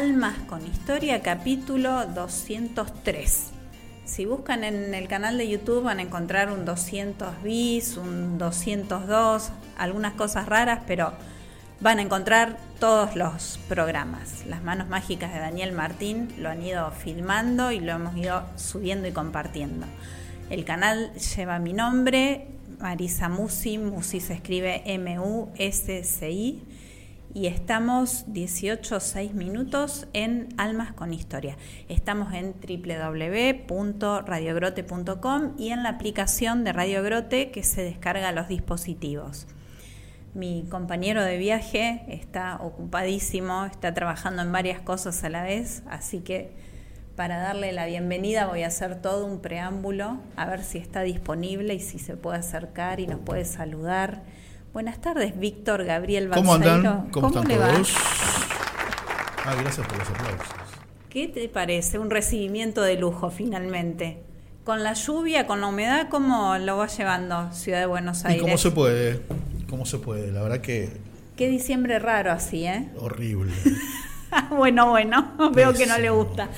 Almas con Historia, capítulo 203. Si buscan en el canal de YouTube van a encontrar un 200 bis, un 202, algunas cosas raras, pero van a encontrar todos los programas. Las manos mágicas de Daniel Martín lo han ido filmando y lo hemos ido subiendo y compartiendo. El canal lleva mi nombre, Marisa Musi, Musi se escribe M-U-S-C-I y estamos 18 6 minutos en Almas con Historia. Estamos en www.radiogrote.com y en la aplicación de Radio Grote que se descarga a los dispositivos. Mi compañero de viaje está ocupadísimo, está trabajando en varias cosas a la vez, así que para darle la bienvenida voy a hacer todo un preámbulo, a ver si está disponible y si se puede acercar y nos puede saludar Buenas tardes, Víctor Gabriel ¿Cómo andan? ¿Cómo, están todos? Ah, gracias por los aplausos. ¿Qué te parece? Un recibimiento de lujo finalmente. Con la lluvia, con la humedad, ¿cómo lo va llevando Ciudad de Buenos Aires? ¿Y cómo se puede? ¿Cómo se puede? La verdad que... Qué diciembre raro así, ¿eh? Horrible. bueno, bueno, veo que no le gusta.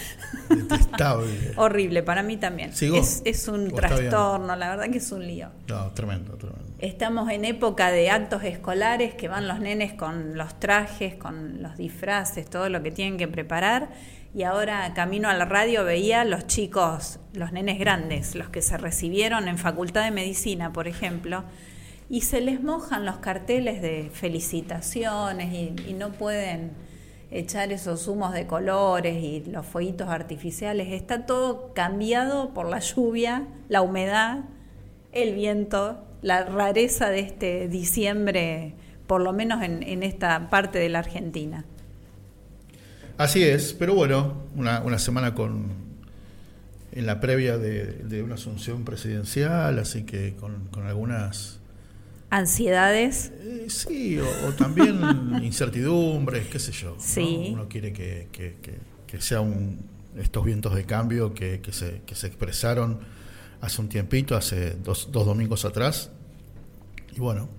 Detestable. Horrible, para mí también. Es, es un trastorno, la verdad que es un lío. No, tremendo, tremendo. Estamos en época de actos escolares que van los nenes con los trajes, con los disfraces, todo lo que tienen que preparar. Y ahora camino a la radio veía los chicos, los nenes grandes, los que se recibieron en Facultad de Medicina, por ejemplo, y se les mojan los carteles de felicitaciones y no pueden echar esos humos de colores y los fueguitos artificiales. Está todo cambiado por la lluvia, la humedad, el viento, la rareza de este diciembre, por lo menos en, esta parte de la Argentina. Así es, pero bueno, una, semana con en la previa de, una asunción presidencial, así que con algunas ansiedades. Eh, sí, o, también incertidumbres, qué sé yo. Sí. Uno quiere que, que, que, sea un, estos vientos de cambio que, se, que se expresaron hace un tiempito, hace dos, dos domingos atrás. Y bueno,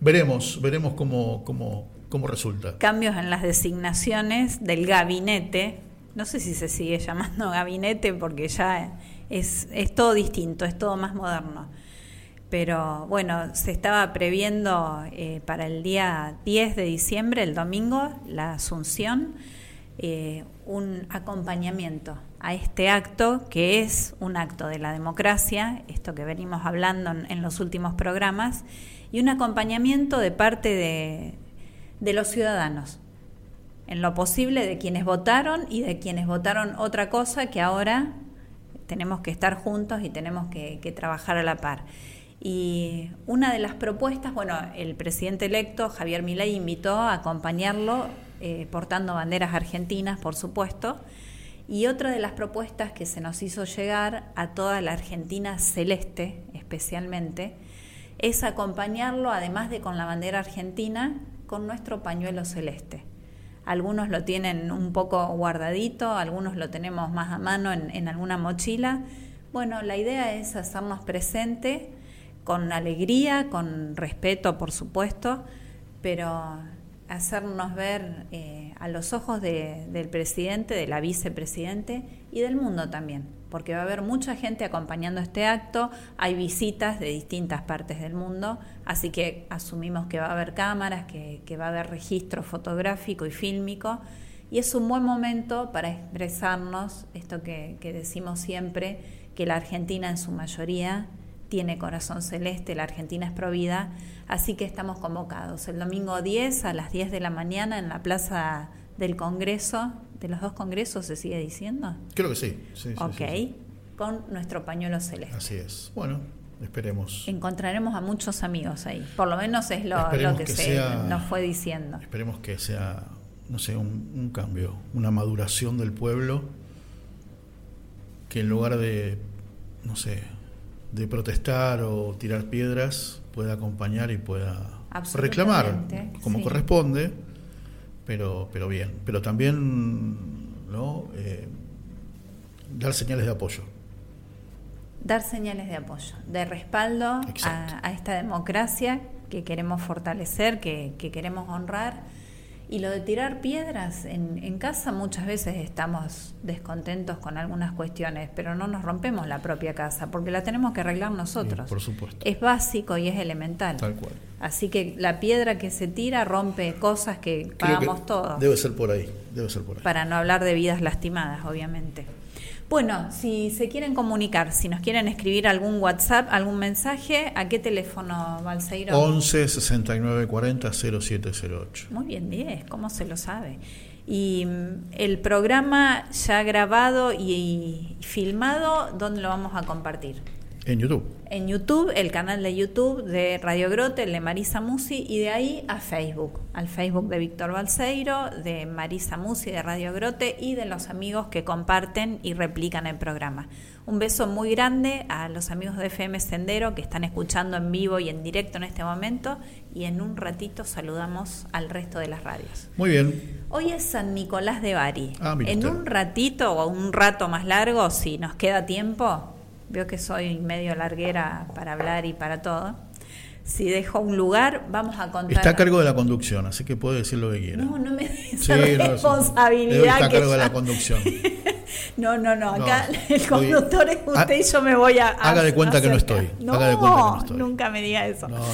veremos, veremos cómo, cómo, cómo resulta. Cambios en las designaciones del gabinete no sé si se sigue llamando gabinete porque ya es, es todo distinto, es todo más moderno. Pero bueno, se estaba previendo eh, para el día 10 de diciembre, el domingo, la asunción, eh, un acompañamiento a este acto que es un acto de la democracia, esto que venimos hablando en, los últimos programas, y un acompañamiento de parte de, de los ciudadanos, en lo posible de quienes votaron y de quienes votaron otra cosa que ahora tenemos que estar juntos y tenemos que, trabajar a la par. Y una de las propuestas, bueno, el presidente electo, Javier Milei, invitó a acompañarlo eh, portando banderas argentinas, por supuesto. Y otra de las propuestas que se nos hizo llegar a toda la Argentina celeste, especialmente, es acompañarlo, además de con la bandera argentina, con nuestro pañuelo celeste. Algunos lo tienen un poco guardadito, algunos lo tenemos más a mano en, alguna mochila. Bueno, la idea es hacernos presente con alegría, con respeto, por supuesto, pero hacernos ver eh, a los ojos del presidente, de la vicepresidente y del mundo también, porque va a haber mucha gente acompañando este acto, hay visitas de distintas partes del mundo, así que asumimos que va a haber cámaras, que, va a haber registro fotográfico y fílmico, y es un buen momento para expresarnos esto que, que decimos siempre, que la Argentina en su mayoría tiene corazón celeste, la Argentina es provida, así que estamos convocados el domingo 10 a las 10 de la mañana en la Plaza del Congreso, de los dos congresos se sigue diciendo. Creo que sí. ok, con nuestro pañuelo celeste. Así es. Bueno, esperemos. Encontraremos a muchos amigos ahí, por lo menos es lo, que, se nos fue diciendo. Esperemos que sea, no sé, un cambio, una maduración del pueblo, que en lugar de, no sé, de protestar o tirar piedras pueda acompañar y pueda reclamar como corresponde, pero, pero bien. Pero también ¿no? Eh, dar señales de apoyo. Dar señales de apoyo, de respaldo a, esta democracia que queremos fortalecer, que, que queremos honrar y lo de tirar piedras, en, casa muchas veces estamos descontentos con algunas cuestiones, pero no nos rompemos la propia casa, porque la tenemos que arreglar nosotros. por supuesto. Es básico y es elemental. Tal cual. Así que la piedra que se tira rompe cosas que pagamos todos. Debe ser por ahí, debe ser por ahí. Para no hablar de vidas lastimadas, obviamente. Bueno, si se quieren comunicar, si nos quieren escribir algún WhatsApp, algún mensaje, ¿a qué teléfono, Balseiro? 11 69 40 0708. Muy bien, 10, ¿cómo se lo sabe? Y mm, el programa ya grabado y filmado, ¿dónde lo vamos a compartir? En YouTube. En YouTube, el canal de YouTube de Radio Grote, el de Marisa Musi, y de ahí a Facebook, al Facebook de Víctor Balseiro, de Marisa Musi, de Radio Grote y de los amigos que comparten y replican el programa. Un beso muy grande a los amigos de FM Sendero que están escuchando en vivo y en directo en este momento, y en un ratito saludamos al resto de las radios. Muy bien. Hoy es San Nicolás de Bari. Ah, en un ratito o un rato más largo, si nos queda tiempo, Veo que soy medio larguera para hablar y para todo. Si dejo un lugar, vamos a contar. Está a cargo de la conducción, así que puede decir lo que quiera. No, no me des responsabilidad. está a cargo de la conducción. no, no, no. Acá el conductor es usted y yo me voy a. haga de cuenta que no estoy. No, haga de cuenta que no estoy. nunca me diga eso. No, no,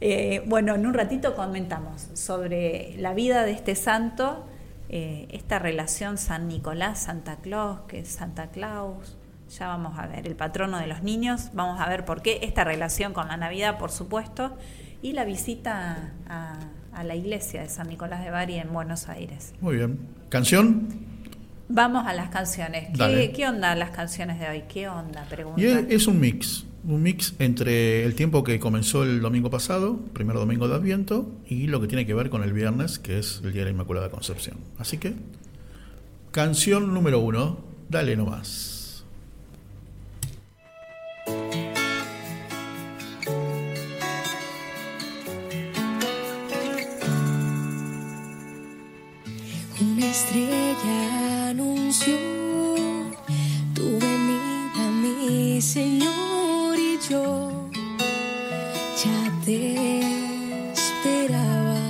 eh, bueno, en un ratito comentamos sobre la vida de este santo, eh, esta relación San Nicolás, Santa Claus, que es Santa Claus, ya vamos a ver, el patrono de los niños, vamos a ver por qué esta relación con la Navidad, por supuesto, y la visita a, la iglesia de San Nicolás de Bari en Buenos Aires. Muy bien. ¿Canción? Vamos a las canciones. ¿Qué, onda las canciones de hoy? ¿Qué onda? Pregunta. es, un mix, un mix entre el tiempo que comenzó el domingo pasado, primer domingo de Adviento, y lo que tiene que ver con el viernes, que es el Día de la Inmaculada Concepción. Así que, canción número uno, dale nomás. estrella anunció tu venida, mi Señor, y yo ya te esperaba.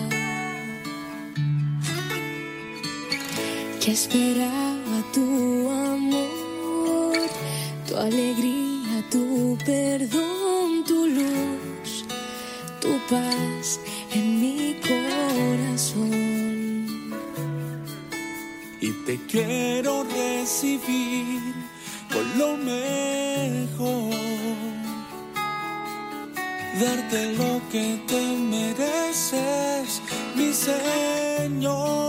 Ya esperaba tu amor, tu alegría, tu perdón, tu luz, tu paz en mi corazón. Y te quiero recibir con lo mejor, darte lo que te mereces, mi Señor.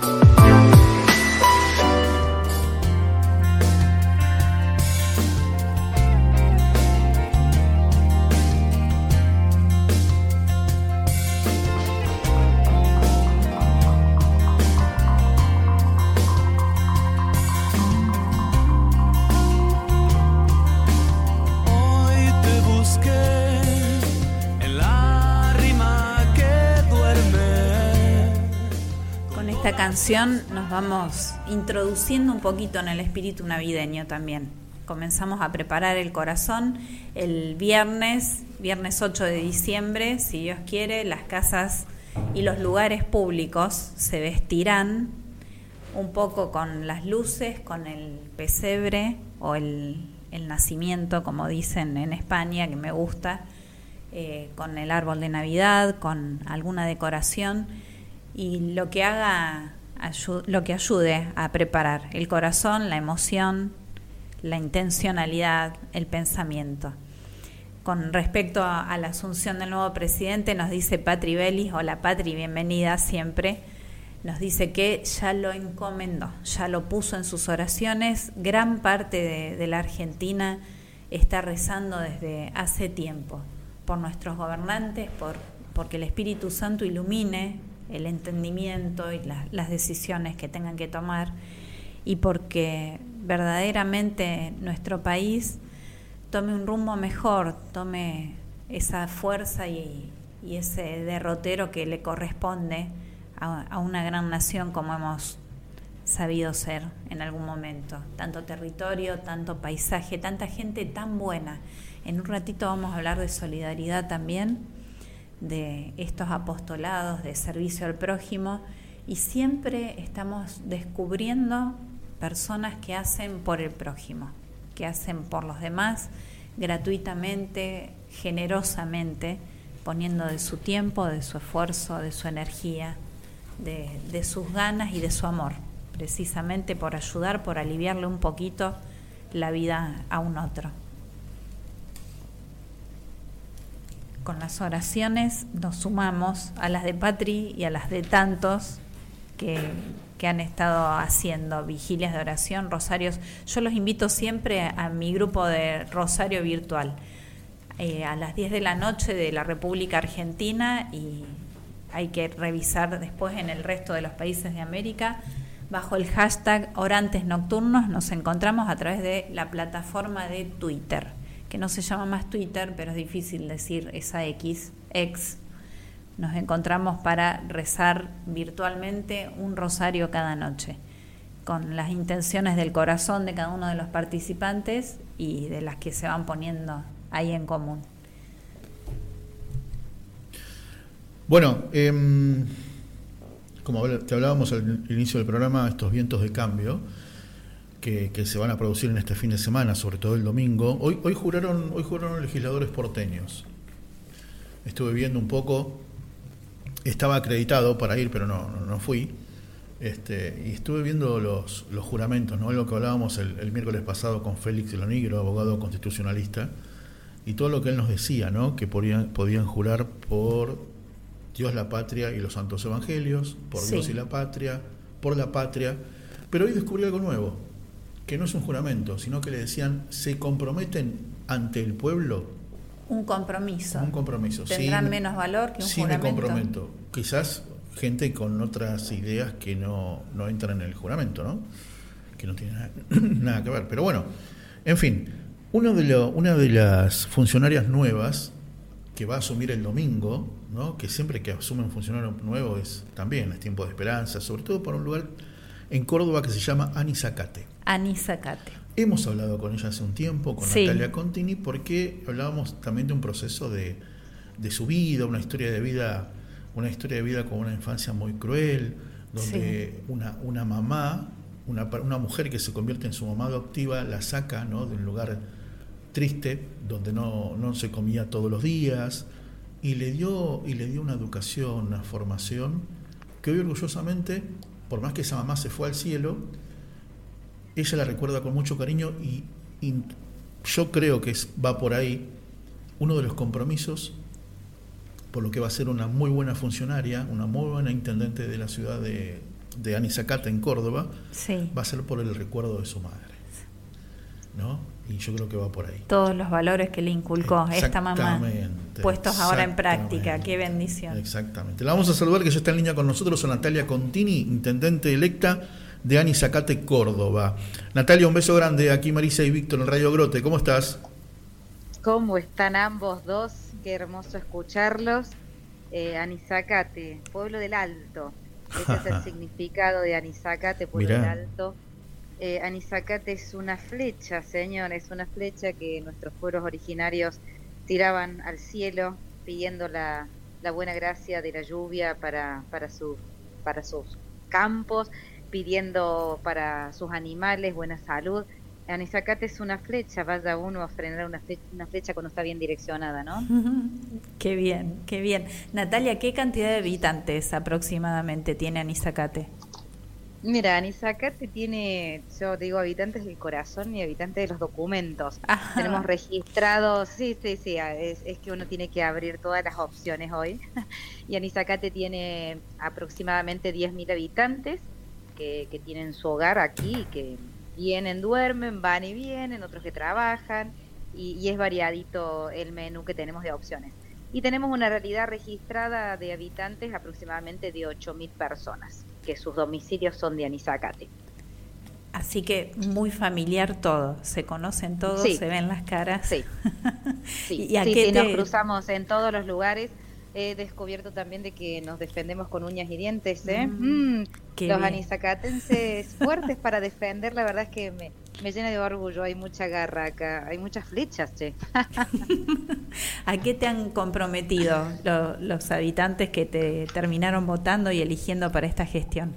Nos vamos introduciendo un poquito en el espíritu navideño también. Comenzamos a preparar el corazón el viernes, viernes 8 de diciembre, si Dios quiere, las casas y los lugares públicos se vestirán un poco con las luces, con el pesebre o el, nacimiento, como dicen en España, que me gusta, eh, con el árbol de Navidad, con alguna decoración y lo que haga lo que ayude a preparar el corazón, la emoción, la intencionalidad, el pensamiento. Con respecto a, la asunción del nuevo presidente, nos dice Patri Belli, hola Patri, bienvenida siempre. nos dice que ya lo encomendó, ya lo puso en sus oraciones. Gran parte de, la Argentina está rezando desde hace tiempo por nuestros gobernantes, por porque el Espíritu Santo ilumine el entendimiento y las decisiones que tengan que tomar y porque verdaderamente nuestro país tome un rumbo mejor, tome esa fuerza y, ese derrotero que le corresponde a, una gran nación como hemos sabido ser en algún momento. Tanto territorio, tanto paisaje, tanta gente tan buena. En un ratito vamos a hablar de solidaridad también, de estos apostolados, de servicio al prójimo, y siempre estamos descubriendo personas que hacen por el prójimo, que hacen por los demás gratuitamente, generosamente, poniendo de su tiempo, de su esfuerzo, de su energía, de, sus ganas y de su amor, precisamente por ayudar, por aliviarle un poquito la vida a un otro. Con las oraciones nos sumamos a las de Patri y a las de tantos que, que han estado haciendo vigilias de oración, rosarios. Yo los invito siempre a mi grupo de rosario virtual, eh, a las 10 de la noche de la República Argentina y hay que revisar después en el resto de los países de América. Bajo el hashtag Orantes Nocturnos nos encontramos a través de la plataforma de Twitter, que no se llama más Twitter, pero es difícil decir esa X, X. Nos encontramos para rezar virtualmente un rosario cada noche, con las intenciones del corazón de cada uno de los participantes y de las que se van poniendo ahí en común. Bueno, em, como te hablábamos al inicio del programa, estos vientos de cambio que, se van a producir en este fin de semana, sobre todo el domingo, hoy, hoy, juraron, hoy juraron legisladores porteños. Estuve viendo un poco, estaba acreditado para ir, pero no, no, fui. Este, y estuve viendo los, los juramentos, ¿no? lo que hablábamos el, miércoles pasado con Félix Lonigro, abogado constitucionalista, y todo lo que él nos decía, ¿no? que podían, podían jurar por Dios, la patria y los santos evangelios, por Dios y la patria, por la patria. Pero hoy descubrí algo nuevo, que no es un juramento, sino que le decían, se comprometen ante el pueblo. Un compromiso. Un compromiso. Tendrán menos valor que un sí juramento. Sí, me comprometo. Quizás gente con otras ideas que no, no entran en el juramento, ¿no? Que no tienen nada, que ver. Pero bueno, en fin, uno de una de las funcionarias nuevas que va a asumir el domingo, ¿no? que siempre que asume un funcionario nuevo es también es tiempo de esperanza, sobre todo para un lugar en Córdoba que se llama Anisacate. Anisacate. Hemos hablado con ella hace un tiempo, con Natalia Contini, porque hablábamos también de un proceso de, de, su vida, una historia de vida, una historia de vida con una infancia muy cruel, donde una, una mamá, una, una mujer que se convierte en su mamá adoptiva, la saca ¿no? de un lugar triste, donde no, no se comía todos los días, y le dio, y le dio una educación, una formación, que hoy orgullosamente, por más que esa mamá se fue al cielo, ella la recuerda con mucho cariño y, yo creo que es, va por ahí uno de los compromisos, por lo que va a ser una muy buena funcionaria, una muy buena intendente de la ciudad de, de en Córdoba, va a ser por el recuerdo de su madre. ¿no? Y yo creo que va por ahí. Todos los valores que le inculcó esta mamá puestos ahora en práctica. Qué bendición. Exactamente. La vamos a saludar que ya está en línea con nosotros a Natalia Contini, intendente electa de Anizacate, Córdoba. Natalia, un beso grande. Aquí Marisa y Víctor en Radio Grote. ¿Cómo estás? ¿Cómo están ambos dos? Qué hermoso escucharlos. Eh, Anizacate, pueblo del Alto. Ese es el significado de Anizacate, pueblo del Alto eh, Anizacate es una flecha, señor, es una flecha que nuestros pueblos originarios tiraban al cielo pidiendo la, buena gracia de la lluvia para, sus campos, pidiendo para sus animales buena salud. Anizacate es una flecha, vaya uno a frenar una flecha, una flecha cuando está bien direccionada, ¿no? qué bien, qué bien. Natalia, ¿qué cantidad de habitantes aproximadamente tiene Anizacate? Mira, Anisacate tiene, yo digo, habitantes del corazón y habitantes de los documentos. Tenemos registrados, sí, sí, sí, es, es, que uno tiene que abrir todas las opciones hoy. y Anisacate tiene aproximadamente 10.000 habitantes que, que tienen su hogar aquí, que vienen, duermen, van y vienen, otros que trabajan, y, y es variadito el menú que tenemos de opciones. Y tenemos una realidad registrada de habitantes aproximadamente de 8.000 personas que sus domicilios son de Anisacate. Así que muy familiar todo, se conocen todos, se ven las caras. Sí, sí, ¿Y a qué nos cruzamos en todos los lugares. He descubierto también de que nos defendemos con uñas y dientes. ¿eh? Mm, mm los anizacatenses fuertes para defender, la verdad es que me, me llena de orgullo, hay mucha garra acá, hay muchas flechas, che. ¿A qué te han comprometido los habitantes que te terminaron votando y eligiendo para esta gestión?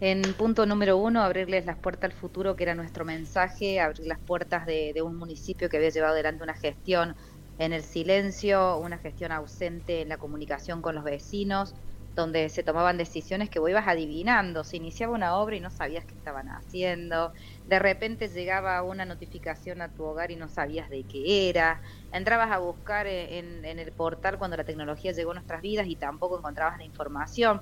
En punto número uno, abrirles las puertas al futuro, que era nuestro mensaje, abrir las puertas de, de un municipio que había llevado adelante una gestión en el silencio, una gestión ausente en la comunicación con los vecinos, donde se tomaban decisiones que vos ibas adivinando, se iniciaba una obra y no sabías qué estaban haciendo, de repente llegaba una notificación a tu hogar y no sabías de qué era, entrabas a buscar en, el portal cuando la tecnología llegó a nuestras vidas y tampoco encontrabas la información.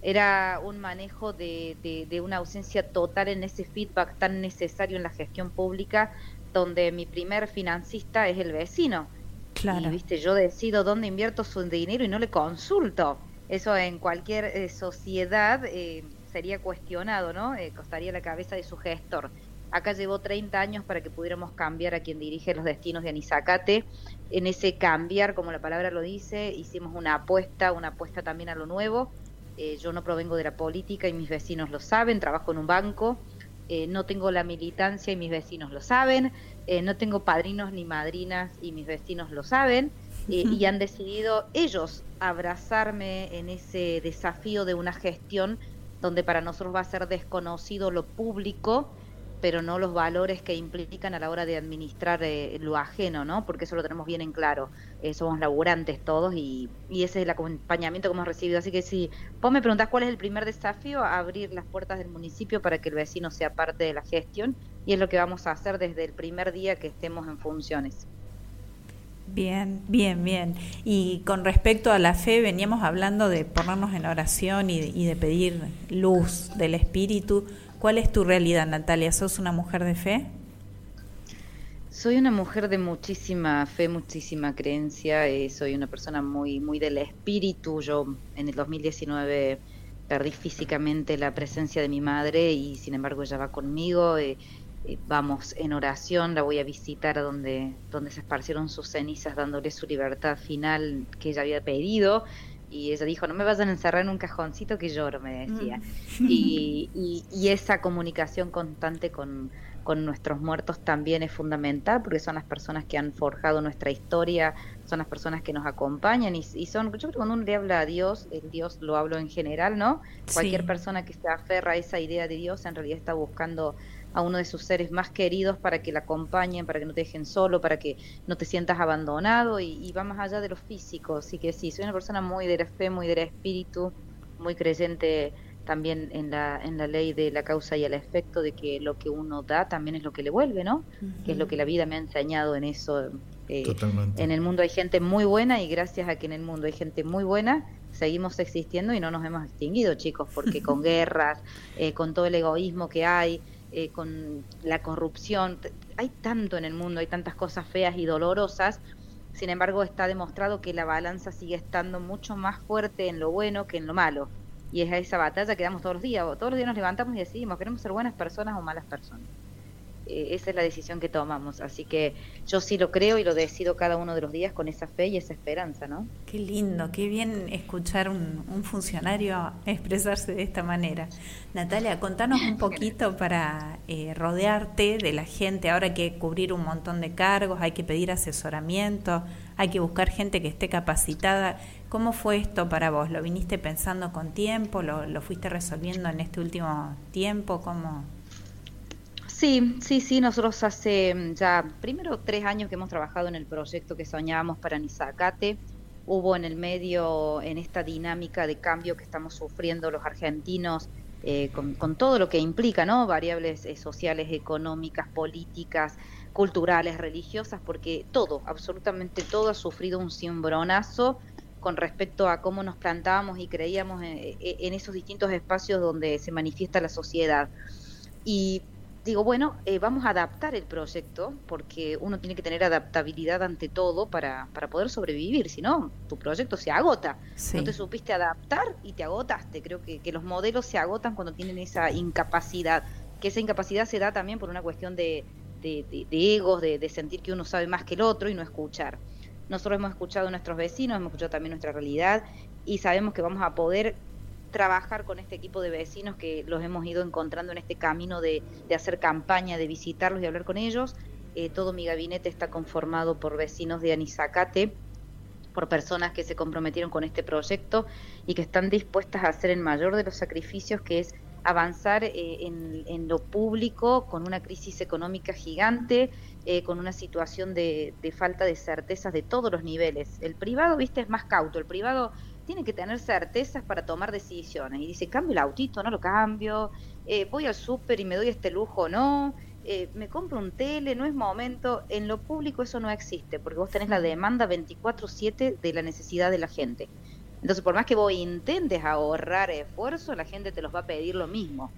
Era un manejo de, de una ausencia total en ese feedback tan necesario en la gestión pública, donde mi primer financista es el vecino. Claro. Y viste, yo decido dónde invierto su dinero y no le consulto. Eso en cualquier eh, sociedad eh, sería cuestionado, ¿no? Eh, costaría la cabeza de su gestor. Acá llevó 30 años para que pudiéramos cambiar a quien dirige los destinos de Anisacate. En ese cambiar, como la palabra lo dice, hicimos una apuesta, una apuesta también a lo nuevo. yo no provengo de la política y mis vecinos lo saben, trabajo en un banco, no tengo la militancia y mis vecinos lo saben, no tengo padrinos ni madrinas y mis vecinos lo saben. Eh, y han decidido ellos abrazarme en ese desafío de una gestión donde para nosotros va a ser desconocido lo público, pero no los valores que implican a la hora de administrar eh, lo ajeno, ¿no? Porque eso lo tenemos bien en claro. Eh, somos laburantes todos y, y, ese es el acompañamiento que hemos recibido. Así que si vos me preguntás cuál es el primer desafío, abrir las puertas del municipio para que el vecino sea parte de la gestión y es lo que vamos a hacer desde el primer día que estemos en funciones. Bien, bien, bien. Y con respecto a la fe, veníamos hablando de ponernos en oración y de, pedir luz del Espíritu. ¿Cuál es tu realidad, Natalia? ¿Sos una mujer de fe? Soy una mujer de muchísima fe, muchísima creencia. Eh, soy una persona muy, muy del espíritu. Yo en el 2019 perdí físicamente la presencia de mi madre y sin embargo ella va conmigo. Eh, vamos en oración, la voy a visitar a donde, donde se esparcieron sus cenizas, dándole su libertad final que ella había pedido. Y ella dijo, no me vayan a encerrar en un cajoncito que lloro, me decía. Mm. Y, y, esa comunicación constante con, con nuestros muertos también es fundamental porque son las personas que han forjado nuestra historia, son las personas que nos acompañan y, son, yo creo que cuando uno le habla a Dios, el Dios lo hablo en general, ¿no? Cualquier persona que se aferra a esa idea de Dios en realidad está buscando a uno de sus seres más queridos para que la acompañen, para que no te dejen solo, para que no te sientas abandonado y, va más allá de lo físico. Así que sí, soy una persona muy de la fe, muy del espíritu, muy creyente también en la, en la ley de la causa y el efecto, de que lo que uno da también es lo que le vuelve, ¿no? Que es lo que la vida me ha enseñado en eso. Eh, en el mundo hay gente muy buena y gracias a que en el mundo hay gente muy buena, seguimos existiendo y no nos hemos extinguido, chicos, porque con guerras, eh, con todo el egoísmo que hay, eh, con la corrupción. Hay tanto en el mundo, hay tantas cosas feas y dolorosas. Sin embargo, está demostrado que la balanza sigue estando mucho más fuerte en lo bueno que en lo malo. Y es a esa batalla que damos todos los días. Todos los días nos levantamos y decidimos, ¿queremos ser buenas personas o malas personas? Eh, esa es la decisión que tomamos. Así que yo sí lo creo y lo decido cada uno de los días con esa fe y esa esperanza, ¿no? Qué lindo, qué bien escuchar un, un funcionario expresarse de esta manera. Natalia, contanos un poquito para eh, rodearte de la gente. Ahora hay que cubrir un montón de cargos, hay que pedir asesoramiento, hay que buscar gente que esté capacitada. ¿Cómo fue esto para vos? ¿Lo viniste pensando con tiempo? ¿Lo, lo fuiste resolviendo en este último tiempo? ¿Cómo, Sí, sí, sí, nosotros hace mm, ya primero tres años que hemos trabajado en el proyecto que soñábamos para Nizacate. Hubo en el medio, en esta dinámica de cambio que estamos sufriendo los argentinos, eh, con, todo lo que implica, ¿no? Variables eh, sociales, económicas, políticas, culturales, religiosas, porque todo, absolutamente todo ha sufrido un cimbronazo con respecto a cómo nos plantábamos y creíamos en esos distintos espacios donde se manifiesta la sociedad. Y digo, bueno, eh, vamos a adaptar el proyecto porque uno tiene que tener adaptabilidad ante todo para, para poder sobrevivir, si no, tu proyecto se agota. No te supiste adaptar y te agotaste. Creo que, que, los modelos se agotan cuando tienen esa incapacidad, que esa incapacidad se da también por una cuestión de, de, de, egos, de, de sentir que uno sabe más que el otro y no escuchar. Nosotros hemos escuchado a nuestros vecinos, hemos escuchado también nuestra realidad y sabemos que vamos a poder trabajar con este equipo de vecinos que los hemos ido encontrando en este camino de, hacer campaña, de visitarlos y hablar con ellos. Eh, todo mi gabinete está conformado por vecinos de Anizacate, por personas que se comprometieron con este proyecto y que están dispuestas a hacer el mayor de los sacrificios, que es avanzar eh, en, lo público con una crisis económica gigante, eh, con una situación de, de, falta de certezas de todos los niveles. El privado, viste, es más cauto. El privado tiene que tener certezas para tomar decisiones. Y dice, cambio el autito, no lo cambio, eh, voy al súper y me doy este lujo, no, eh, me compro un tele, no es momento. En lo público eso no existe, porque vos tenés la demanda 24/7 de la necesidad de la gente. Entonces, por más que vos intentes ahorrar esfuerzo, la gente te los va a pedir lo mismo.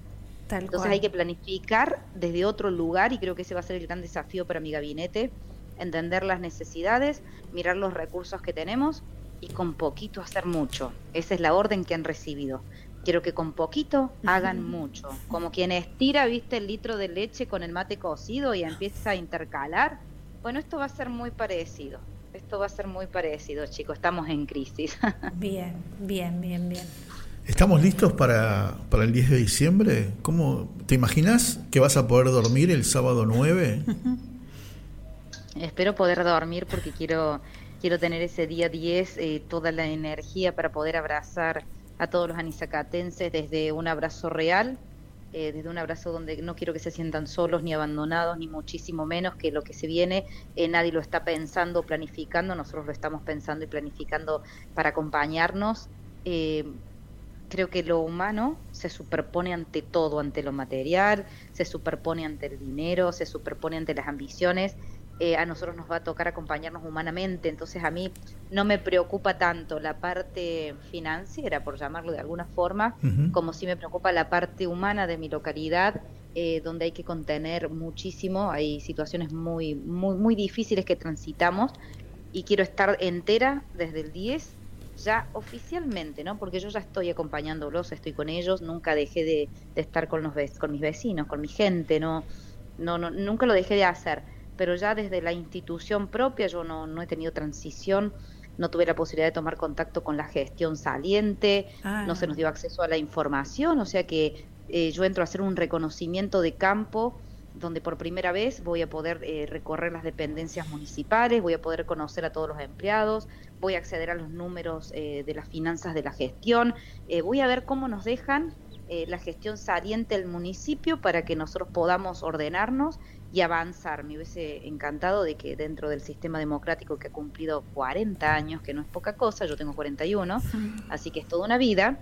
Entonces hay que planificar desde otro lugar y creo que ese va a ser el gran desafío para mi gabinete, entender las necesidades, mirar los recursos que tenemos y con poquito hacer mucho. Esa es la orden que han recibido. Quiero que con poquito hagan mucho. Como quien estira, viste, el litro de leche con el mate cocido y empieza a intercalar. Bueno, esto va a ser muy parecido. Esto va a ser muy parecido, chicos. Estamos en crisis. bien, bien, bien, bien. ¿Estamos listos para, para el 10 de diciembre? ¿Cómo, ¿Te imaginas que vas a poder dormir el sábado 9? Espero poder dormir porque quiero quiero tener ese día 10 eh, toda la energía para poder abrazar a todos los anizacatenses desde un abrazo real, eh, desde un abrazo donde no quiero que se sientan solos ni abandonados, ni muchísimo menos que lo que se viene, eh, nadie lo está pensando, planificando, nosotros lo estamos pensando y planificando para acompañarnos. creo que lo humano se superpone ante todo, ante lo material, se superpone ante el dinero, se superpone ante las ambiciones eh, a nosotros nos va a tocar acompañarnos humanamente, entonces a mí no me preocupa tanto la parte financiera, por llamarlo de alguna forma, como si me preocupa la parte humana de mi localidad, eh, donde hay que contener muchísimo, hay situaciones muy, muy, muy difíciles que transitamos y quiero estar entera desde el 10 ya oficialmente, ¿no? Porque yo ya estoy acompañándolos, estoy con ellos, nunca dejé de, estar con, los, con mis vecinos, con mi gente, no, no, no, nunca lo dejé de hacer pero ya desde la institución propia yo no, no he tenido transición, no tuve la posibilidad de tomar contacto con la gestión saliente, ah. no se nos dio acceso a la información, o sea que eh, yo entro a hacer un reconocimiento de campo donde por primera vez voy a poder eh, recorrer las dependencias municipales, voy a poder conocer a todos los empleados, voy a acceder a los números eh, de las finanzas de la gestión, voy a ver cómo nos dejan la gestión saliente del municipio para que nosotros podamos ordenarnos y avanzar. Me hubiese encantado de que dentro del sistema democrático que ha cumplido 40 años, que no es poca cosa, yo tengo 41, así que es toda una vida,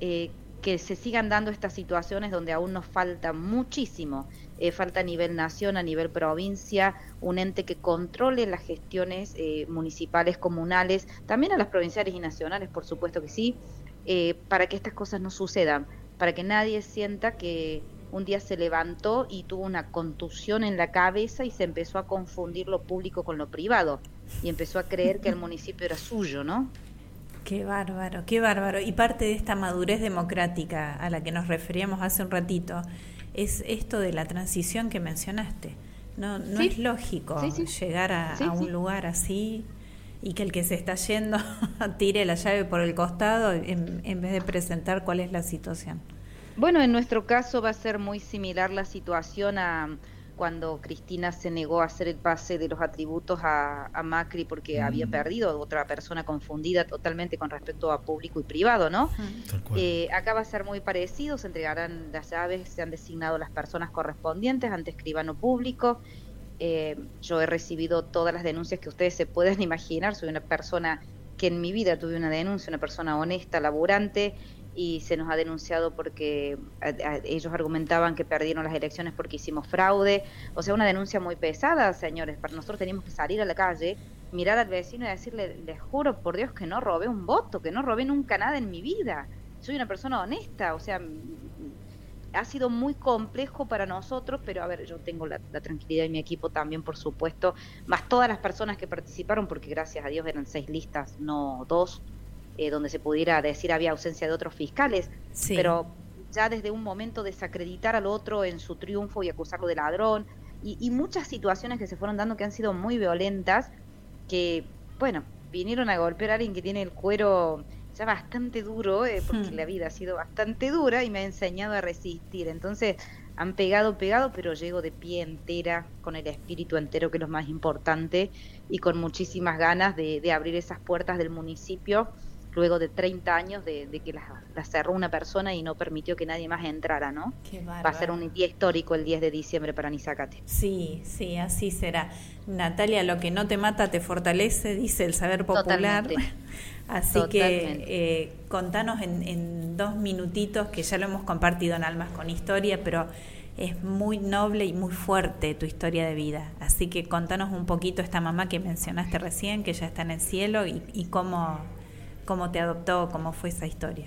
eh, que se sigan dando estas situaciones donde aún nos falta muchísimo. Eh, falta a nivel nación, a nivel provincia, un ente que controle las gestiones eh, municipales, comunales, también a las provinciales y nacionales, por supuesto que sí, para que estas cosas no sucedan, para que nadie sienta que un día se levantó y tuvo una contusión en la cabeza y se empezó a confundir lo público con lo privado y empezó a creer que el municipio era suyo, ¿no? Qué bárbaro, qué bárbaro. Y parte de esta madurez democrática a la que nos referíamos hace un ratito es esto de la transición que mencionaste. No, no es lógico llegar a, un lugar así y que el que se está yendo tire la llave por el costado en, en vez de presentar cuál es la situación. Bueno, en nuestro caso va a ser muy similar la situación a cuando Cristina se negó a hacer el pase de los atributos a, Macri porque había mm. perdido otra persona confundida totalmente con respecto a público y privado, ¿no? Eh, acá va a ser muy parecido, se entregarán las llaves, se han designado las personas correspondientes ante escribano público. Eh, yo he recibido todas las denuncias que ustedes se pueden imaginar, soy una persona que en mi vida tuve una denuncia, una persona honesta, laburante, y se nos ha denunciado porque ellos argumentaban que perdieron las elecciones porque hicimos fraude. O sea, una denuncia muy pesada, señores. Para nosotros teníamos que salir a la calle, mirar al vecino y decirle, les juro por Dios que no robé un voto, que no robé nunca nada en mi vida. Soy una persona honesta, o sea, ha sido muy complejo para nosotros, pero a ver, yo tengo la, tranquilidad de mi equipo también, por supuesto, más todas las personas que participaron, porque gracias a Dios eran seis listas, no dos, eh, donde se pudiera decir había ausencia de otros fiscales, pero ya desde un momento desacreditar al otro en su triunfo y acusarlo de ladrón, y, muchas situaciones que se fueron dando que han sido muy violentas, que, bueno, vinieron a golpear a alguien que tiene el cuero ya bastante duro, eh, porque hmm. la vida ha sido bastante dura y me ha enseñado a resistir. Entonces han pegado, pegado, pero llego de pie entera, con el espíritu entero, que es lo más importante, y con muchísimas ganas de, de abrir esas puertas del municipio luego de 30 años de, que la, cerró una persona y no permitió que nadie más entrara, ¿no? Va a ser un día histórico el 10 de diciembre para Nizacate. Sí, sí, así será. Natalia, lo que no te mata te fortalece, dice el saber popular. Así que eh, contanos en, en dos minutitos, que ya lo hemos compartido en Almas con Historia, pero es muy noble y muy fuerte tu historia de vida. Así que contanos un poquito esta mamá que mencionaste recién, que ya está en el cielo, y, y cómo, cómo te adoptó, cómo fue esa historia.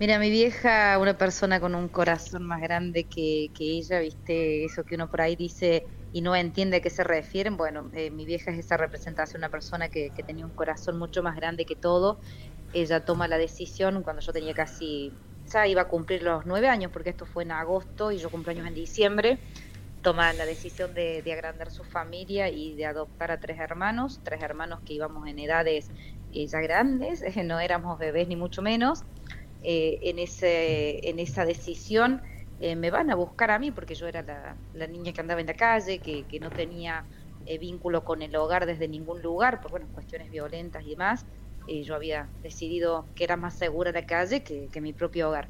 Mira, mi vieja, una persona con un corazón más grande que, ella, viste, eso que uno por ahí dice y no entiende a qué se refieren. Bueno, eh, mi vieja es esa representación, una persona que, tenía un corazón mucho más grande que todo. Ella toma la decisión cuando yo tenía casi, ya iba a cumplir los nueve años, porque esto fue en agosto y yo cumplo años en diciembre. Toma la decisión de, agrandar su familia y de adoptar a tres hermanos, tres hermanos que íbamos en edades ya grandes, no éramos bebés ni mucho menos, eh, en, ese, en esa decisión eh, me van a buscar a mí porque yo era la, niña que andaba en la calle, que, no tenía eh, vínculo con el hogar desde ningún lugar, por bueno, cuestiones violentas y demás. yo había decidido que era más segura la calle que, que, mi propio hogar.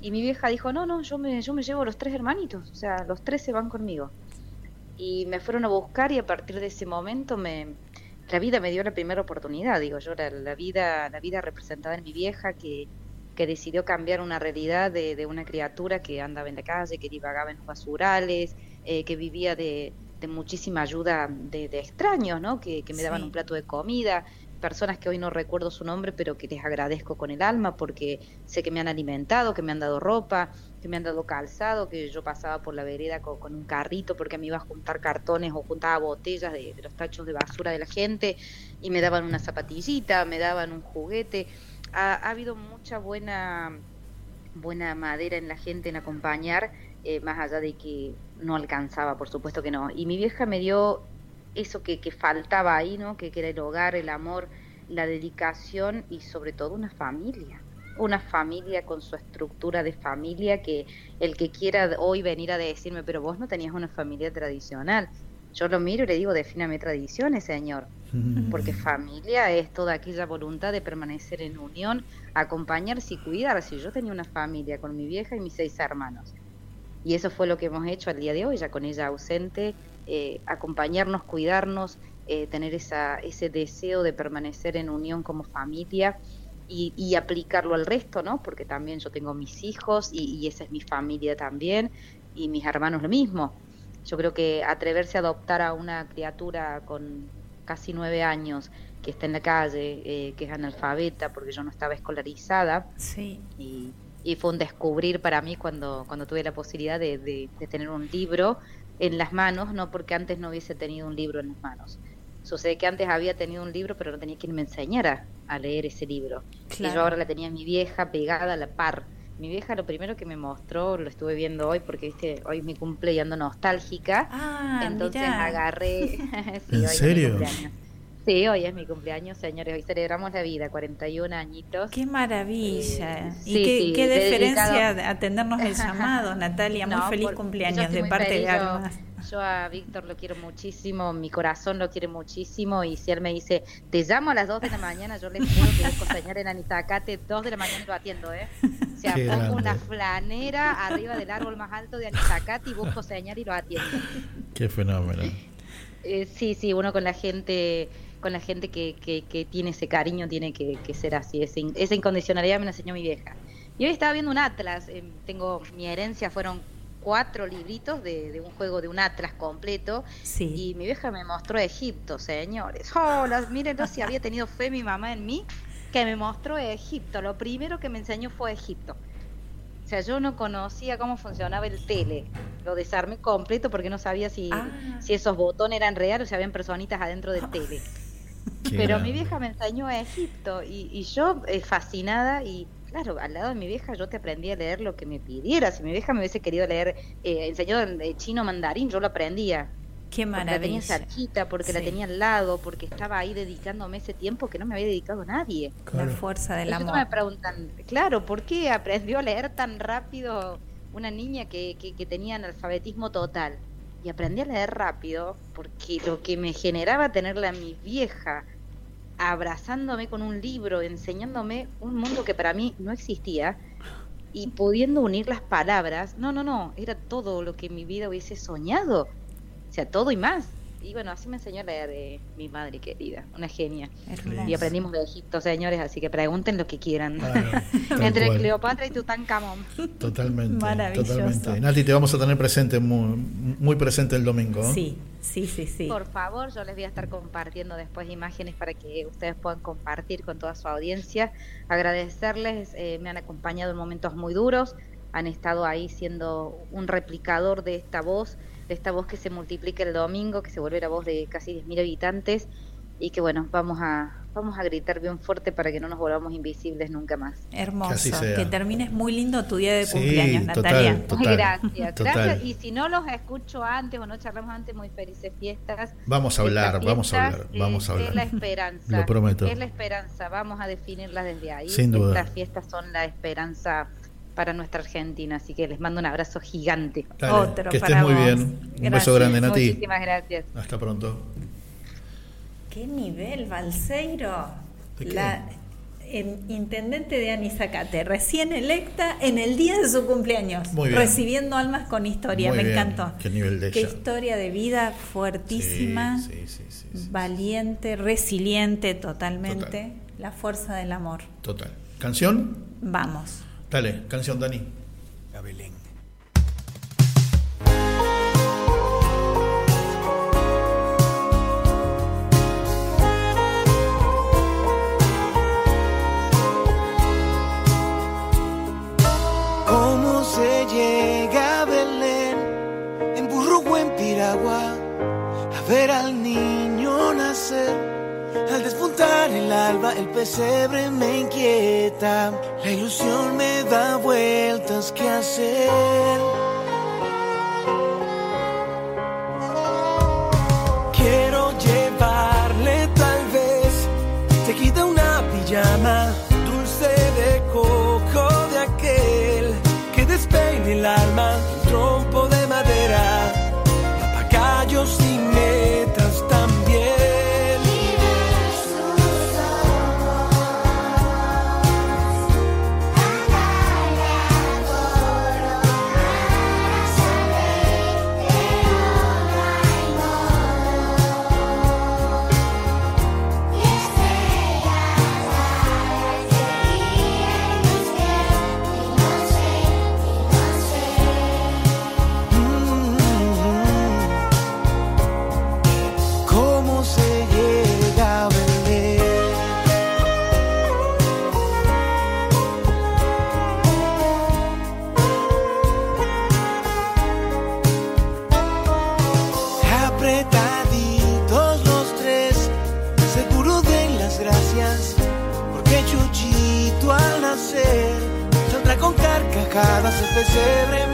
Y mi vieja dijo, no, no, yo me, yo me llevo los tres hermanitos, o sea, los tres se van conmigo. Y me fueron a buscar y a partir de ese momento me, la vida me dio la primera oportunidad, digo yo, la, vida, la vida representada en mi vieja que, que decidió cambiar una realidad de, de, una criatura que andaba en la calle, que divagaba en los basurales, eh, que vivía de, de, muchísima ayuda de, extraños, ¿no? Que, que me daban un plato de comida, personas que hoy no recuerdo su nombre, pero que les agradezco con el alma porque sé que me han alimentado, que me han dado ropa, que me han dado calzado, que yo pasaba por la vereda con, un carrito porque me iba a juntar cartones o juntaba botellas de, los tachos de basura de la gente y me daban una zapatillita, me daban un juguete. Ha, habido mucha buena buena madera en la gente en acompañar, eh, más allá de que no alcanzaba, por supuesto que no. Y mi vieja me dio eso que, que faltaba ahí, ¿no? Que, que, era el hogar, el amor, la dedicación y sobre todo una familia. Una familia con su estructura de familia que el que quiera hoy venir a decirme, pero vos no tenías una familia tradicional. Yo lo miro y le digo, defíname tradiciones, señor. Porque familia es toda aquella voluntad de permanecer en unión, acompañarse y cuidarse. Yo tenía una familia con mi vieja y mis seis hermanos. Y eso fue lo que hemos hecho al día de hoy, ya con ella ausente, eh, acompañarnos, cuidarnos, eh, tener esa, ese deseo de permanecer en unión como familia y, aplicarlo al resto, ¿no? Porque también yo tengo mis hijos y, esa es mi familia también y mis hermanos lo mismo. Yo creo que atreverse a adoptar a una criatura con casi nueve años que está en la calle, eh, que es analfabeta porque yo no estaba escolarizada. Sí. Y, fue un descubrir para mí cuando, cuando tuve la posibilidad de, de tener un libro en las manos, no porque antes no hubiese tenido un libro en las manos. Sucede que antes había tenido un libro, pero no tenía quien me enseñara a leer ese libro. Y yo ahora la tenía mi vieja pegada a la par. Mi vieja lo primero que me mostró, lo estuve viendo hoy porque viste, hoy es mi cumple y ando nostálgica. Ah, entonces agarré. ¿En serio? Sí, hoy es mi cumpleaños, señores. Hoy celebramos la vida, 41 añitos. Qué maravilla. Eh, y qué, diferencia atendernos el llamado, Natalia. Muy feliz cumpleaños de parte de Almas. Yo a Víctor lo quiero muchísimo, mi corazón lo quiere muchísimo. Y si él me dice, te llamo a las 2 de la mañana, yo le juro que busco señal en Anitacate, 2 de la mañana y lo atiendo, ¿eh? O sea, pongo una flanera arriba del árbol más alto de Anitacate y busco señal y lo atiendo. Qué fenómeno. Eh, sí, sí, uno con la gente con la gente que, que, tiene ese cariño, tiene que, ser así. esa incondicionalidad me la enseñó mi vieja. Y hoy estaba viendo un atlas, eh, tengo mi herencia, fueron cuatro libritos de, un juego de un atlas completo. Y mi vieja me mostró Egipto, señores. Oh, miren, no si había tenido fe mi mamá en mí, que me mostró Egipto. Lo primero que me enseñó fue Egipto. O sea, yo no conocía cómo funcionaba el tele. Lo desarmé completo porque no sabía si, ah. si esos botones eran reales o si habían personitas adentro del tele. Pero mi vieja me enseñó a Egipto y, y yo eh, fascinada y claro, al lado de mi vieja yo te aprendí a leer lo que me pidiera. Si mi vieja me hubiese querido leer, eh, enseñado chino mandarín, yo lo aprendía. Qué maravilla. la tenía cerquita, porque la tenía al lado, porque estaba ahí dedicándome ese tiempo que no me había dedicado nadie. La fuerza del amor. me preguntan, claro, ¿por qué aprendió a leer tan rápido una niña que, que, que tenía analfabetismo total? Y aprendí a leer rápido porque lo que me generaba tenerla a mi vieja abrazándome con un libro, enseñándome un mundo que para mí no existía y pudiendo unir las palabras. No, no, no, era todo lo que mi vida hubiese soñado. O sea, todo y más. Y bueno, así me enseñó a leer de mi madre querida, una genia. Y aprendimos de Egipto, señores, así que pregunten lo que quieran. Entre Cleopatra y Tutankamón. Totalmente. Maravilloso. Nati, te vamos a tener presente, muy, muy presente el domingo. Sí, sí, sí, sí. Por favor, yo les voy a estar compartiendo después imágenes para que ustedes puedan compartir con toda su audiencia. Agradecerles, eh, me han acompañado en momentos muy duros, han estado ahí siendo un replicador de esta voz de esta voz que se multiplica el domingo, que se vuelve la voz de casi 10.000 habitantes y que bueno, vamos a, vamos a gritar bien fuerte para que no nos volvamos invisibles nunca más. Hermoso, que termines muy lindo tu día de cumpleaños, Natalia. gracias, gracias. Y si no los escucho antes o no charlamos antes, muy felices fiestas. Vamos a hablar, vamos a hablar, vamos a hablar. Es la esperanza. Lo prometo. Es la esperanza, vamos a definirla desde ahí. Sin duda. Estas fiestas son la esperanza para nuestra Argentina. Así que les mando un abrazo gigante. Otro que estés muy bien. Un beso grande, Nati. Muchísimas gracias. Hasta pronto. ¿Qué nivel, Balseiro? La intendente de Anisacate, recién electa en el día de su cumpleaños, recibiendo almas con historia, me encantó. Qué nivel de Qué historia de vida fuertísima, valiente, resiliente totalmente, la fuerza del amor. Total. ¿Canción? Vamos. Dale, canción, Dani. La Belén. ¿Cómo se llega a Belén? En burro o en piragua, a ver al niño nacer al despuntar el alba, el pesebre me inquieta. La ilusión me da vueltas que hacer. Quiero llevarle tal vez, te quita una pijama, dulce de coco de aquel que despeine el alma, cada se te celebre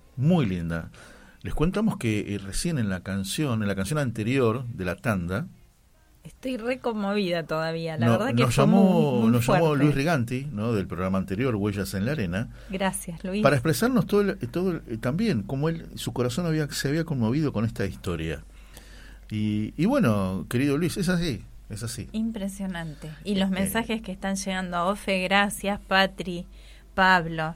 muy linda. Les contamos que eh, recién en la canción, en la canción anterior de la tanda, Estoy re conmovida todavía, la no- verdad que nos fue llamó, muy, muy nos llamó. Luis Riganti, ¿no? del programa anterior, Huellas en la Arena, Gracias, Luis. para expresarnos todo, el- todo el- también cómo él, su corazón había, se había conmovido con esta historia. Y, y bueno, querido Luis, es así, es así. Impresionante. Y los Eh, mensajes que están llegando a Ofe, gracias, Patri, Pablo.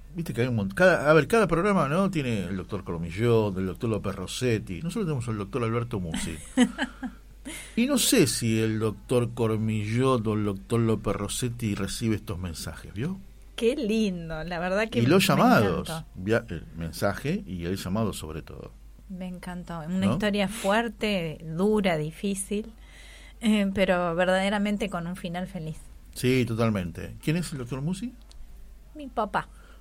Viste que hay un montón. Cada, a ver, cada programa no tiene el doctor Cormillón, el doctor López Rossetti. Nosotros tenemos al doctor Alberto Musi. y no sé si el doctor Cormillón o el doctor López Rossetti recibe estos mensajes, ¿vio? Qué lindo, la verdad que Y los llamados, el mensaje y el llamado sobre todo. Me encantó. Una historia fuerte, dura, difícil, eh, pero verdaderamente con un final feliz. Sí, totalmente. ¿Quién es el doctor Musi? Mi papá.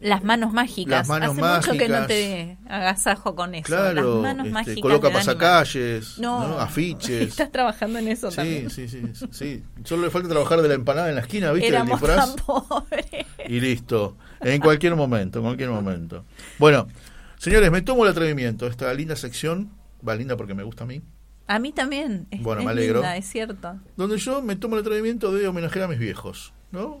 Las manos mágicas. Las manos Hace mágicas. mucho que no te agasajo con eso. Claro, Las manos este, mágicas coloca pasacalles, no, afiches. Estás trabajando en eso sí, también. Sí, sí, sí. Solo le falta trabajar de la empanada en la esquina, ¿viste? Éramos el disfraz. tan pobres. Y listo. En cualquier momento, en cualquier momento. Bueno, señores, me tomo el atrevimiento. Esta linda sección, va linda porque me gusta a mí. A mí también. Es, bueno, me alegro. Linda, es cierto. Donde yo me tomo el atrevimiento de homenajear a mis viejos, ¿no?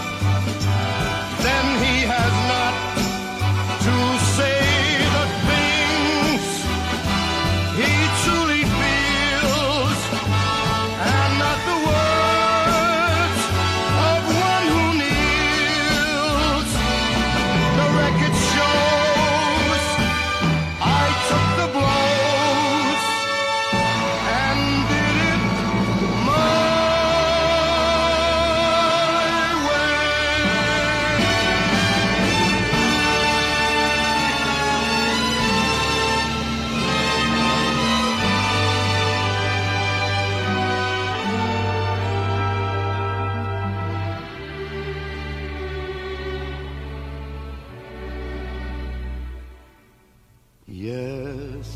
Yes,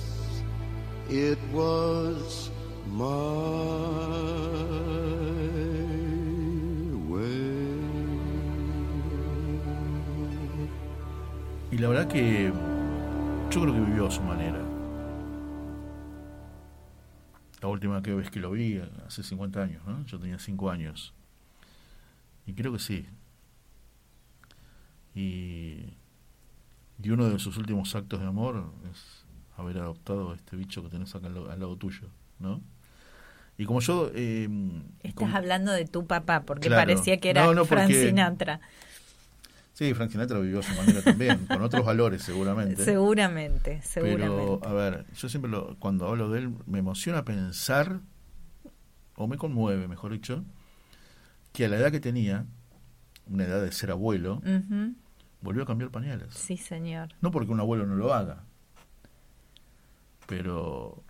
it was. Y la verdad que yo creo que vivió a su manera. La última vez que lo vi, hace 50 años, ¿no? Yo tenía 5 años. Y creo que sí. Y, y uno de sus últimos actos de amor es haber adoptado a este bicho que tenés acá al, lado- al lado tuyo, ¿no? Y como yo... eh, Estás como- hablando de tu papá, porque Claro. parecía que era No, no, Frank porque- Sinatra. Sí, Frank Sinatra vivió a su manera también, con otros valores seguramente. Seguramente, seguramente. Pero, a ver, yo siempre lo, cuando hablo de él me emociona pensar, o me conmueve, mejor dicho, que a la edad que tenía, una edad de ser abuelo. Volvió a cambiar pañales. Sí, señor. No porque un abuelo no lo haga, pero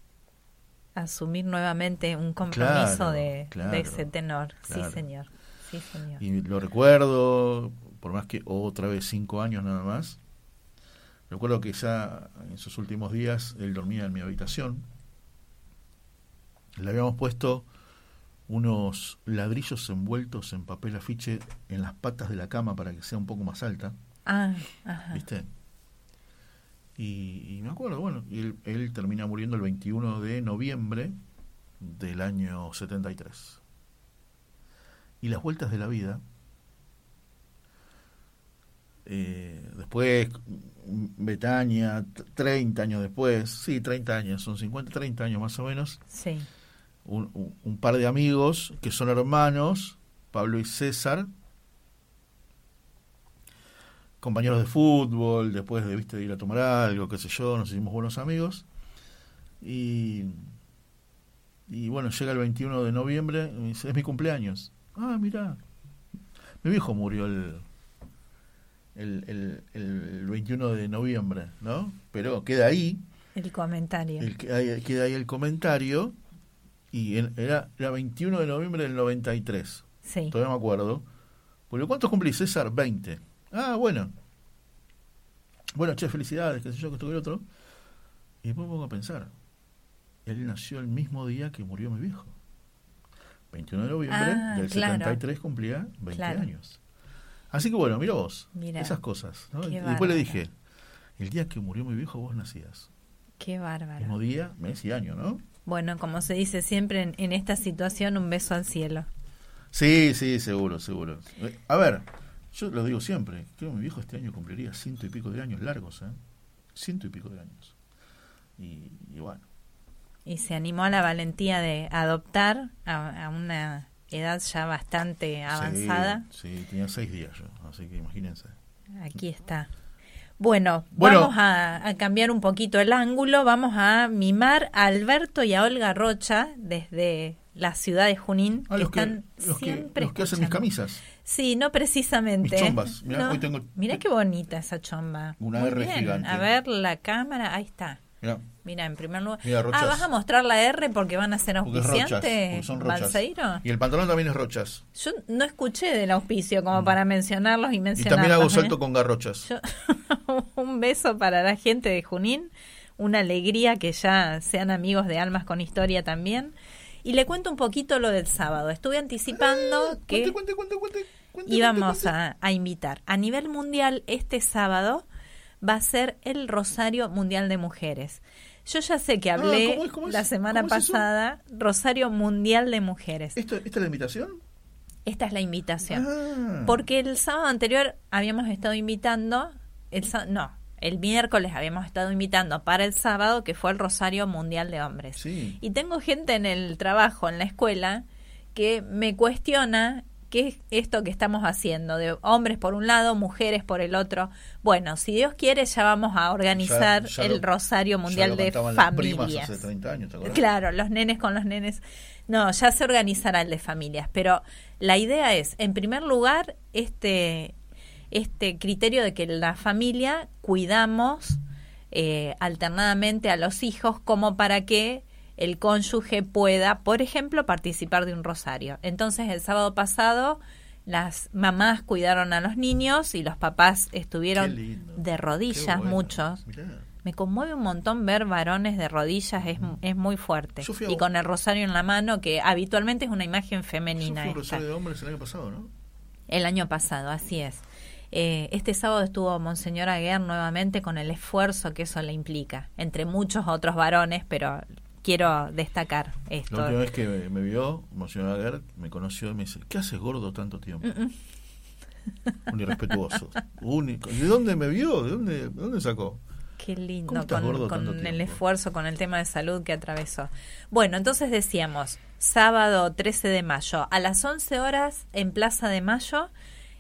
Asumir nuevamente un compromiso Claro, de, claro, de ese tenor. claro. Sí, señor. Sí, señor. y lo recuerdo, por más que otra vez cinco años nada más. Recuerdo que ya en sus últimos días él dormía en mi habitación. Le habíamos puesto unos ladrillos envueltos en papel afiche en las patas de la cama para que sea un poco más alta, Ah, ajá. ¿viste? Y, y me acuerdo, bueno, él, él termina muriendo el 21 de noviembre del año 73. Y las vueltas de la vida, eh, después Betania, t- 30 años después, sí, 30 años, son 50, 30 años más o menos, Sí. un, un- un par de amigos que son hermanos, Pablo y César, compañeros de fútbol, después de, ¿viste, de ir a tomar algo, qué sé yo, nos hicimos buenos amigos. Y, y bueno, llega el 21 de noviembre, y me dice, es mi cumpleaños. Ah, mira, mi viejo murió el, el, el, el 21 de noviembre, ¿no? Pero queda ahí, El comentario. el, queda ahí el comentario, y en- era, era 21 de noviembre del 93. Sí. Todavía me acuerdo. Porque ¿cuántos cumplís, César? 20. Ah, bueno. Bueno, che, felicidades, qué sé yo, que esto que el otro. Y después me pongo a pensar. Él nació el mismo día que murió mi viejo. 21 de noviembre Ah, del claro. 73 cumplía 20 Claro. años. Así que bueno, mira vos, Mira, esas cosas. Y después le dije, el día que murió mi viejo vos nacías. Qué bárbaro. Mismo día, mes y año, ¿no? Bueno, como se dice siempre en, en esta situación, un beso al cielo. Sí, sí, seguro, seguro. Eh, A ver, yo lo digo siempre, creo que mi viejo este año cumpliría ciento y pico de años largos, ¿eh? Ciento y pico de años. Y, y bueno, Y se animó a la valentía de adoptar a, a una edad ya bastante avanzada. Sí, sí, tenía seis días yo, así que imagínense. Aquí está. Bueno, vamos a, cambiar un poquito el ángulo, vamos a mimar a Alberto y a Olga Rocha desde la ciudad de Junín, ah, que están siempre los que hacen mis camisas. Sí, no precisamente. Mis chombas. Mirá, qué bonita esa chomba. Una R gigante. A ver la cámara, ahí está. Mira. en primer lugar. ah, vas a mostrar la R porque van a ser auspiciantes. son rochas. Y el pantalón también es rochas. Yo no escuché del auspicio como mm. para mencionarlos y mencionarlos. Y también hago salto ¿eh? con garrochas. un beso para la gente de Junín. Una alegría que ya sean amigos de Almas con Historia también. Y le cuento un poquito lo del sábado. Estuve anticipando eh, que cuente, cuente, cuente, íbamos a, a invitar a nivel mundial este sábado va a ser el Rosario Mundial de Mujeres. Yo ya sé que ah, hablé la semana pasada, Rosario Mundial de Mujeres. ¿Esto, ¿Esta es la invitación? Esta es la invitación. Ah. Porque el sábado anterior habíamos estado invitando, el no, el miércoles habíamos estado invitando para el sábado, que fue el Rosario Mundial de Hombres. Y tengo gente en el trabajo, en la escuela, que me cuestiona ¿Qué es esto que estamos haciendo? De hombres por un lado, mujeres por el otro. Bueno, si Dios quiere, ya vamos a organizar el Rosario Mundial de Familias. claro, los nenes con los nenes. No, ya se organizará el de familias. Pero la idea es, en primer lugar, este, este criterio de que la familia cuidamos eh, alternadamente a los hijos como para que el cónyuge pueda, por ejemplo, participar de un rosario. Entonces, el sábado pasado, las mamás cuidaron a los niños y los papás estuvieron de rodillas, muchos. Me conmueve un montón ver varones de rodillas, es, es muy fuerte. Y con el rosario en la mano, que habitualmente es una imagen femenina. Yo rosario de hombres el año pasado, ¿no? El año pasado, así es. Eh, este sábado estuvo Monseñor Aguer nuevamente con el esfuerzo que eso le implica, entre muchos otros varones, pero quiero destacar esto. La última vez que me, vio, Monseñor Aguer, me conoció y me dice, ¿qué haces gordo tanto tiempo? Un irrespetuoso, único. ¿De dónde me vio? ¿De dónde, de dónde sacó? Qué lindo, con, el esfuerzo, con el tema de salud que atravesó. Bueno, entonces decíamos, sábado 13 de mayo, a las 11 horas en Plaza de Mayo,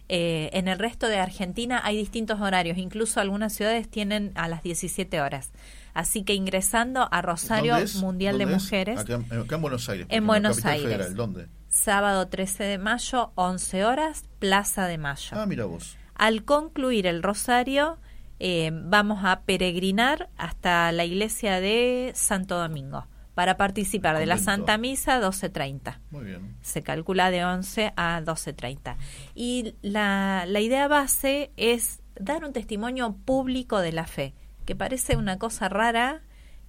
eh, en el resto de Argentina hay distintos horarios, incluso algunas ciudades tienen a las 17 horas. Así que ingresando a Rosario Mundial de Mujeres. Acá, en Buenos Aires. En Buenos Aires. Federal. ¿Dónde? Sábado 13 de mayo, 11 horas, Plaza de Mayo. Ah, mira vos. Al concluir el Rosario, eh, vamos a peregrinar hasta la iglesia de Santo Domingo para participar de la Santa Misa 12.30. Muy bien. Se calcula de 11 a 12.30. Y la, la idea base es dar un testimonio público de la fe que parece una cosa rara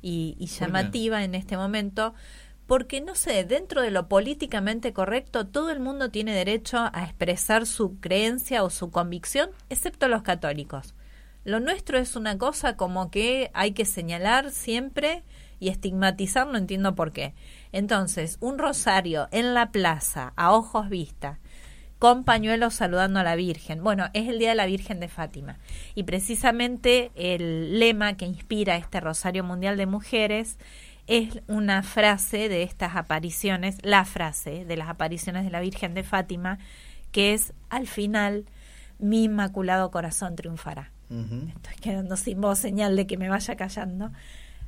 y, llamativa en este momento, porque no sé, dentro de lo políticamente correcto, todo el mundo tiene derecho a expresar su creencia o su convicción, excepto los católicos. Lo nuestro es una cosa como que hay que señalar siempre y estigmatizar, no entiendo por qué. Entonces, un rosario en la plaza, a ojos vista, con pañuelos saludando a la Virgen. Bueno, es el Día de la Virgen de Fátima. Y precisamente el lema que inspira este Rosario Mundial de Mujeres es una frase de estas apariciones, la frase de las apariciones de la Virgen de Fátima, que es al final mi inmaculado corazón triunfará. Estoy quedando sin voz, señal de que me vaya callando.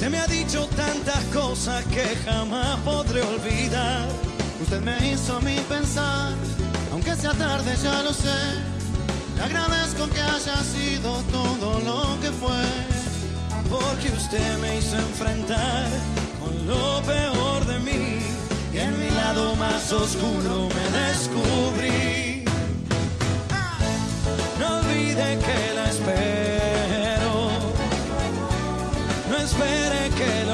Usted me ha dicho tantas cosas que jamás podré olvidar. Usted me hizo a mí pensar, aunque sea tarde ya lo sé. Le agradezco que haya sido todo lo que fue, porque usted me hizo enfrentar con lo peor de mí y en mi lado más oscuro me descubrí. No olvide que la espero, no espere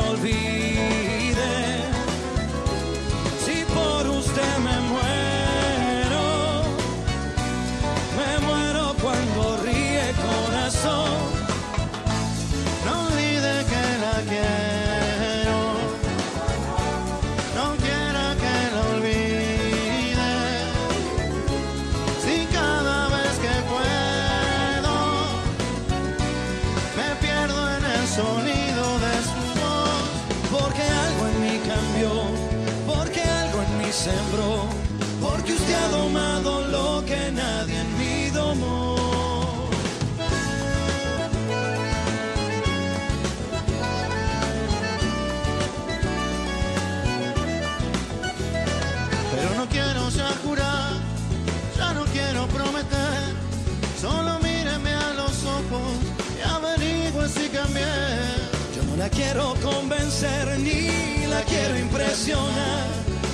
convencer ni la quiero impresionar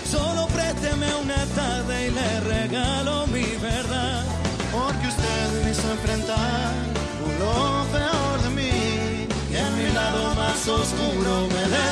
Solo présteme una tarde y le regalo mi verdad. Porque usted me hizo enfrentar lo peor de mí. Y en mi lado más oscuro me descubrí.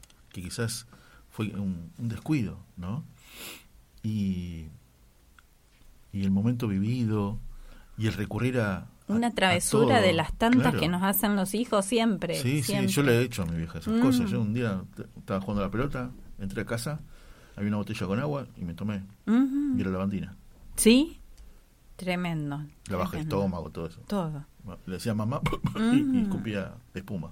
que quizás fue un, descuido, ¿no? Y, y el momento vivido y el recurrir a... Una travesura de las tantas que nos hacen los hijos siempre. Sí, sí, yo le he hecho a mi vieja esas cosas. Yo un día estaba jugando a la pelota, entré a casa, había una botella con agua y me tomé. Y era lavandina. ¿Sí? Tremendo. La baja el estómago, todo eso. Todo. Le decía mamá y, escupía espuma.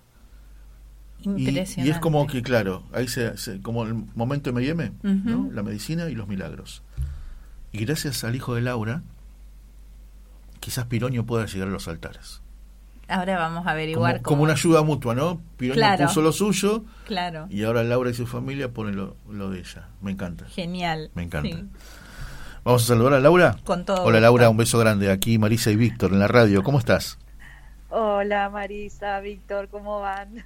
Y, es como que, claro, ahí se, como el momento de M&M, la medicina y los milagros. Y gracias al hijo de Laura, quizás Piroño pueda llegar a los altares. Ahora vamos a averiguar como, como una ayuda mutua, ¿no? Piroño puso lo suyo claro. y ahora Laura y su familia ponen lo, de ella. Me encanta. Genial. Me encanta. Vamos a saludar a Laura. Con todo. Hola Laura, un beso grande. Aquí Marisa y Víctor en la radio. ¿Cómo estás? Hola Marisa, Víctor, ¿cómo van?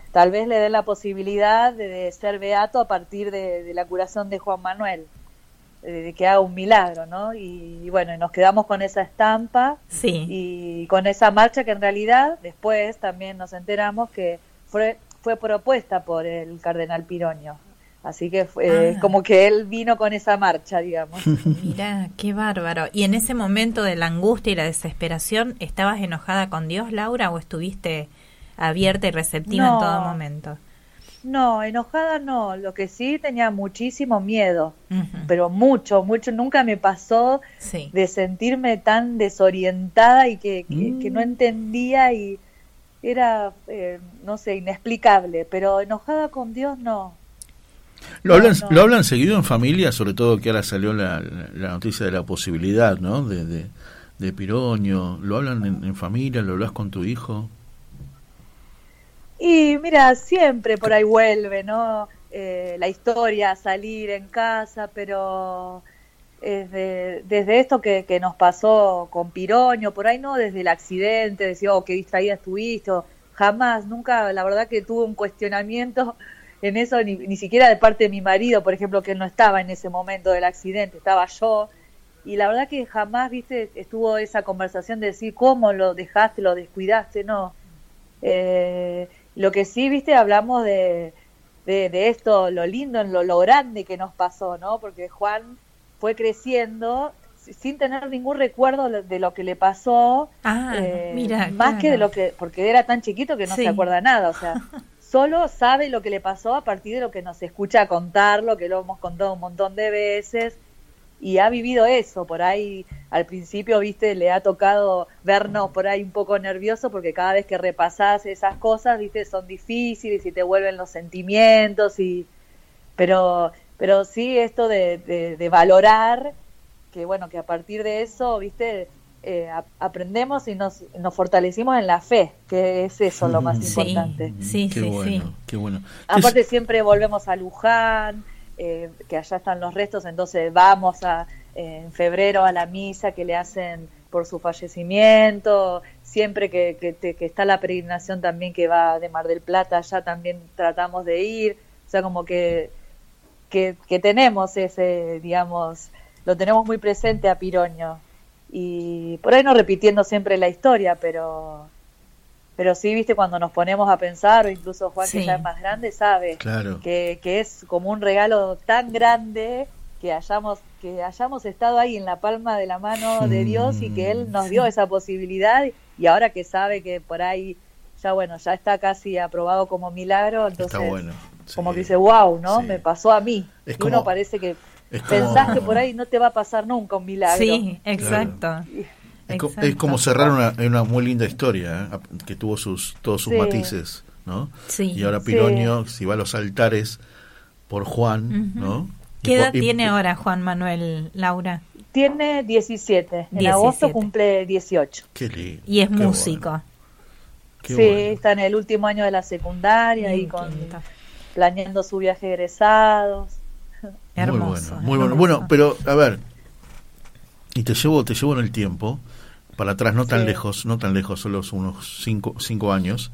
tal vez le den la posibilidad de, ser beato a partir de, la curación de Juan Manuel, de, que haga un milagro, ¿no? Y, bueno, nos quedamos con esa estampa sí. y con esa marcha que en realidad después también nos enteramos que fue, fue propuesta por el cardenal Piroño. Así que fue ah. como que él vino con esa marcha, digamos. Mira, qué bárbaro. ¿Y en ese momento de la angustia y la desesperación, estabas enojada con Dios, Laura, o estuviste abierta y receptiva en todo momento? No, enojada no. Lo que sí tenía muchísimo miedo, pero mucho, mucho. Nunca me pasó de sentirme tan desorientada y que, que, no mm. entendía y era, eh, no sé, inexplicable. Pero enojada con Dios no. Lo hablan, lo hablan seguido en familia, sobre todo que ahora salió la, noticia de la posibilidad, ¿no? De, de, Piroño. ¿Lo hablan en, familia? ¿Lo hablas con tu hijo? Y mira, siempre por ahí vuelve, ¿no? Eh, la historia, salir en casa, pero desde, desde esto que, que, nos pasó con Piroño, por ahí no desde el accidente, decía, oh, qué distraída estuviste, jamás, nunca, la verdad que tuve un cuestionamiento en eso, ni, ni siquiera de parte de mi marido, por ejemplo, que no estaba en ese momento del accidente, estaba yo. Y la verdad que jamás, viste, estuvo esa conversación de decir cómo lo dejaste, lo descuidaste, no. Eh, lo que sí, viste, hablamos de, de, esto, lo lindo, lo, lo grande que nos pasó, ¿no? Porque Juan fue creciendo sin tener ningún recuerdo de lo que le pasó, ah, eh, mira, más que de lo que, porque era tan chiquito que no se acuerda nada, o sea, solo sabe lo que le pasó a partir de lo que nos escucha contarlo, que lo hemos contado un montón de veces, y ha vivido eso, por ahí al principio, viste, le ha tocado vernos por ahí un poco nervioso porque cada vez que repasás esas cosas, viste, son difíciles y te vuelven los sentimientos y pero pero sí esto de, de valorar que bueno, que a partir de eso, viste, eh, aprendemos y nos, nos fortalecimos en la fe, que es eso lo más importante. Sí, qué sí, bueno, Qué bueno. Aparte siempre volvemos a Luján, eh, que allá están los restos, entonces vamos a, en febrero a la misa que le hacen por su fallecimiento, siempre que, que, está la peregrinación también que va de Mar del Plata, allá también tratamos de ir, o sea, como que, que, que tenemos ese, digamos, lo tenemos muy presente a Piroño y por ahí no repitiendo siempre la historia, pero pero sí, viste, cuando nos ponemos a pensar, o incluso Juan, que ya es más grande, sabe que, que, es como un regalo tan grande que hayamos, que hayamos estado ahí en la palma de la mano de Dios y que Él nos dio esa posibilidad y ahora que sabe que por ahí ya bueno, ya está casi aprobado como milagro, entonces como que dice, wow, ¿no? Me pasó a mí. y uno parece que Pensás que por ahí no te va a pasar nunca un milagro. Sí, exacto. Es, como cerrar una, una muy linda historia ¿eh? que tuvo sus todos sus matices, ¿no? Sí. Y ahora Pironio, si va a los altares por Juan, ¿no? ¿Qué edad tiene ahora Juan Manuel Laura? Tiene 17. En agosto cumple 18. Qué lindo. Y es músico. sí, está en el último año de la secundaria y con, planeando su viaje de egresados. Hermoso. Muy bueno, muy bueno. Bueno, pero a ver, y te llevo, te llevo en el tiempo, para atrás, no tan lejos, no tan lejos, solo unos cinco, cinco años.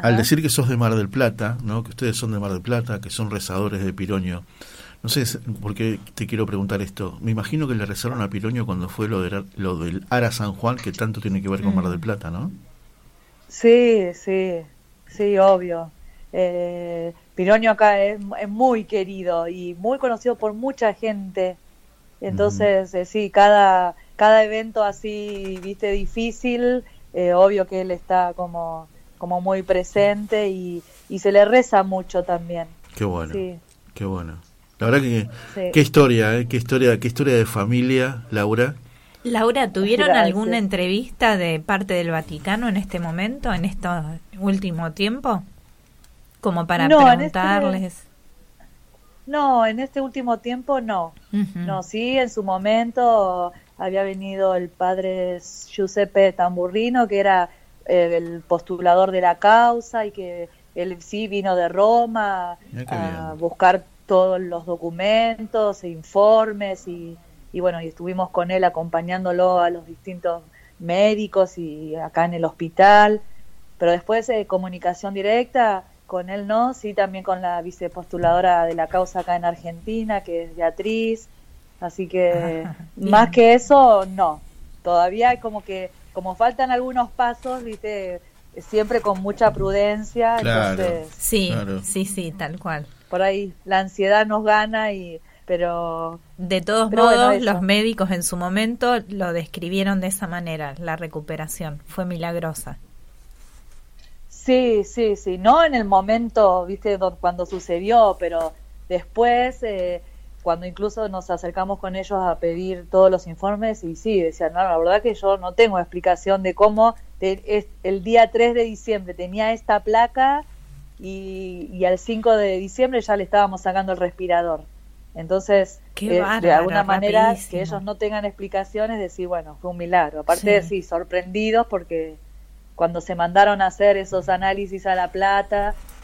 Al decir que sos de Mar del Plata, ¿no? que ustedes son de Mar del Plata, que son rezadores de Piroño, no sé por qué te quiero preguntar esto. Me imagino que le rezaron a Piroño cuando fue lo, de, lo del Ara San Juan, que tanto tiene que ver con Mar del mm. Plata, ¿no? Sí, sí, sí, obvio. Eh, Piroño acá es, muy querido y muy conocido por mucha gente. Entonces, eh, sí, cada, cada evento así, viste, difícil, eh, obvio que él está como, como muy presente y, y se le reza mucho también. Qué bueno. Qué bueno. La verdad que qué historia, ¿eh? qué historia, qué historia de familia, Laura. Laura, ¿tuvieron alguna entrevista de parte del Vaticano en este momento, en este último tiempo? Como para este preguntarles. No, en este último tiempo no. No, sí, en su momento había venido el padre Giuseppe Tamburrino, que era eh, el postulador de la causa y que él sí vino de Roma a buscar todos los documentos e informes y, bueno, y estuvimos con él acompañándolo a los distintos médicos y acá en el hospital, pero después de comunicación directa con él no, sí también con la vicepostuladora de la causa acá en Argentina, que es Beatriz, así que más que eso, no, todavía como que, como faltan algunos pasos, viste, siempre con mucha prudencia, entonces... Sí, sí, sí, tal cual. Por ahí la ansiedad nos gana y pero de todos modos los médicos en su momento lo describieron de esa manera la recuperación. Fue milagrosa. Sí sí sí. No en el momento viste cuando sucedió pero después eh, cuando incluso nos acercamos con ellos a pedir todos los informes y sí decían no la verdad que yo no tengo explicación de cómo el día 3 de diciembre tenía esta placa y, al 5 de diciembre ya le estábamos sacando el respirador. Entonces, eh, de alguna manera, que ellos no tengan explicaciones, decir, bueno, fue un milagro. Aparte, de sí, sorprendidos porque cuando se mandaron a hacer esos análisis a la plata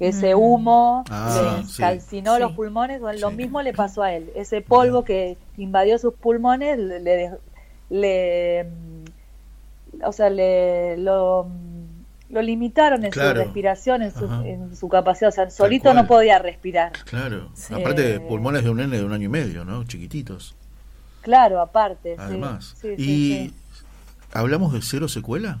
ese humo ah, le calcinó los pulmones, lo mismo le pasó a él. Ese polvo que invadió sus pulmones le, le, mm, o sea, le lo lo limitaron en su respiración, en su, capacidad, o sea, solito no podía respirar. Claro, aparte de pulmones de un nene de un año y medio, ¿no? Chiquititos. Claro, aparte. Además. ¿Y hablamos de cero secuela?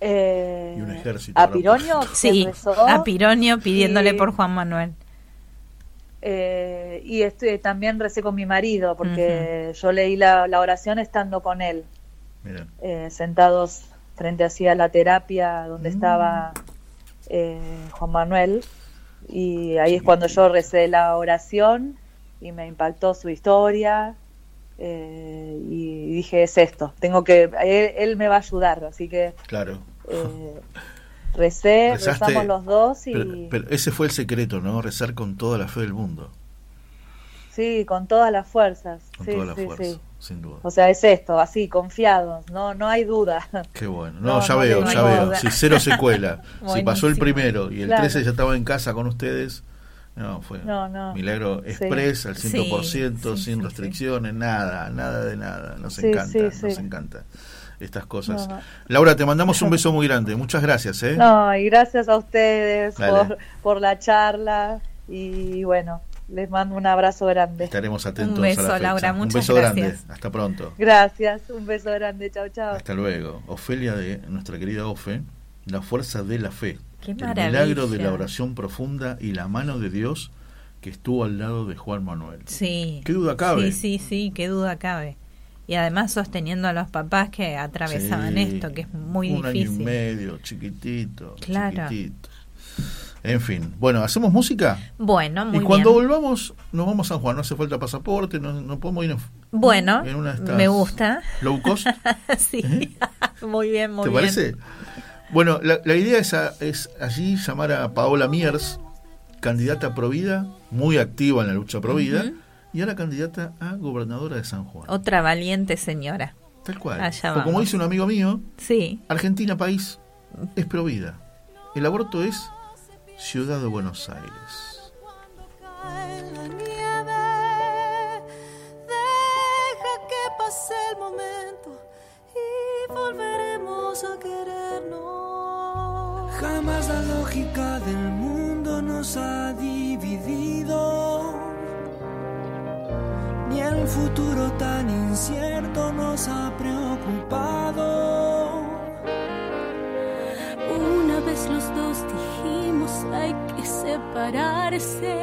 Eh, y un ejército. ¿A Pironio? Sí, a Pironio pidiéndole por Juan Manuel. Eh, y estoy, también recé con mi marido, porque yo leí la, oración estando con él, eh, sentados frente a la terapia donde mm. estaba eh, Juan Manuel, y ahí es cuando yo recé la oración y me impactó su historia. y dije es esto tengo que él, me va a ayudar así que claro Recé, rezamos los dos y... Pero, ese fue el secreto, ¿no? Rezar con toda la fe del mundo. Sí, con todas las fuerzas. Con sí, todas las fuerzas, sin duda. O sea, es esto, así, confiados, no no hay duda. Qué bueno. No, ya veo, ya veo. Si cero secuela. si pasó el primero y el 13 ya estaba en casa con ustedes, no, fue milagro express al 100%, sin restricciones, nada, nada de nada. Nos encanta, nos encanta estas cosas. Laura, te mandamos un beso muy grande. Muchas gracias. ¿eh? No, y gracias a ustedes por, por la charla. Y bueno, les mando un abrazo grande. Estaremos atentos. Un beso, Laura. Muchas un beso grande. Hasta pronto. Gracias. Un beso grande. Chao, chao. Hasta luego. Ofelia, de nuestra querida Ofe, la fuerza de la fe. Qué el milagro de la oración profunda y la mano de Dios que estuvo al lado de Juan Manuel. Sí. ¿Qué duda cabe? Sí, sí, sí, qué duda cabe y además sosteniendo a los papás que atravesaban esto, que es muy difícil. Un año y medio, chiquitito, claro. chiquitito. En fin, bueno, ¿hacemos música? Bueno, muy Y cuando volvamos, nos vamos a San Juan, no hace falta pasaporte, no, podemos ir Bueno, me gusta. ¿Low cost? sí, ¿Eh? muy bien, muy bien. ¿Te parece? Bueno, la, idea es, es, allí llamar a Paola Miers, candidata a Provida, muy activa en la lucha Provida, y ahora candidata a gobernadora de San Juan. Otra valiente señora. Tal cual. como dice un amigo mío, sí. Argentina país es provida. El aborto es Ciudad de Buenos Aires. Deja que pase el momento y volveremos a querernos. Jamás la lógica del mundo nos ha dividido ni el futuro tan incierto nos ha preocupado. Una vez los dos dijimos hay que separarse,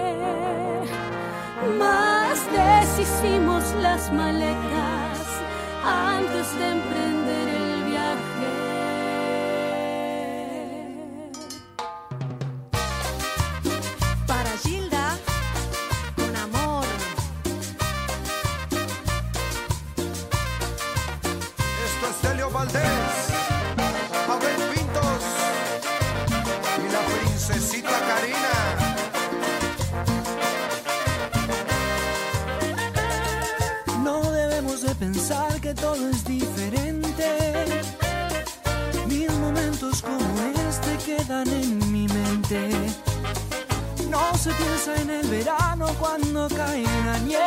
más deshicimos las maletas antes de emprender todo es diferente. Mil momentos como este quedan en mi mente. No se piensa en el verano cuando cae la nieve.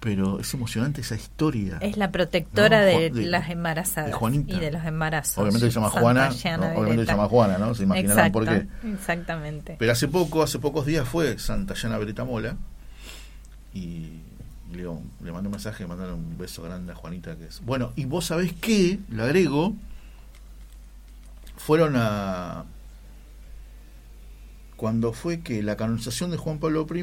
Pero es emocionante esa historia. Es la protectora No, de, las embarazadas de Juanita. y de los embarazos. Obviamente se llama Santa Juana, obviamente se llama Juana, ¿no? Se imaginarán por qué. Exactamente. Pero hace poco, hace pocos días fue Santa Llana Beretta Mola y le, le mandé un mensaje, le mandaron un beso grande a Juanita que es. Bueno, y vos sabés qué, le agrego, fueron a cuando fue que la canonización de Juan Pablo I,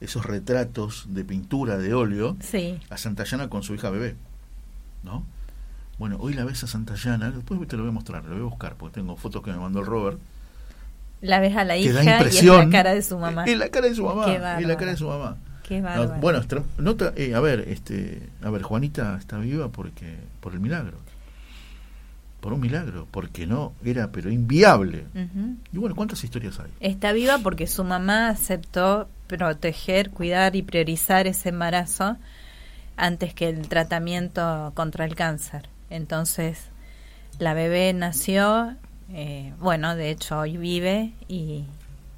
esos retratos de pintura de óleo Sí. a Santa Llana con su hija bebé. ¿No? Bueno, hoy la ves a Santa Llana, después te lo voy a mostrar, lo voy a buscar, porque tengo fotos que me mandó el Robert. La ves a la hija da y es impresión. la cara de su mamá. Es la cara de su mamá. Es la cara de su mamá. Qué No, bueno, nota, eh, a ver, este, a ver, Juanita está viva porque por el milagro. Por un milagro, porque no era pero inviable. Ujú. Y bueno, ¿cuántas historias hay? Está viva porque su mamá aceptó proteger, cuidar y priorizar ese embarazo antes que el tratamiento contra el cáncer. Entonces, la bebé nació, eh, bueno, de hecho hoy vive y,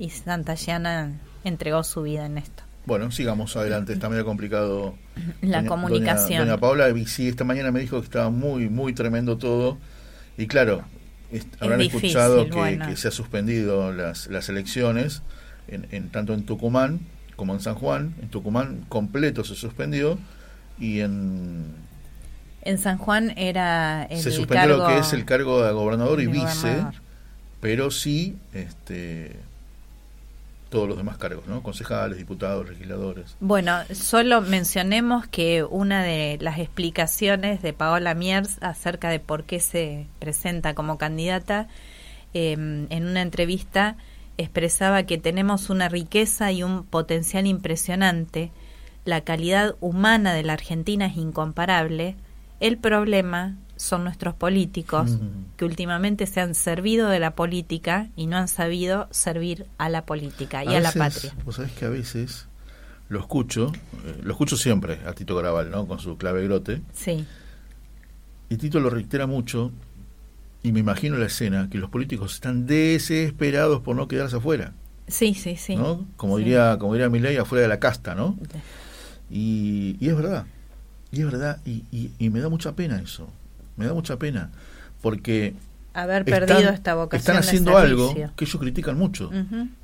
y Santa Llana entregó su vida en esto. Bueno, sigamos adelante, está medio complicado. La Doña- comunicación. Doña, doña Paula, sí, esta mañana me dijo que estaba muy, muy tremendo todo. Y claro, habrán difícil, escuchado que, bueno. que se ha suspendido las, las elecciones, en, en- tanto en Tucumán como en San Juan. En Tucumán completo se suspendió y en En San Juan era el se suspendió lo que es el cargo de gobernador y vice, gobernador. pero sí este todos los demás cargos, ¿no? Concejales, diputados, legisladores. Bueno, solo mencionemos que una de las explicaciones de Paola Miers acerca de por qué se presenta como candidata, eh, en una entrevista expresaba que tenemos una riqueza y un potencial impresionante, la calidad humana de la Argentina es incomparable, el problema son nuestros políticos que últimamente se han servido de la política y no han sabido servir a la política y a, la veces, patria. Vos sabés que a veces lo escucho, eh, lo escucho siempre a Tito Graval, ¿no? Con su clave grote. Sí. Y Tito lo reitera mucho y me imagino la escena que los políticos están desesperados por no quedarse afuera, Sí, sí, sí. ¿no? Como Sí. diría, como diría Milei, afuera de la casta, ¿no? Y, y es verdad, y es verdad, y, y- y me da mucha pena eso, me da mucha pena, porque Haber están- perdido esta vocación están de haciendo algo que ellos critican mucho,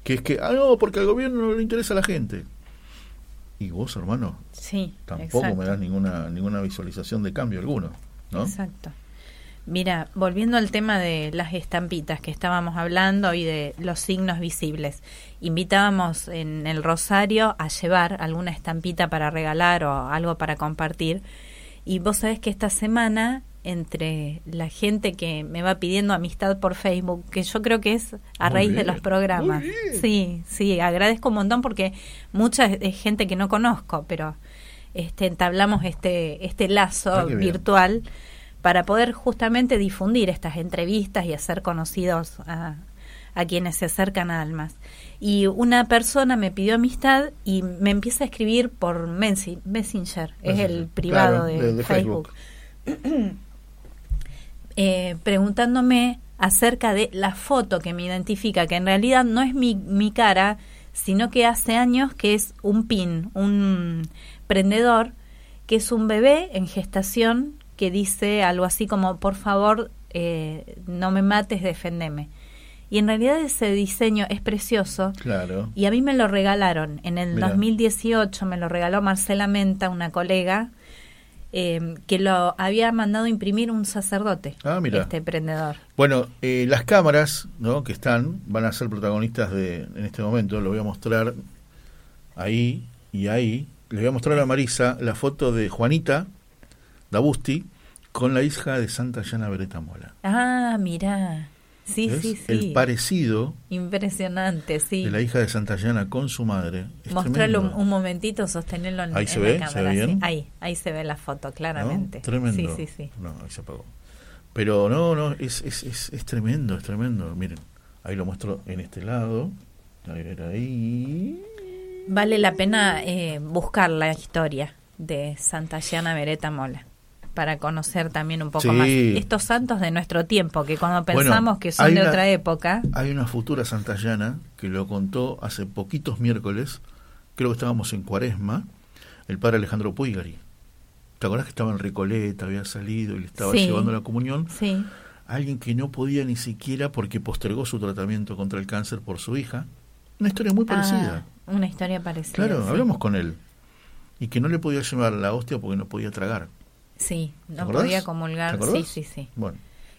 que es que, ah, no, porque al gobierno no le interesa a la gente. Y vos, hermano, Sí, tampoco exacto. me das ninguna ninguna visualización de cambio alguno, ¿no? Exacto. Mira, volviendo al tema de las estampitas que estábamos hablando y de los signos visibles, invitábamos en el Rosario a llevar alguna estampita para regalar o algo para compartir. Y vos sabés que esta semana, entre la gente que me va pidiendo amistad por Facebook, que yo creo que es a Muy raíz de los programas. Sí, sí, agradezco un montón porque mucha es gente que no conozco, pero este entablamos este este lazo Ah, bien. virtual para poder justamente difundir estas entrevistas y hacer conocidos a, a quienes se acercan a Almas. Y una persona me pidió amistad y me empieza a escribir por Messenger, es el privado claro, de, de- de Facebook. eh, preguntándome acerca de la foto que me identifica, que en realidad no es mi, mi cara, sino que hace años que es un pin, un prendedor, que es un bebé en gestación que dice algo así como, por favor, eh, no me mates, defendeme. Y en realidad ese diseño es precioso. Claro. Y a mí me lo regalaron. En el 2018 me lo regaló Marcela Menta, una colega, eh, que lo había mandado imprimir un sacerdote, ah, este emprendedor. Bueno, eh, las cámaras ¿no? que están van a ser protagonistas de, en este momento. Lo voy a mostrar ahí y ahí. Le voy a mostrar a Marisa la foto de Juanita Dabusti con la hija de Santa Llana Beretta Mola. Ah, mira. Sí, sí, sí. El parecido. Impresionante, sí. De la hija de Santa Llana con su madre. Mostrarlo un, momentito, sostenerlo en, ahí se ve, la cámara. ¿Se ve bien? Ahí, ahí se ve la foto, claramente. Tremendo. Sí, sí, sí. No, ahí se apagó. Pero no, no, es, es, es, es tremendo, es tremendo. Miren, ahí lo muestro en este lado. A ver, ahí. Vale la pena eh, buscar la historia de Santa Llana Beretta Mola para conocer también un poco más estos santos de nuestro tiempo, que cuando pensamos que son de otra época. Hay una futura santallana que lo contó hace poquitos miércoles, creo que estábamos en Cuaresma, el padre Alejandro Puigari. ¿Te acordás que estaba en Recoleta, había salido y le estaba llevando la comunión? Sí. Alguien que no podía ni siquiera porque postergó su tratamiento contra el cáncer por su hija. Una historia muy parecida. Ah, una historia parecida. Claro, hablamos con él. Y que no le podía llevar la hostia porque no podía tragar. Sí, no podía comulgar. Sí, sí, sí. Bueno.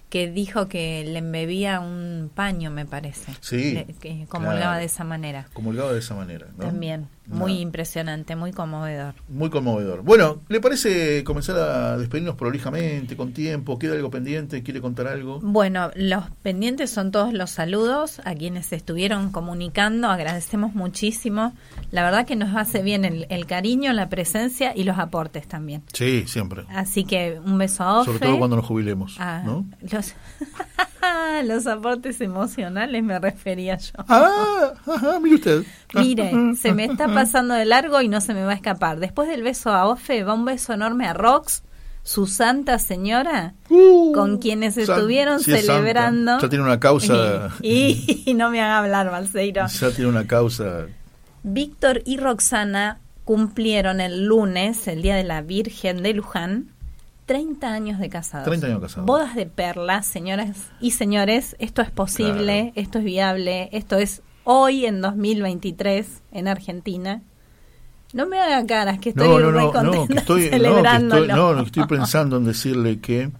Que dijo que le embebía un paño, me parece. Sí. que comulgaba de esa manera. Comulgaba de esa manera. También. Muy impresionante, muy conmovedor. Muy conmovedor. Bueno, ¿le parece comenzar a despedirnos prolijamente, con tiempo? ¿Queda algo pendiente? ¿Quiere contar algo? Bueno, los pendientes son todos los saludos a quienes estuvieron comunicando. Agradecemos muchísimo. La verdad que nos hace bien el, cariño, la presencia y los aportes también. Sí, siempre. Así que un beso a Ofe. Sobre todo cuando nos jubilemos. Ah, ¿no? Los... los aportes emocionales me refería yo. Ah, mire usted. Mire, se me está pasando de largo y no se me va a escapar. Después del beso a Ofe, va un beso enorme a Rox, su santa señora, uh, con quienes estuvieron celebrando. Ya tiene una causa. Y, no me haga hablar, Balseiro. Ya tiene una causa. Víctor y Roxana cumplieron el lunes, el Día de la Virgen de Luján, 30 años de casados. 30 años casados. Bodas de perlas, señoras y señores, esto es posible, esto es viable, esto es hoy en 2023 en Argentina. No me haga caras que estoy no, no, no, que estoy, no, estoy pensando en decirle que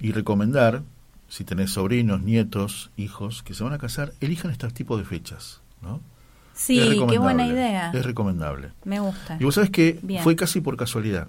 y recomendar si tenés sobrinos, nietos, hijos que se van a casar, elijan este tipo de fechas, ¿no? Sí, qué buena idea. Es recomendable. Me gusta. Y vos sabés que fue casi por casualidad.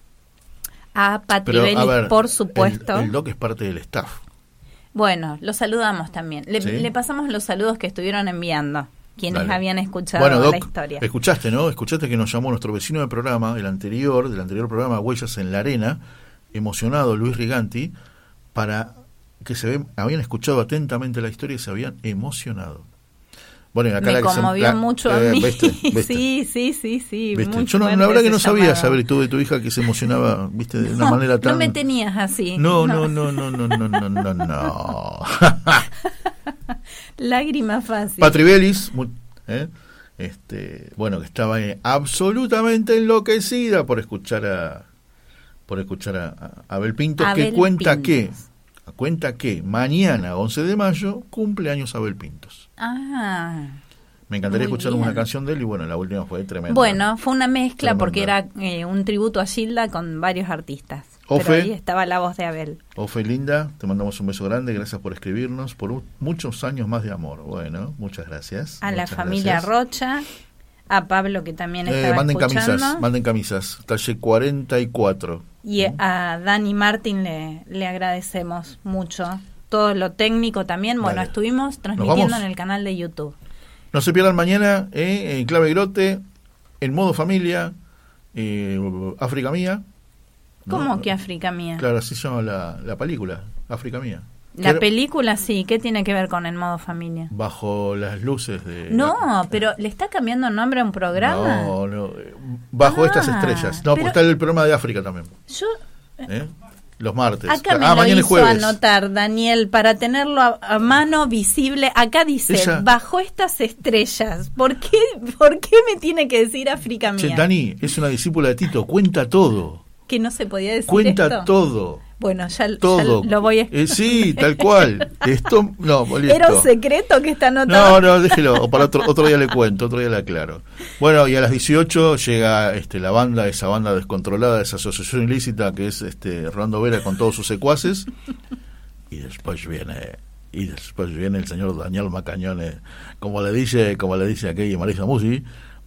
a por supuesto. El, Doc es parte del staff. Bueno, lo saludamos también. Le, pasamos los saludos que estuvieron enviando quienes habían escuchado bueno, la historia. Escuchaste, ¿no? Escuchaste que nos llamó nuestro vecino del programa, el anterior, del anterior programa Huellas en la Arena, emocionado Luis Riganti, para que se habían escuchado atentamente la historia y se habían emocionado. Bueno, y acá Me la que se- conmovió la- mucho a eh, mí. ¿viste? ¿viste? Sí, sí, sí, sí. Muy Yo no, la verdad que no sabía saber tú de tu hija que se emocionaba, viste, de una No, manera tan... No me tenías así. no, no, no, no, no, no, no, no, no. Lágrima fácil. Patri Bellis, mu- ¿eh? este, bueno, que estaba eh, absolutamente enloquecida por escuchar a por escuchar a, a Abel Pintos, que Abel cuenta Pintos. que cuenta que mañana, 11 de mayo, cumple años Abel Pintos. Ah. Me encantaría escuchar bien. una canción de él y bueno, la última fue tremenda. Bueno, fue una mezcla Tremenda. porque era eh, un tributo a Gilda con varios artistas. Ofe. Pero ahí estaba la voz de Abel. Ofe Linda, te mandamos un beso grande, gracias por escribirnos, por un- muchos años más de amor. Bueno, muchas gracias. A la familia gracias. Rocha. A Pablo que también Eh, estaba manden escuchando. camisas, manden camisas, talle 44. Y a Dani Martín le, le agradecemos mucho. Todo lo técnico también. Bueno, estuvimos transmitiendo en el canal de YouTube. No se pierdan mañana eh, en Clave Grote, en modo familia, eh, África Mía. ¿no? ¿Cómo que África Mía? Claro, así se llama la, la película, África Mía. La película sí, ¿qué tiene que ver con el modo familia? Bajo las luces de... No, pero le está cambiando nombre a un programa. No, no, eh, bajo Ah, estas estrellas. No, porque está el programa de África también. Yo ¿eh? Los martes. acá me ah, lo mañana hizo jueves. anotar, Daniel, para tenerlo a, a mano visible. Acá dice, Ella- bajo estas estrellas. ¿Por qué, ¿Por qué me tiene que decir África Che, Mía? Dani es una discípula de Tito, cuenta todo. Que no se podía decir Cuenta esto. todo. Bueno, ya, ya Todo. lo voy a... Eh, sí, tal cual. Esto, no, listo. Era un secreto que está anotado. No, no, déjelo, o para otro, otro día le cuento, otro día le aclaro. Bueno, y a las 18 llega este, la banda, esa banda descontrolada, esa asociación ilícita que es este Rolando Vera con todos sus secuaces. Y después viene, y después viene el señor Daniel Macañones, como le dice, como le dice aquella Marisa Musi,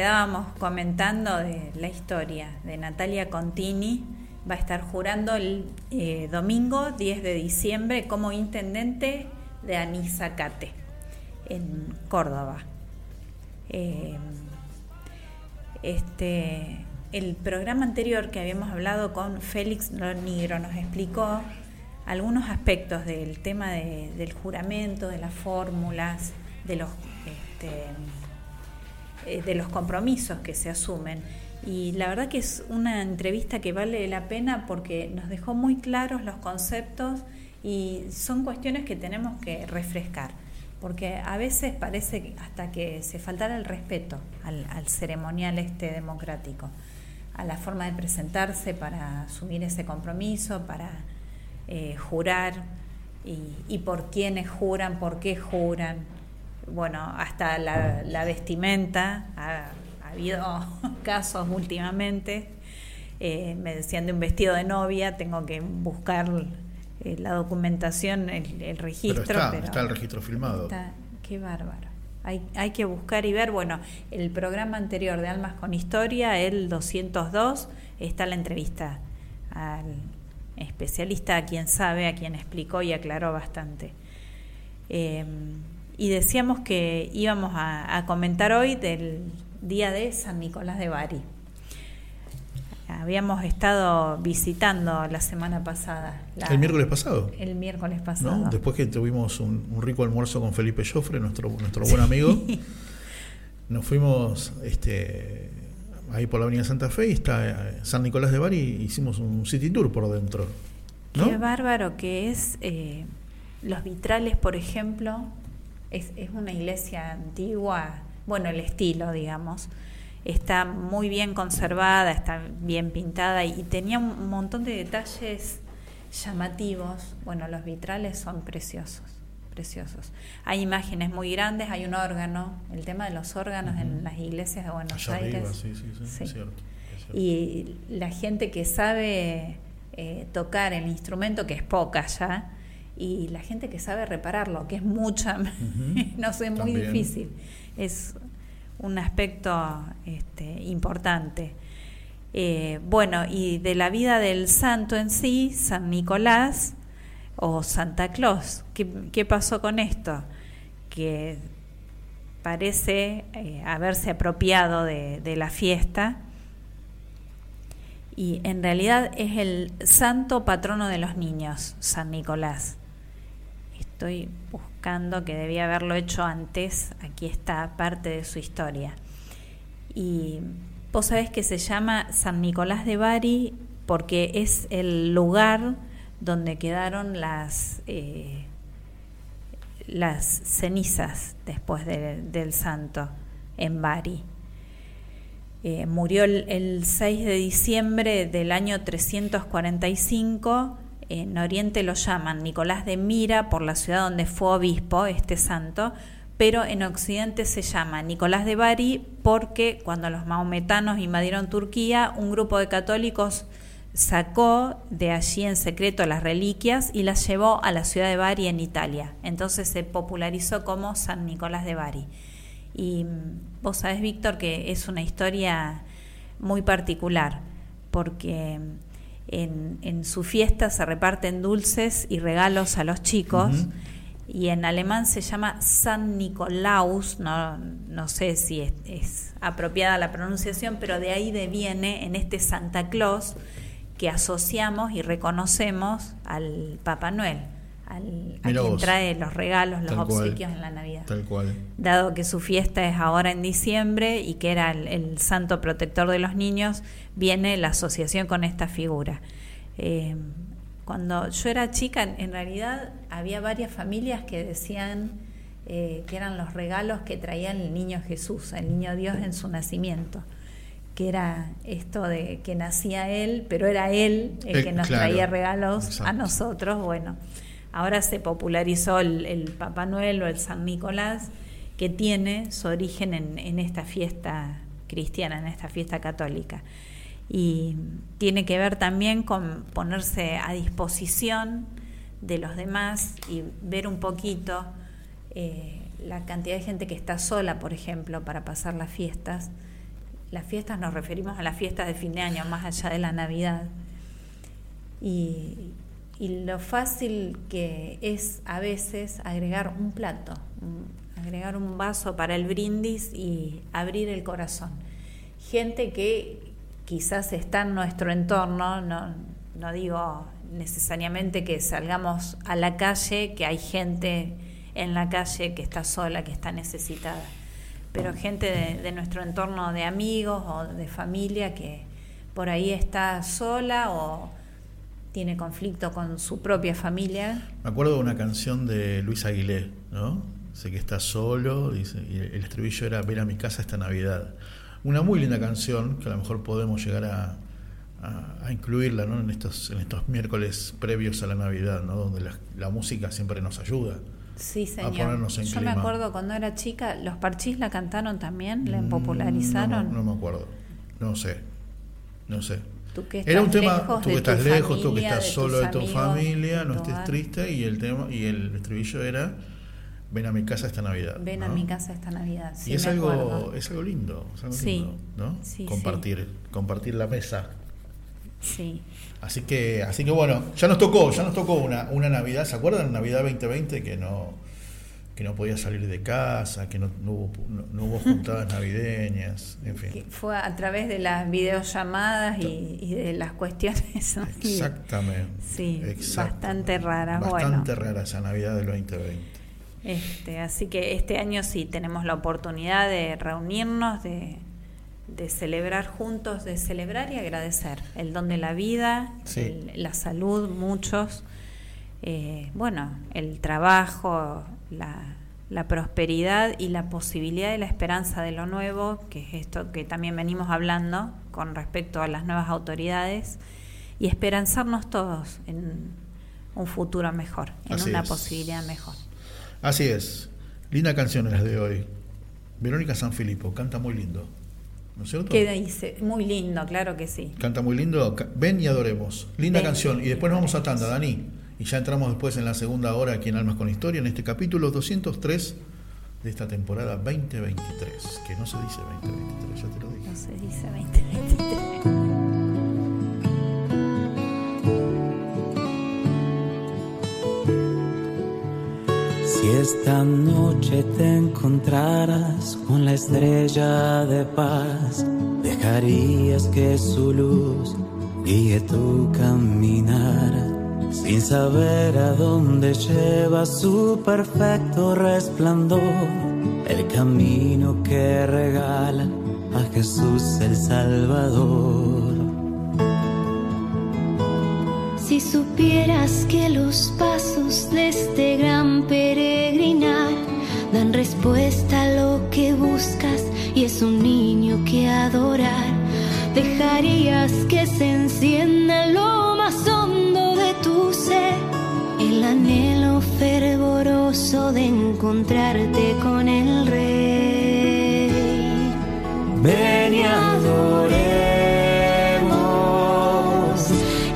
Quedábamos comentando de la historia de Natalia Contini. Va a estar jurando el eh, domingo 10 de diciembre como intendente de Anisacate, en Córdoba. Eh, este, el programa anterior que habíamos hablado con Félix Nigro nos explicó algunos aspectos del tema de- del juramento, de las fórmulas, de los, este, eh, de los compromisos que se asumen. Y la verdad que es una entrevista que vale la pena porque nos dejó muy claros los conceptos y son cuestiones que tenemos que refrescar. Porque a veces parece hasta que se faltara el respeto al, al ceremonial este democrático, a la forma de presentarse para asumir ese compromiso, para eh, jurar y, y por quiénes juran, por qué juran. Bueno, hasta la, la vestimenta, ha, ha habido casos últimamente. Eh, me decían de un vestido de novia, tengo que buscar eh, la documentación, el, el registro. Pero está, pero está el registro filmado. Está- qué bárbaro. Hay, hay que buscar y ver, bueno, el programa anterior de Almas con Historia, el 202, está la entrevista al especialista, a quien sabe, a quien explicó y aclaró bastante. Eh, y decíamos que íbamos a, a comentar hoy del día de San Nicolás de Bari. Habíamos estado visitando la semana pasada. la- El miércoles pasado. El miércoles pasado. ¿no? Después que tuvimos un, un rico almuerzo con Felipe Joffre, nuestro, nuestro buen amigo, nos fuimos este, ahí por la Avenida Santa Fe y está eh, San Nicolás de Bari, hicimos un city tour por dentro. Qué bárbaro que es. Eh, los vitrales, por ejemplo, es, es una iglesia antigua, bueno, el estilo, digamos está muy bien conservada, está bien pintada y tenía un montón de detalles llamativos. Bueno, los vitrales son preciosos, preciosos. Hay imágenes muy grandes, hay un órgano, el tema de los órganos en las iglesias de Buenos Aires. sí, sí, sí, Es cierto, Y la gente que sabe eh, tocar el instrumento, que es poca ya, y la gente que sabe repararlo, que es mucha, no sé, muy difícil. Es un aspecto este, importante. Eh, bueno, y de la vida del santo en sí, San Nicolás o Santa Claus, ¿qué, pasó con esto? Que parece eh, haberse apropiado de, de la fiesta y en realidad es el santo patrono de los niños, San Nicolás. Estoy buscando que debía haberlo hecho antes. Aquí está parte de su historia. Y vos sabés que se llama San Nicolás de Bari porque es el lugar donde quedaron las, eh, las cenizas después del santo en Bari. Eh, murió el, el 6 de diciembre del año 345 en Oriente lo llaman Nicolás de Mira por la ciudad donde fue obispo este santo, pero en Occidente se llama Nicolás de Bari porque cuando los maometanos invadieron Turquía, un grupo de católicos sacó de allí en secreto las reliquias y las llevó a la ciudad de Bari en Italia. Entonces se popularizó como San Nicolás de Bari. Y mm, vos sabés, Víctor, que es una historia muy particular, porque en, su fiesta se reparten dulces y regalos a los chicos. Y en alemán se llama San Nicolaus, no, no sé si es, apropiada la pronunciación, pero de ahí deviene en este Santa Claus que asociamos y reconocemos al Papá Noel, al, a quien trae los regalos, los obsequios en la Navidad. Tal cual. Dado que su fiesta es ahora en diciembre y que era el santo protector de los niños, viene la asociación con esta figura. Eh, cuando yo era chica, en realidad había varias familias que decían eh, que eran los regalos que traía el niño Jesús, el niño Dios en su nacimiento, que era esto de que nacía Él, pero era Él el que nos traía regalos a nosotros. Bueno, ahora se popularizó el, Papá Noel o el San Nicolás, que tiene su origen en esta fiesta cristiana, en esta fiesta católica y tiene que ver también con ponerse a disposición de los demás y ver un poquito eh, la cantidad de gente que está sola, por ejemplo, para pasar las fiestas. Las fiestas nos referimos a las fiestas de fin de año, más allá de la Navidad. Y, y lo fácil que es a veces agregar un plato, agregar un vaso para el brindis y abrir el corazón. Gente que quizás está en nuestro entorno, no, no digo necesariamente que salgamos a la calle, que hay gente en la calle que está sola, que está necesitada, pero gente de, nuestro entorno de amigos o de familia que por ahí está sola o tiene conflicto con su propia familia. Me acuerdo de una canción de Luis Aguilé, ¿no? Sé que está solo, dice, y el estribillo era Ven a mi casa esta Navidad una muy linda canción que a lo mejor podemos llegar a, incluirla en, estos, en estos miércoles previos a la Navidad, ¿no? donde la, música siempre nos ayuda. Sí, señor. A ponernos en Yo me acuerdo cuando era chica, los Parchís la cantaron también, la mm, popularizaron. No, me acuerdo, no sé, no sé. Era un tema, tú que estás lejos, tú que estás solo de tu familia, no estés triste y el tema y el estribillo era ven a mi casa esta Navidad. Ven a mi casa esta Navidad. y es algo, es algo lindo, sí, ¿no? compartir, compartir la mesa. Sí. Así que, así que bueno, ya nos tocó, ya nos tocó una, una Navidad, ¿se acuerdan? Navidad 2020 que no que no podía salir de casa, que no, hubo, no, hubo juntadas navideñas, en fin. fue a través de las videollamadas y, de las cuestiones. Exactamente. Sí, bastante rara. Bastante rara esa Navidad del 2020. Este, así que este año sí tenemos la oportunidad de reunirnos, de, de celebrar juntos, de celebrar y agradecer el don de la vida, la salud, muchos, eh, bueno, el trabajo, la, la prosperidad y la posibilidad de la esperanza de lo nuevo, que es esto que también venimos hablando con respecto a las nuevas autoridades, y esperanzarnos todos en un futuro mejor, en una posibilidad mejor. Así es. Linda canción las de hoy. Verónica Sanfilippo, canta muy lindo. ¿No es cierto? ¿Qué dice? Muy lindo, claro que sí. Canta muy lindo. Ven y adoremos. Linda canción. Y después nos vamos a tanda, Dani. Y ya entramos después en la segunda hora aquí en Almas con Historia, en este capítulo 203 de esta temporada 2023. Que no se dice 2023, ya te lo dije. No se dice 2023. Si esta noche te encontraras con la estrella de paz, dejarías que su luz guíe tu caminar sin saber a dónde lleva su perfecto resplandor, el camino que regala a Jesús el Salvador. Si supieras que los pasos de este gran peregrinar dan respuesta a lo que buscas y es un niño que adorar, dejarías que se encienda lo el anhelo fervoroso de encontrarte con el rey. Ven y adoremos,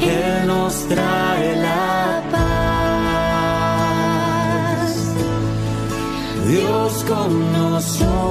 Él nos trae la paz. Dios con nosotros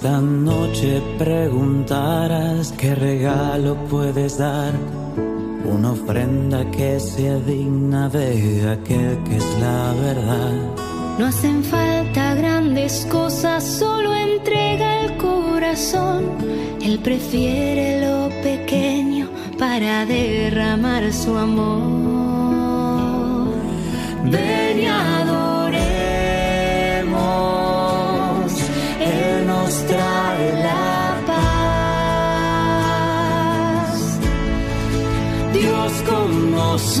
esta noche preguntarás qué regalo puedes dar, una ofrenda que sea digna de aquel que es la verdad. No hacen falta grandes cosas, solo entrega el corazón. Él prefiere lo pequeño para derramar su amor. Trae la paz. Dios con nosotros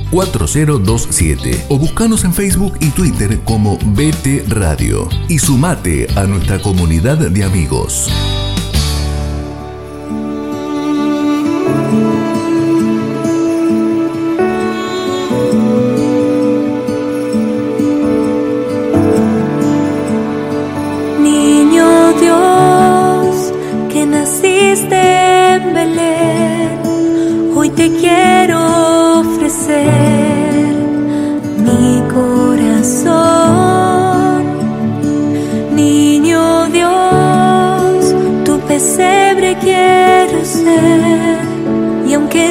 4027 o buscanos en Facebook y Twitter como BT Radio y sumate a nuestra comunidad de amigos.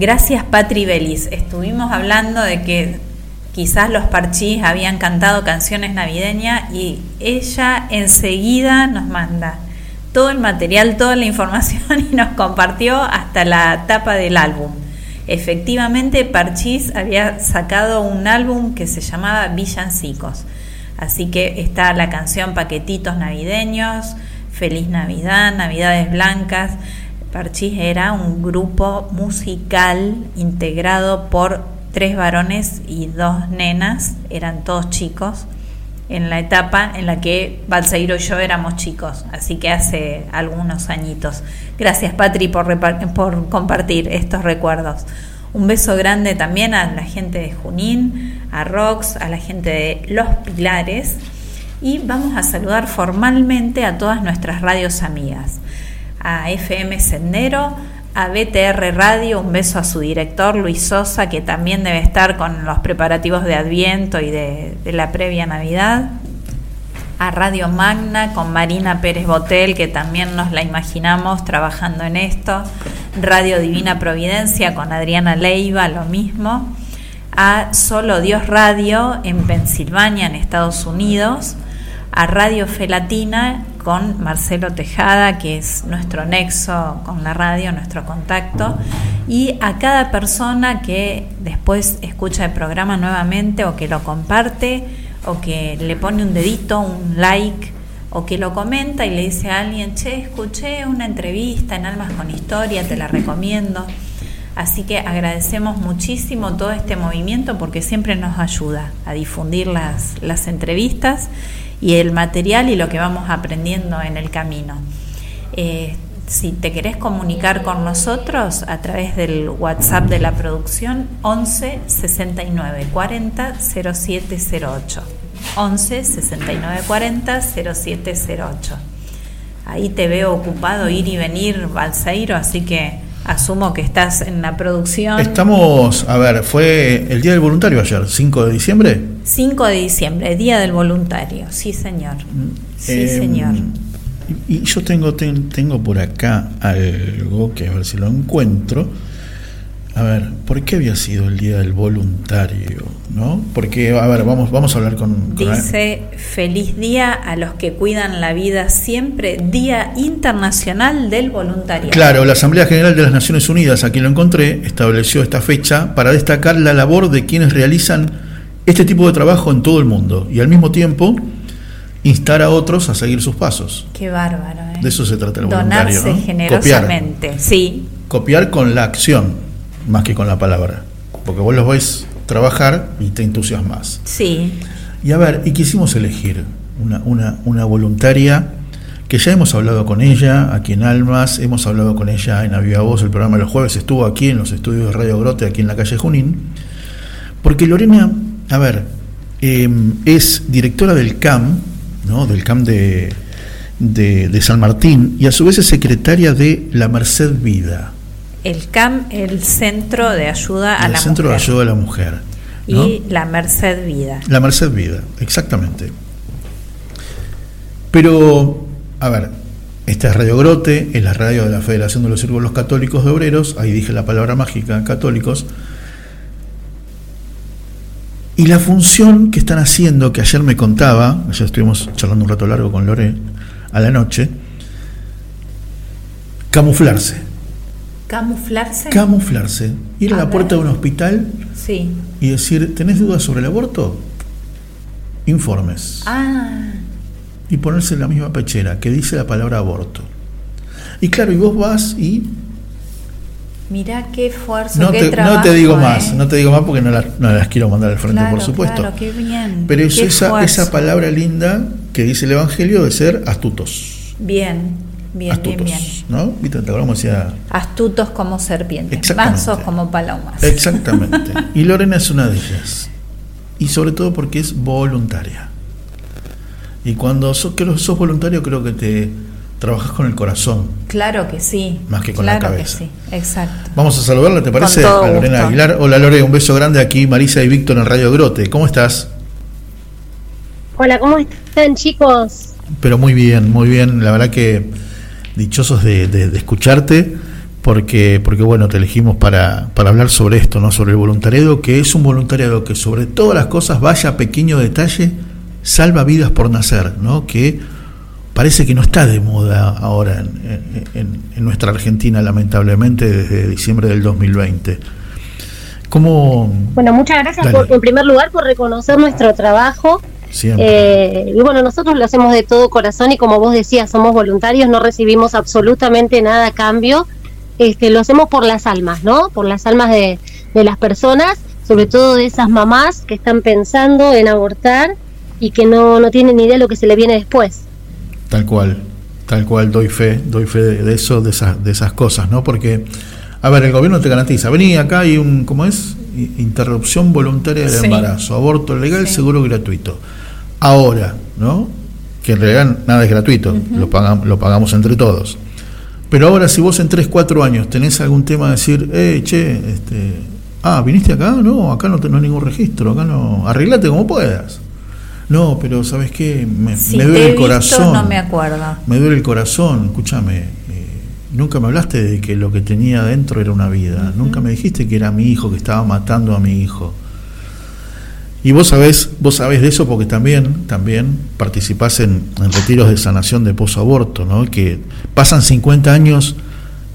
Gracias Patri Belis. Estuvimos hablando de que quizás los parchís habían cantado canciones navideñas y ella enseguida nos manda todo el material, toda la información y nos compartió hasta la tapa del álbum. Efectivamente, Parchís había sacado un álbum que se llamaba Villancicos. Así que está la canción Paquetitos Navideños, Feliz Navidad, Navidades Blancas. Parchís era un grupo musical integrado por tres varones y dos nenas, eran todos chicos, en la etapa en la que Balseiro y yo éramos chicos, así que hace algunos añitos. Gracias Patri por, por compartir estos recuerdos. Un beso grande también a la gente de Junín, a Rox, a la gente de Los Pilares y vamos a saludar formalmente a todas nuestras radios amigas. A FM Sendero, a BTR Radio, un beso a su director Luis Sosa, que también debe estar con los preparativos de Adviento y de, de la previa Navidad. A Radio Magna con Marina Pérez Botel, que también nos la imaginamos trabajando en esto. Radio Divina Providencia con Adriana Leiva, lo mismo. A Solo Dios Radio en Pensilvania, en Estados Unidos. A Radio Felatina con Marcelo Tejada, que es nuestro nexo con la radio, nuestro contacto, y a cada persona que después escucha el programa nuevamente o que lo comparte o que le pone un dedito, un like o que lo comenta y le dice a alguien, che, escuché una entrevista en Almas con Historia, te la recomiendo. Así que agradecemos muchísimo todo este movimiento porque siempre nos ayuda a difundir las, las entrevistas y el material y lo que vamos aprendiendo en el camino. Eh, si te querés comunicar con nosotros a través del WhatsApp de la producción 11 69 40 0708. 11 69 40 0708. Ahí te veo ocupado ir y venir, Balseiro, así que asumo que estás en la producción. Estamos, a ver, fue el Día del Voluntario ayer, 5 de diciembre. 5 de diciembre, Día del Voluntario, sí señor. Sí Eh, señor. y yo tengo, tengo por acá algo que a ver si lo encuentro. A ver, ¿por qué había sido el Día del Voluntario? ¿No? Porque, a ver, vamos, vamos a hablar con... Dice, feliz día a los que cuidan la vida siempre, Día Internacional del Voluntariado. Claro, la Asamblea General de las Naciones Unidas, aquí lo encontré, estableció esta fecha para destacar la labor de quienes realizan este tipo de trabajo en todo el mundo y al mismo tiempo instar a otros a seguir sus pasos. Qué bárbaro. ¿eh? De eso se trata el Donarse voluntario. generosamente, Copiar. sí. Copiar con la acción más que con la palabra. Porque vos los ves trabajar y te entusiasmas. Sí. Y a ver, y quisimos elegir una, una, una voluntaria que ya hemos hablado con ella aquí en Almas, hemos hablado con ella en Aviva Voz, el programa de los jueves, estuvo aquí en los estudios de Radio Grote, aquí en la calle Junín, porque Lorena, a ver, eh, es directora del CAM, ¿no? del CAM de, de, de San Martín, y a su vez es secretaria de la Merced Vida. El CAM, el Centro de Ayuda a el la Centro Mujer. de Ayuda a la Mujer. ¿no? Y la Merced Vida. La Merced Vida, exactamente. Pero, a ver, esta es Radio Grote, es la radio de la Federación de los Círculos Católicos de Obreros, ahí dije la palabra mágica, católicos. Y la función que están haciendo, que ayer me contaba, ayer estuvimos charlando un rato largo con Lore a la noche, camuflarse. ¿Camuflarse? Camuflarse. Ir a, A la ver. puerta de un hospital sí. y decir, ¿tenés dudas sobre el aborto? Informes. Ah, Y ponerse en la misma pechera que dice la palabra aborto. Y claro, y vos vas y mirá qué fuerza, no qué te, no te digo ¿eh? más, no te digo más porque no, las- no las quiero mandar al frente, Claro, por supuesto. Claro, qué bien. Pero es qué esa, esa palabra linda que dice el Evangelio de ser astutos. Bien, bien, astutos, bien, bien. ¿no? ¿Viste? ¿Te acordás cómo decía? Astutos como serpientes, mansos como palomas. Exactamente. Y Lorena es una de ellas. Y sobre todo porque es voluntaria. Y cuando sos, sos voluntario creo que te trabajas con el corazón. Claro que sí. Más que con la claro cabeza. que sí, exacto. Vamos a saludarla, ¿te parece? todo A Lorena gusto. Aguilar. Hola Lore, un beso grande aquí, Marisa y Víctor en Radio Grote. ¿Cómo estás? Hola, ¿cómo están chicos? Pero muy bien, muy bien. La verdad que dichosos de, de- de escucharte, porque, porque bueno, te elegimos para, para hablar sobre esto, ¿no? Sobre el voluntariado, que es un voluntariado que sobre todas las cosas, vaya a pequeño detalle, salva vidas por nacer, ¿no? Que parece que no está de moda ahora en, en- en nuestra Argentina, lamentablemente, desde diciembre del 2020. ¿Cómo Bueno, muchas gracias por, en primer lugar por reconocer nuestro trabajo. Eh, y bueno, nosotros lo hacemos de todo corazón y como vos decías, somos voluntarios, no recibimos absolutamente nada a cambio. Este, lo hacemos por las almas, ¿no? Por las almas de, de las personas, sobre todo de esas mamás que están pensando en abortar y que no, no tienen ni idea de lo que se le viene después. Tal cual, tal cual, doy fe, doy fe de, de eso, de esas, de esas cosas, ¿no? Porque, a ver, el gobierno te garantiza, vení acá hay un, ¿cómo es? Interrupción voluntaria del Sí. embarazo, aborto legal, seguro gratuito. Ahora, ¿no? Que en realidad nada es gratuito, lo, pagam- lo pagamos entre todos. Pero ahora si vos en 3, 4 años tenés algún tema de decir, eh, che, este, ah, ¿viniste acá? No, acá no, no hay ningún registro, acá no, arreglate como puedas. No, pero ¿sabes qué? Me, Si me duele el visto, corazón. no me acuerdo. Me duele el corazón, escúchame. eh, nunca me hablaste de que lo que tenía adentro era una vida. Nunca me dijiste que era mi hijo, que estaba matando a mi hijo. Y vos sabés, vos sabés de eso porque también, también participás en, retiros de sanación de posaborto, ¿no? Que pasan 50 años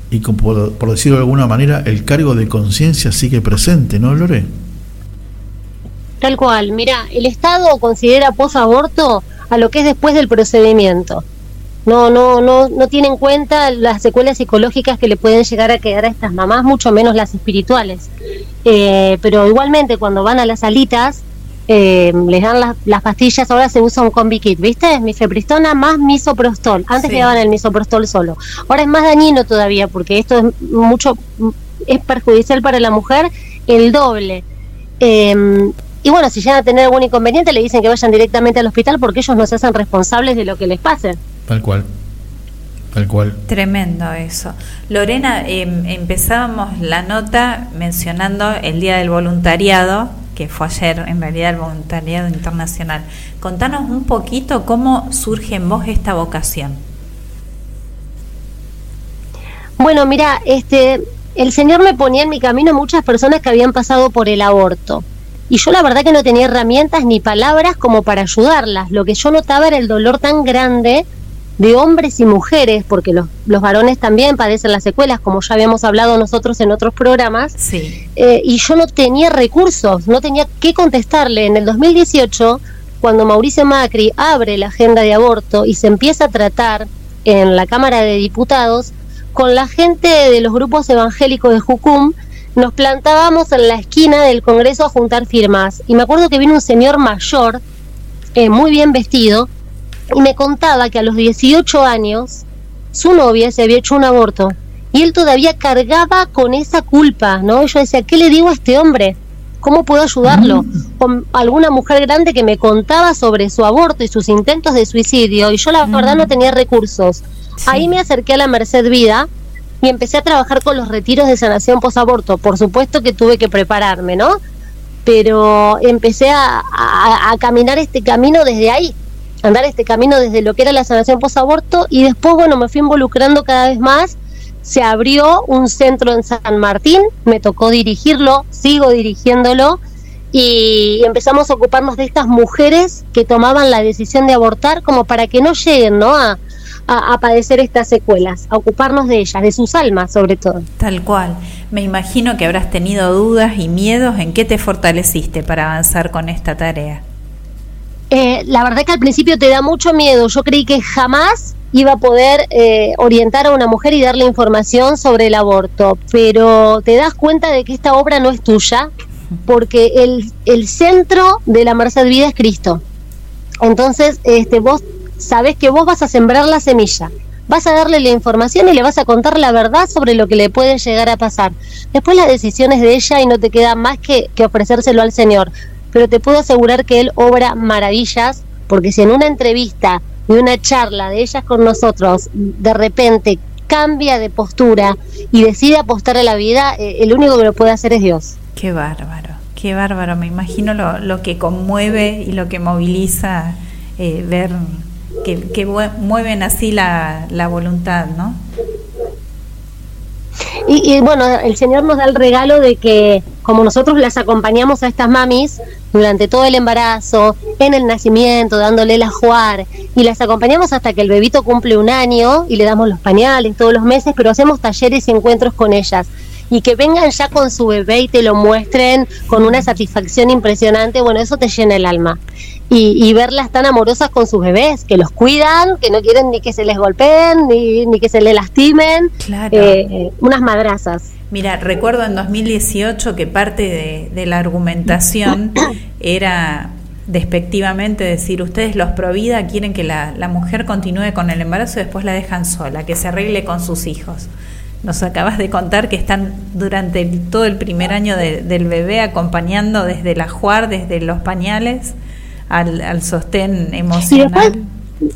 y como por, decirlo de alguna manera, el cargo de conciencia sigue presente, ¿no, Lore? Tal cual, mira, el Estado considera posaborto a lo que es después del procedimiento. No, no, no, no tiene en cuenta las secuelas psicológicas que le pueden llegar a quedar a estas mamás, mucho menos las espirituales. Eh, pero igualmente cuando van a las salitas, eh, les dan las, las pastillas, ahora se usa un combi kit, ¿viste? Mifepristona más misoprostol. Antes Sí. le daban el misoprostol solo. Ahora es más dañino todavía porque esto es mucho, es perjudicial para la mujer el doble. Eh, y bueno, si llegan a tener algún inconveniente, le dicen que vayan directamente al hospital porque ellos no se hacen responsables de lo que les pase. Tal cual. Tal cual. Tremendo eso. Lorena, em, empezábamos la nota mencionando el Día del Voluntariado, que fue ayer en realidad el voluntariado internacional. Contanos un poquito cómo surge en vos esta vocación. Bueno, mira, este, el Señor me ponía en mi camino muchas personas que habían pasado por el aborto. Y yo la verdad que no tenía herramientas ni palabras como para ayudarlas. Lo que yo notaba era el dolor tan grande de hombres y mujeres, porque los, los varones también padecen las secuelas, como ya habíamos hablado nosotros en otros programas. Sí. Eh, y yo no tenía recursos, no tenía qué contestarle. En el 2018, cuando Mauricio Macri abre la agenda de aborto y se empieza a tratar en la Cámara de Diputados, con la gente de los grupos evangélicos de Jucum, nos plantábamos en la esquina del Congreso a juntar firmas. Y me acuerdo que vino un señor mayor, eh, muy bien vestido, y me contaba que a los 18 años su novia se había hecho un aborto y él todavía cargaba con esa culpa, ¿no? Y yo decía, ¿qué le digo a este hombre? ¿Cómo puedo ayudarlo? Con alguna mujer grande que me contaba sobre su aborto y sus intentos de suicidio y yo la verdad no tenía recursos. Ahí me acerqué a la Merced Vida y empecé a trabajar con los retiros de sanación posaborto. Por supuesto que tuve que prepararme, ¿no? Pero empecé a, a- a caminar este camino desde ahí, andar este camino desde lo que era la sanación posaborto y después, bueno, me fui involucrando cada vez más. Se abrió un centro en San Martín, me tocó dirigirlo, sigo dirigiéndolo y empezamos a ocuparnos de estas mujeres que tomaban la decisión de abortar como para que no lleguen, ¿no? A, a, a padecer estas secuelas, a ocuparnos de ellas, de sus almas sobre todo. Tal cual. Me imagino que habrás tenido dudas y miedos. ¿En qué te fortaleciste para avanzar con esta tarea? Eh, la verdad que al principio te da mucho miedo. Yo creí que jamás iba a poder eh, orientar a una mujer y darle información sobre el aborto, pero te das cuenta de que esta obra no es tuya, porque el, el centro de la Merced Vida es Cristo. Entonces, este, vos sabés que vos vas a sembrar la semilla, vas a darle la información y le vas a contar la verdad sobre lo que le puede llegar a pasar. Después la decisión es de ella y no te queda más que ofrecérselo al Señor. Pero te puedo asegurar que Él obra maravillas, porque si en una entrevista y una charla de ellas con nosotros de repente cambia de postura y decide apostar a la vida, eh, el único que lo puede hacer es Dios. Qué bárbaro, qué bárbaro. Me imagino lo, lo que conmueve y lo que moviliza eh, ver que, que mue- mueven así la, la voluntad, ¿no? Y, y, bueno, el Señor nos da el regalo de que como nosotros las acompañamos a estas mamis durante todo el embarazo, en el nacimiento, dándole la jugar, y las acompañamos hasta que el bebito cumple un año y le damos los pañales todos los meses, pero hacemos talleres y encuentros con ellas. Y que vengan ya con su bebé y te lo muestren con una satisfacción impresionante, bueno, eso te llena el alma. Y, y verlas tan amorosas con sus bebés, que los cuidan, que no quieren ni que se les golpeen, ni, ni que se les lastimen. Claro. Eh, unas madrazas. Mira, recuerdo en 2018 que parte de, de la argumentación era despectivamente decir, ustedes los provida quieren que la, la mujer continúe con el embarazo y después la dejan sola, que se arregle con sus hijos. Nos acabas de contar que están durante el- todo el primer año de- del bebé acompañando desde la juar, desde los pañales, al, al sostén emocional.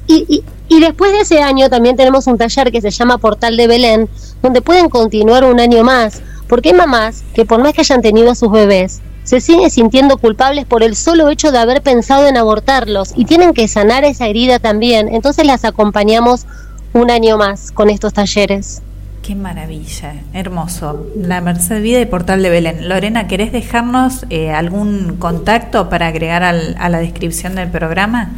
y, y- y después de ese año también tenemos un taller que se llama Portal de Belén, donde pueden continuar un año más, porque hay mamás que por más que hayan tenido a sus bebés, se siguen sintiendo culpables por el solo hecho de haber pensado en abortarlos y tienen que sanar esa herida también. Entonces las acompañamos un año más con estos talleres. Qué maravilla, hermoso. La Merced Vida y Portal de Belén. Lorena, ¿querés dejarnos eh, algún contacto para agregar al- a la descripción del programa?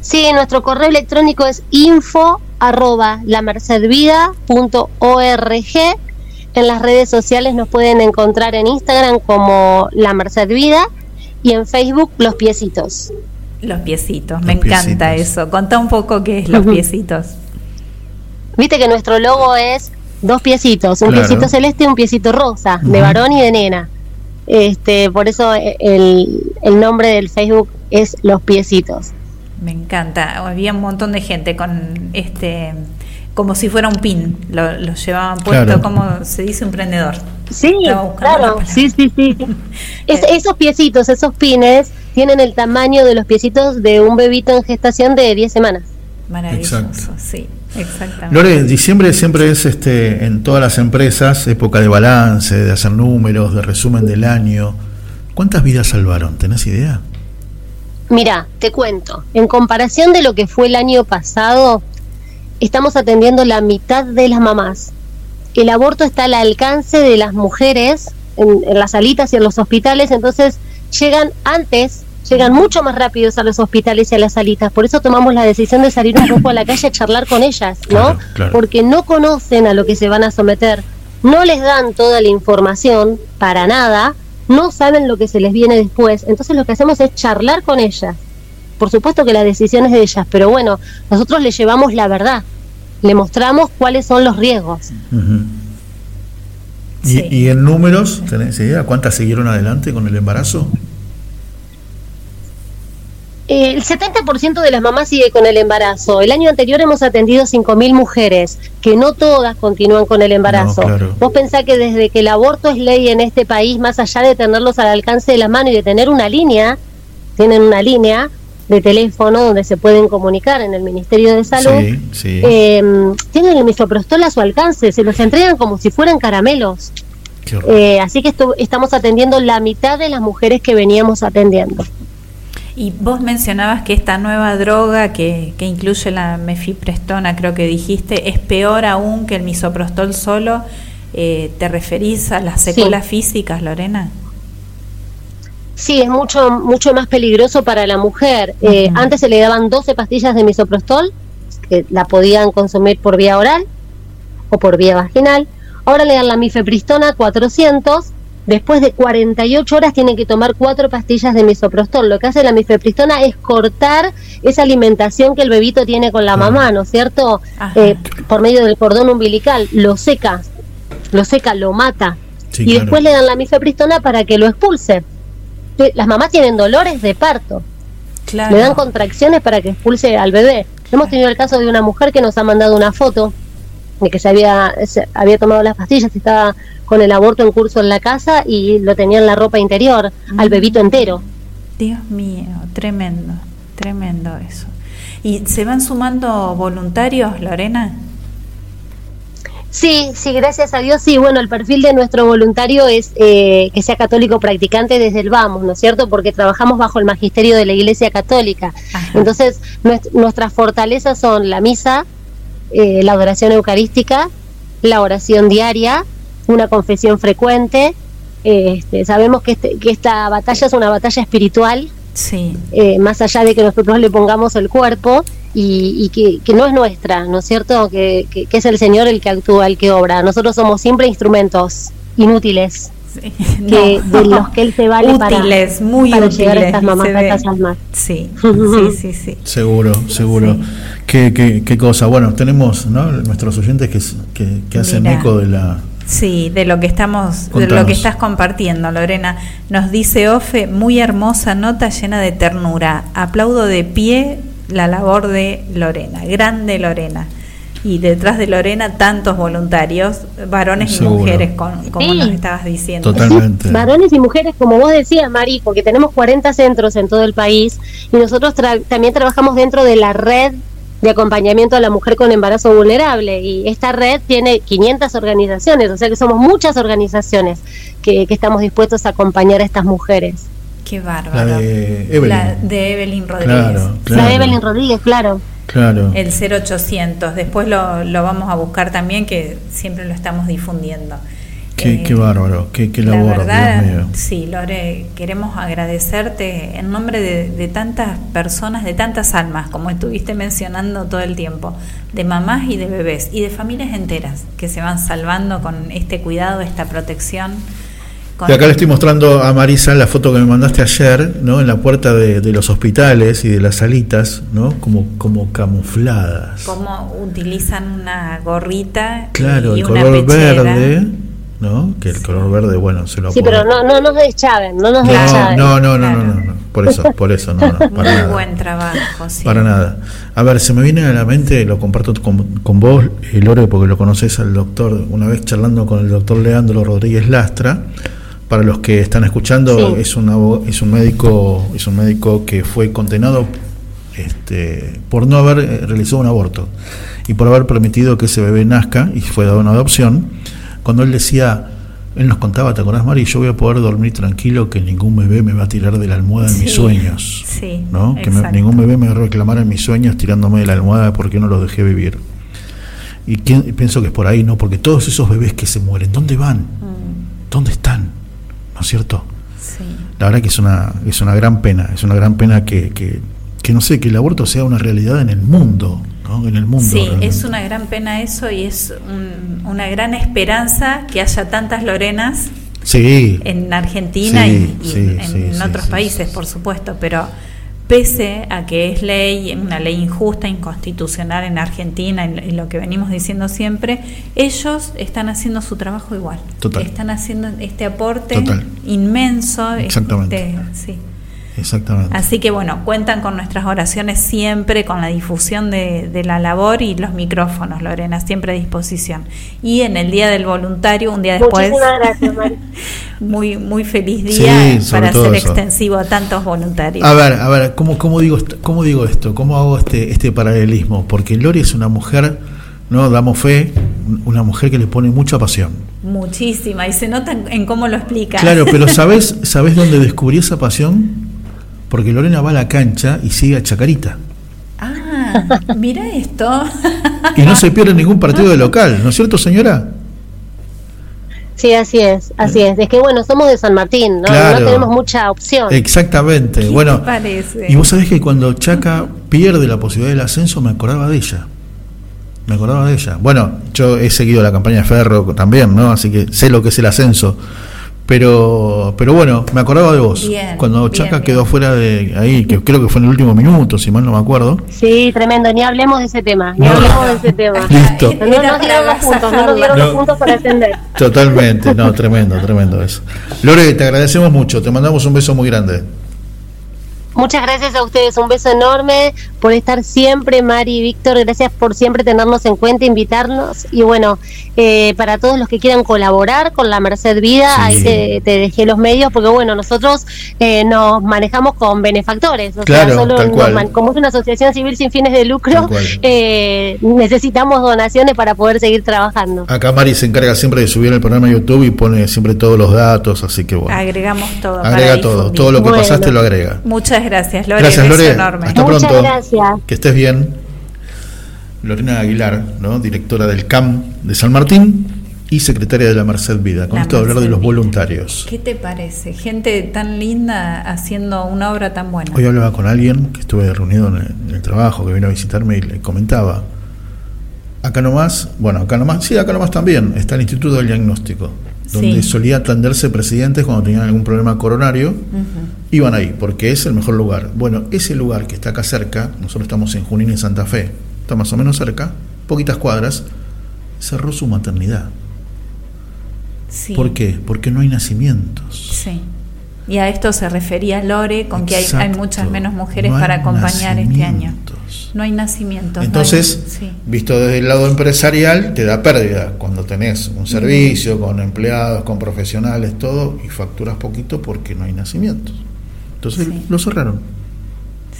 Sí, nuestro correo electrónico es info arroba lamercedvida.org. En las redes sociales nos pueden encontrar en Instagram como La Merced Vida y en Facebook Los Piecitos. Los piecitos, me encanta eso. Contá un poco qué es los piecitos. Viste que nuestro logo es dos piecitos, un Claro. piecito celeste y un piecito rosa, de varón y de nena. Este, por eso eh, el, el nombre del Facebook es Los Piecitos. Me encanta. Había un montón de gente con este, como si fuera un pin. Lo, lo llevaban puesto, Claro. como se dice un prendedor. Sí, claro, sí, sí, sí. Es- esos piecitos, esos pines, tienen el tamaño de los piecitos de un bebito en gestación de 10 semanas. Maravilloso, Exacto. sí, exactamente. Lore, diciembre siempre es este en todas las empresas época de balance, de hacer números, de resumen del año. ¿Cuántas vidas salvaron? ¿Tenés idea? Mira, te cuento, en comparación de lo que fue el año pasado, estamos atendiendo la mitad de las mamás. El aborto está al alcance de las mujeres en, las salitas y en los hospitales, entonces llegan antes, llegan mucho más rápidos a los hospitales y a las salitas. Por eso tomamos la decisión de salir un poco a la calle a charlar con ellas, ¿no? Porque no conocen a lo que se van a someter, no les dan toda la información para nada, no saben lo que se les viene después. Entonces lo que hacemos es charlar con ellas. Por supuesto que la decisión es de ellas, pero bueno, nosotros les llevamos la verdad, le mostramos cuáles son los riesgos. ¿Y, en números, tenés idea cuántas siguieron adelante con el embarazo? El 70% de las mamás sigue con el embarazo. El año anterior hemos atendido 5.000 mujeres, que no todas continúan con el embarazo. Vos pensás que desde que el aborto es ley en este país, más allá de tenerlos al alcance de la mano y de tener una línea, tienen una línea de teléfono donde se pueden comunicar en el Ministerio de Salud, em, tienen el misoprostol a su alcance, se los entregan como si fueran caramelos. Eh, así que estamos atendiendo la mitad de las mujeres que veníamos atendiendo. Y vos mencionabas que esta nueva droga que, que incluye la mefiprestona, creo que dijiste, es peor aún que el misoprostol solo. Eh, ¿Te referís a las secuelas físicas, Lorena? Sí, es mucho, mucho más peligroso para la mujer. Eh, antes se le daban 12 pastillas de misoprostol, que la podían consumir por vía oral o por vía vaginal. Ahora le dan la mifepristona 400 Después de 48 horas tienen que tomar cuatro pastillas de misoprostol. Lo que hace la mifepristona es cortar esa alimentación que el bebito tiene con la mamá, ¿no es cierto? Eh, por medio del cordón umbilical. Lo seca, lo seca, lo mata. y después le dan la mifepristona para que lo expulse. Las mamás tienen dolores de parto. Le dan contracciones para que expulse al bebé. Hemos tenido el caso de una mujer que nos ha mandado una foto de que se había, se había tomado las pastillas estaba con el aborto en curso en la casa y lo tenía en la ropa interior, al bebito entero. Dios mío, tremendo, tremendo eso. ¿Y se van sumando voluntarios, Lorena? Sí, sí, gracias a Dios, sí. Bueno, el perfil de nuestro voluntario es eh, que sea católico practicante desde el vamos, ¿no es cierto? Porque trabajamos bajo el magisterio de la Iglesia Católica. Entonces, nuestras fortalezas son la misa, eh, la adoración eucarística, la oración diaria, una confesión frecuente. Este, sabemos que, este, que esta batalla es una batalla espiritual, sí. Eh, más allá de que nosotros le pongamos el cuerpo y, que, no es nuestra, ¿no es cierto? Que, es el Señor el que actúa, el que obra. Nosotros somos siempre instrumentos inútiles. Que, de los que él se vale útiles, para, muy para llegar a estas mamás Sí, sí, sí, sí. Seguro, seguro. Qué, qué, qué, cosa. Bueno, tenemos ¿no? nuestros oyentes que, que, hacen eco de la, Sí, de lo que estamos, de lo que estás compartiendo, Lorena. Nos dice Ofe, muy hermosa nota llena de ternura. Aplaudo de pie la labor de Lorena, grande Lorena. Y detrás de Lorena tantos voluntarios, varones y mujeres, como nos estabas diciendo. Totalmente. Varones y mujeres, como vos decías, Mari, porque tenemos 40 centros en todo el país y nosotros también trabajamos dentro de la red de acompañamiento a la mujer con embarazo vulnerable y esta red tiene 500 organizaciones, o sea que somos muchas organizaciones que, estamos dispuestos a acompañar a estas mujeres. Qué bárbaro. La de Evelyn, la de Evelyn Rodríguez. La de Evelyn Rodríguez, claro. Claro. El 0800. Después lo, lo vamos a buscar también, que siempre lo estamos difundiendo. Qué, qué bárbaro, qué, qué labor, la verdad, Sí, Lore, queremos agradecerte en nombre de, tantas personas, de tantas almas, como estuviste mencionando todo el tiempo, de mamás y de bebés y de familias enteras que se van salvando con este cuidado, esta protección. Y acá le estoy mostrando a Marisa la foto que me mandaste ayer, ¿no? En la puerta de, los hospitales y de las salitas, ¿no? Como, como camufladas. Cómo utilizan una gorrita claro, y el una color verde ¿no? Que el color verde, bueno, se lo Sí, pero no, no nos deschaven, no nos no, deschaven. No, no, no, no, no, por eso, por eso, no, no para Muy buen trabajo, sí. Para nada. A ver, se me viene a la mente, lo comparto con, con vos, eh, Lore, porque lo conoces al doctor, una vez charlando con el doctor Leandro Rodríguez Lastra, para los que están escuchando, es, un es un médico, es un médico que fue condenado este, por no haber eh, realizado un aborto y por haber permitido que ese bebé nazca y fue dado una adopción cuando él decía, él nos contaba, ¿te acordás, Mari? Yo voy a poder dormir tranquilo que ningún bebé me va a tirar de la almohada en mis sueños. Sí, ¿no? Que ningún bebé me va a reclamar en mis sueños tirándome de la almohada porque no los dejé vivir. Y quién- pienso que es por ahí, ¿no? Porque todos esos bebés que se mueren, ¿dónde van? ¿Dónde están? ¿No es cierto? Sí. La verdad que es una, es una gran pena, es una gran pena que, que, que, no sé, que el aborto sea una realidad en el mundo, ¿no? En el mundo. Sí, realmente. es una gran pena eso y es un- una gran esperanza que haya tantas Lorenas Sí, en Argentina Sí, y, y sí, en, otros países, por supuesto, pero pese a que es ley, una ley injusta, inconstitucional en Argentina, en, en lo que venimos diciendo siempre, ellos están haciendo su trabajo igual. Total. Están haciendo este aporte Total. inmenso. Exactamente. este, sí. Exactamente. Así que bueno, cuentan con nuestras oraciones siempre, con la difusión de, de la labor y los micrófonos, Lorena, siempre a disposición. Y en el Día del Voluntario, un día después, Muchísimas gracias, Mari. muy, muy feliz Sí, día sobre para eso. extensivo a tantos voluntarios. A ver, a ver, ¿cómo, cómo, digo, esto, ¿cómo digo esto? ¿Cómo hago este, este paralelismo? Porque Lori es una mujer, no damos fe, una mujer que le pone mucha pasión. Muchísima, y se nota en, en cómo lo explica. Claro, pero ¿sabes, ¿sabes dónde descubrí esa pasión? Porque Lorena va a la cancha y sigue a Chacarita. Ah, mira esto. Y no se pierde ningún partido de local, ¿no es cierto, señora? Sí, así es, así es. Es que bueno, somos de San Martín, ¿no? Claro. No tenemos mucha opción. Exactamente. ¿Qué bueno, te parece? y vos sabés que cuando Chaca pierde la posibilidad del ascenso, me acordaba de ella. Me acordaba de ella. Bueno, yo he seguido la campaña de Ferro también, ¿no? Así que sé lo que es el ascenso. Pero, pero bueno, me acordaba de vos. Bien, cuando bien, Chaca bien. quedó fuera de ahí, que creo que fue en el último minuto, si mal no me acuerdo. Sí, tremendo. Ni hablemos de ese tema. Ni No. hablemos de ese tema. Listo. No, no nos dieron los puntos, no nos dieron los puntos para ascender. Totalmente, no, tremendo, tremendo eso. Lore, te agradecemos mucho, te mandamos un beso muy grande. Muchas gracias a ustedes, un beso enorme por estar siempre, Mari y Víctor, gracias por siempre tenernos en cuenta, invitarnos y bueno, eh, para todos los que quieran colaborar con la Merced Vida, Sí. ahí te, te dejé los medios porque bueno, nosotros eh, nos manejamos con benefactores, o Claro, sea, solo tal nos como es una asociación civil sin fines de lucro, eh, necesitamos donaciones para poder seguir trabajando. Acá Mari se encarga siempre de subir el programa a YouTube y pone siempre todos los datos, así que bueno. Agregamos todo. para Agrega todo, difundir. todo lo que Bueno. pasaste lo agrega. Muchas gracias, Lore. Gracias, beso Lore. enorme. Hasta Muchas pronto. gracias. Que estés bien. Lorena Aguilar, ¿no? directora del CAM de San Martín y secretaria de la Merced Vida. Con La esto de hablar de Merced los voluntarios. ¿Qué te parece? Gente tan linda haciendo una obra tan buena. Hoy hablaba con alguien que estuve reunido en el, en el trabajo, que vino a visitarme y le comentaba. Acá nomás, bueno, acá nomás, sí, acá nomás también, está el Instituto del Diagnóstico, donde Sí. solía atenderse presidentes cuando tenían algún problema coronario, iban ahí, porque es el mejor lugar. Bueno, ese lugar que está acá cerca, nosotros estamos en Junín y Santa Fe, está más o menos cerca, poquitas cuadras, cerró su maternidad. Sí. ¿Por qué? Porque no hay nacimientos. Sí. Y a esto se refería Lore, con que hay, muchas menos mujeres No para acompañar este año. No hay nacimientos. no hay- Entonces, sí. visto desde el lado empresarial, te da pérdida cuando tenés un servicio con empleados, con profesionales, todo, y facturas poquito porque no hay nacimientos. Entonces Sí. lo cerraron,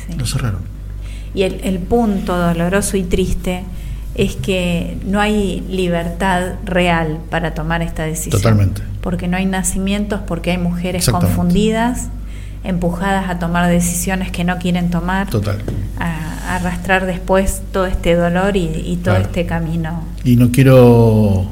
sí. lo cerraron. Y el, el punto doloroso y triste es que no hay libertad real para tomar esta decisión. Totalmente. Porque no hay nacimientos, porque hay mujeres confundidas, empujadas a tomar decisiones que no quieren tomar, Total. a, a arrastrar después todo este dolor y, y todo Claro. este camino. Y no quiero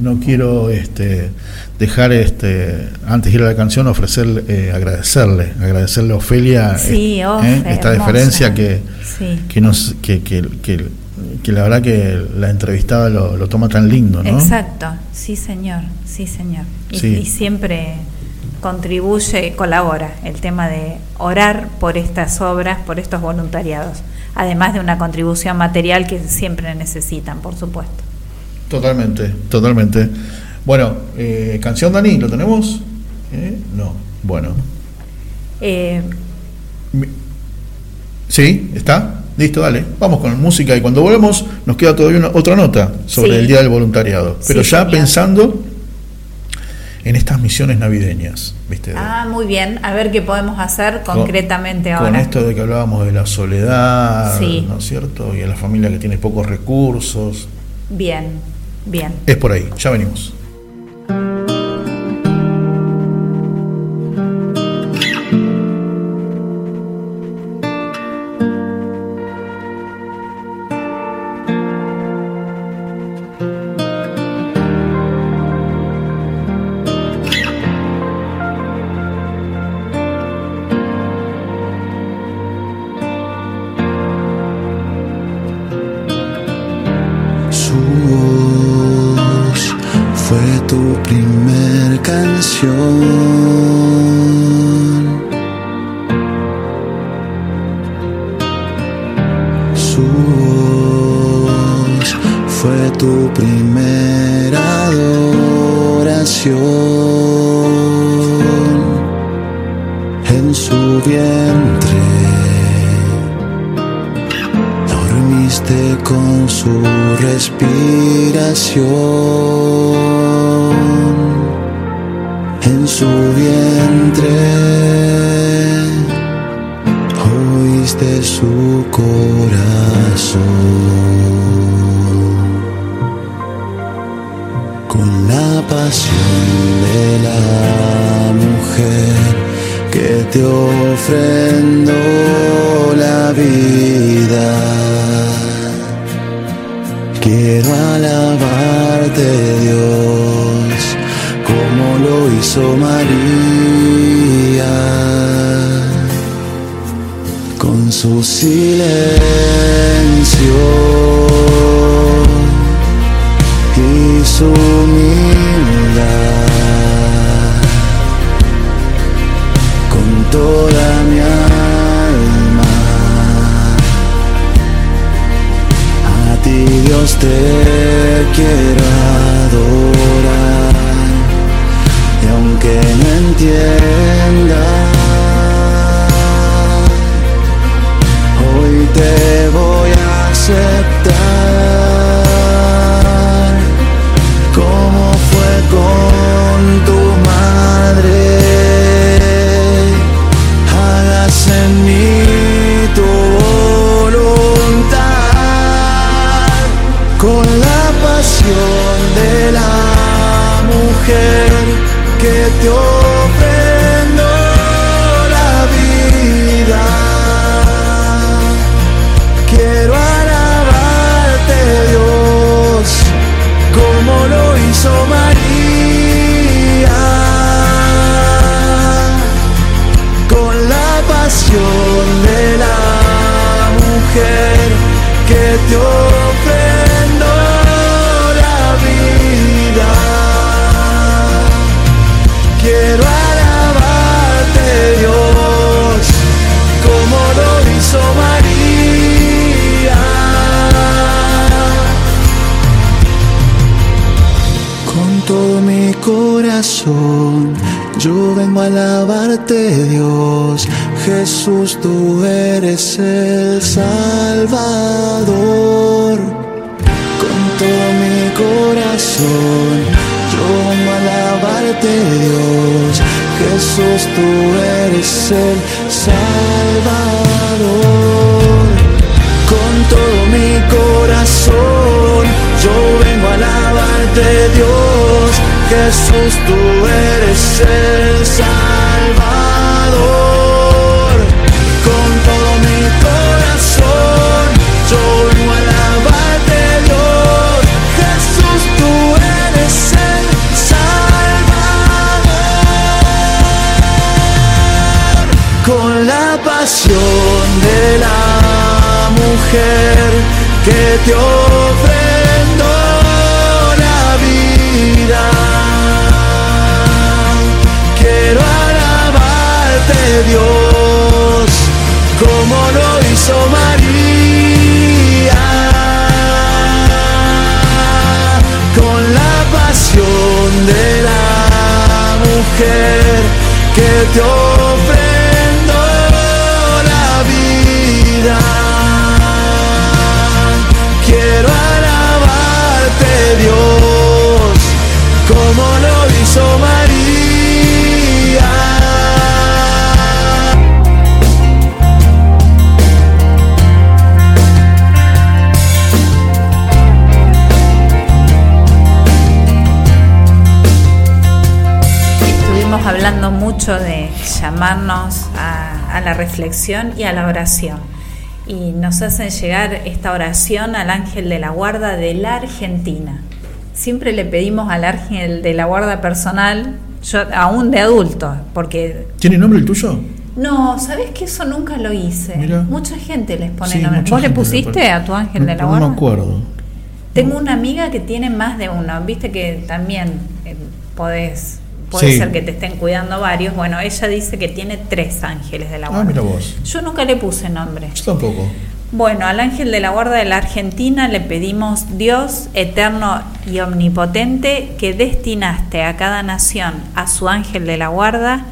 no quiero este dejar este antes de ir a la canción ofrecer eh, agradecerle agradecerle a Ofelia Sí, eh, Ofe, esta hermosa. deferencia que Sí. que nos que, que, que, que la verdad que la entrevistada lo, lo toma tan lindo ¿no? Exacto, sí señor, sí señor. Y, Sí. y siempre contribuye, colabora el tema de orar por estas obras, por estos voluntariados, además de una contribución material que siempre necesitan, por supuesto. Totalmente, totalmente. Bueno, eh, canción Dani, ¿lo tenemos? ¿Eh? No, bueno. Eh, ¿Sí? ¿Está? Listo, dale. Vamos con música y cuando volvemos nos queda todavía una- otra nota sobre Sí. el Día del Voluntariado. Pero Sí, ya pensando en estas misiones navideñas, ¿viste? ah, muy bien, a ver qué podemos hacer Con- concretamente Con ahora. esto de que hablábamos de la soledad, Sí. ¿no es cierto? Y a la familia que tiene pocos recursos. Bien, bien. Es por ahí, ya venimos. Mujer que te ofrendó la vida. Quiero alabarte Dios como lo hizo María. Con la pasión de la mujer que te ofrendó hizo María. Estuvimos hablando mucho de llamarnos a la reflexión y a la oración. Y nos hacen llegar esta oración al ángel de la guarda de la Argentina. Siempre le pedimos al ángel de la guarda personal, yo aún de adulto, porque ¿Tiene nombre el tuyo? no, ¿sabes que eso nunca lo hice? Mira. Mucha gente les pone Sí, nombre. ¿Vos le pusiste a tu ángel No, de la no guarda? me acuerdo. Tengo una amiga que tiene más de uno, viste que también eh, podés, puede Sí. ser que te estén cuidando varios. Bueno, ella dice que tiene tres ángeles de la Ah, guarda. mira vos. Yo nunca le puse nombre. Yo tampoco. Bueno, al ángel de la guarda de la Argentina le pedimos, Dios eterno y omnipotente, que destinaste a cada nación a su ángel de la guarda,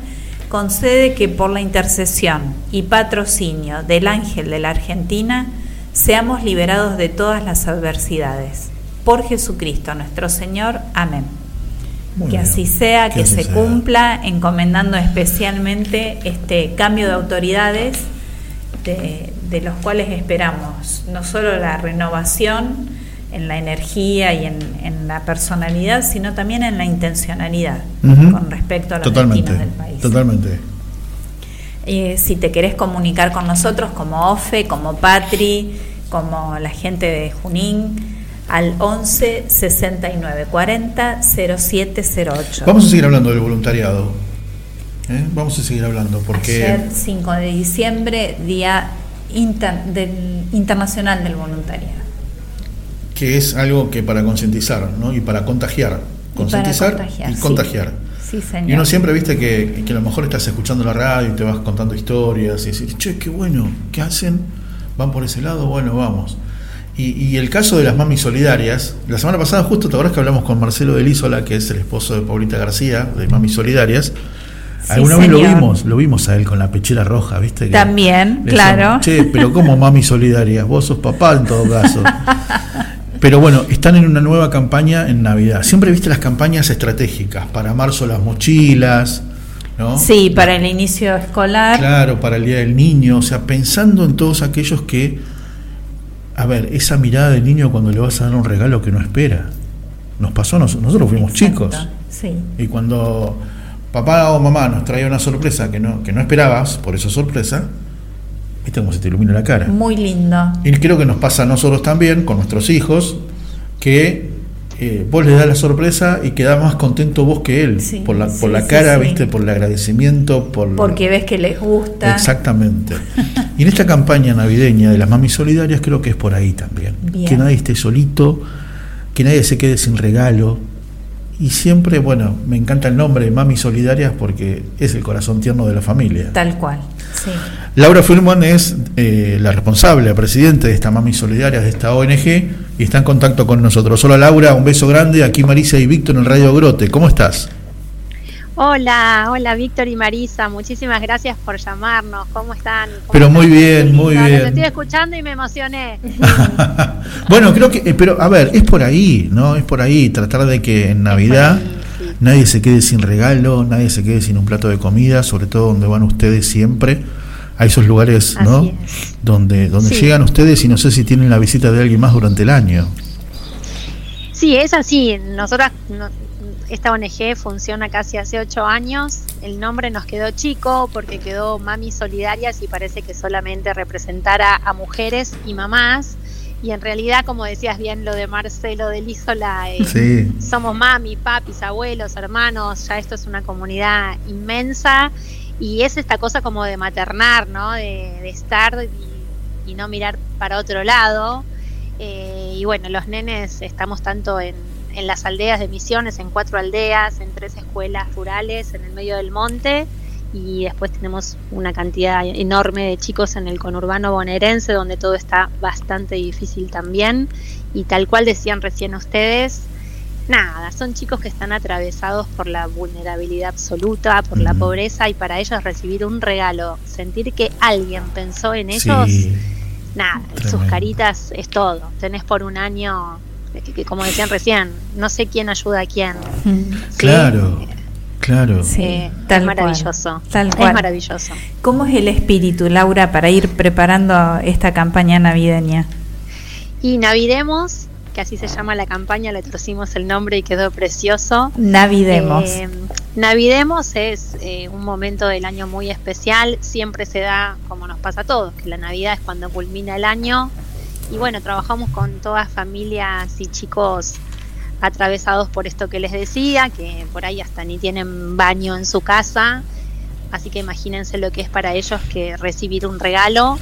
concede que por la intercesión y patrocinio del ángel de la Argentina seamos liberados de todas las adversidades. Por Jesucristo nuestro Señor. Amén. Muy que bien. así sea, que, se sea. cumpla, encomendando especialmente este cambio de autoridades de, de los cuales esperamos no solo la renovación en la energía y en, en la personalidad, sino también en la intencionalidad con respecto a los Totalmente. destinos del país. Totalmente. Eh, si te querés comunicar con nosotros como OFE, como Patri, como la gente de Junín, al 11 69 40 0708. Vamos a seguir hablando del voluntariado. ¿eh? Vamos a seguir hablando porque Ayer, 5 de diciembre, Día Inter- del Internacional del Voluntariado. que es algo que para concientizar ¿no? y para contagiar. Y Concientizar contagiar, y sí. contagiar. Sí, señor. Y uno siempre viste que, que a lo mejor estás escuchando la radio y te vas contando historias y decís, che, qué bueno, ¿qué hacen? ¿Van por ese lado? Bueno, vamos. Y, y el caso de las mamis solidarias, la semana pasada justo, ¿te acordás que hablamos con Marcelo Delísola, que es el esposo de Paulita García, de Mamis Solidarias? Sí, Alguna vez lo vimos, lo vimos a él con la pechera roja, ¿viste? Que También, claro. Che, pero ¿cómo mami solidaria? Vos sos papá en todo caso. Pero bueno, están en una nueva campaña en Navidad. Siempre viste las campañas estratégicas. Para marzo las mochilas, ¿no? Sí, para el inicio escolar. Claro, para el Día del Niño. O sea, pensando en todos aquellos que. A ver, esa mirada del niño cuando le vas a dar un regalo que no espera. Nos pasó, a nos- nosotros fuimos chicos. Sí. Y cuando papá o mamá nos traía una sorpresa que no, que no esperabas, por esa sorpresa, viste cómo se te ilumina la cara. Muy lindo. Y creo que nos pasa a nosotros también, con nuestros hijos, que eh, vos le das la sorpresa y quedás más contento vos que él. Sí, por la, sí, por la cara, sí. viste, por el agradecimiento, por Porque ves que les gusta. Exactamente. Y en esta campaña navideña de las mamis solidarias creo que es por ahí también. Bien. Que nadie esté solito, que nadie se quede sin regalo. Y siempre, bueno, me encanta el nombre de Mamis Solidarias porque es el corazón tierno de la familia. Tal cual. Sí. Laura Fulman es eh, la responsable, la presidenta de esta Mamis Solidarias, de esta ONG, y está en contacto con nosotros. Hola Laura, un beso grande. Aquí Marisa y Víctor en Radio Grote. ¿Cómo estás? Hola, hola Víctor y Marisa, muchísimas gracias por llamarnos. ¿Cómo están? ¿Cómo Pero muy bien, muy los bien. estoy escuchando y me emocioné. Bueno, creo que, eh, pero a ver, es por ahí, ¿no? Es por ahí, tratar de que en Navidad nadie se quede sin regalo, nadie se quede sin un plato de comida, sobre todo donde van ustedes siempre, a esos lugares, ¿no? Donde, donde Sí. llegan ustedes y no sé si tienen la visita de alguien más durante el año. Sí, es así. Nosotras, no- esta ONG funciona casi hace ocho años. El nombre nos quedó chico porque quedó Mami Solidarias y parece que solamente representara a mujeres y mamás. Y en realidad, como decías bien, lo de Marcelo del Isola, eh, Sí. somos mami, papis, abuelos, hermanos, ya esto es una comunidad inmensa y es esta cosa como de maternar, ¿no? De, de estar y, y no mirar para otro lado. Eh, y bueno, los nenes estamos tanto en, en las aldeas de Misiones, en cuatro aldeas, en tres escuelas rurales, en el medio del monte. Y después tenemos una cantidad enorme de chicos en el conurbano bonaerense, donde todo está bastante difícil también. Y tal cual decían recién ustedes, nada, son chicos que están atravesados por la vulnerabilidad absoluta, por la pobreza, y para ellos recibir un regalo, sentir que alguien pensó en ellos, Sí. nada, sus caritas es todo. Tenés por un año, que, como decían recién, no sé quién ayuda a quién. ¿sí? Claro, claro. Sí, Eh, tal es cual, maravilloso. tal es maravilloso. ¿Cómo es el espíritu, Laura, para ir preparando esta campaña navideña? Y Navidemos, que así se llama la campaña, le trocimos el nombre y quedó precioso. Navidemos. Eh, Navidemos es eh, un momento del año muy especial, siempre se da como nos pasa a todos, que la Navidad es cuando culmina el año. Y bueno, trabajamos con todas familias y chicos atravesados por esto que les decía, que por ahí hasta ni tienen baño en su casa, así que imagínense lo que es para ellos que recibir un regalo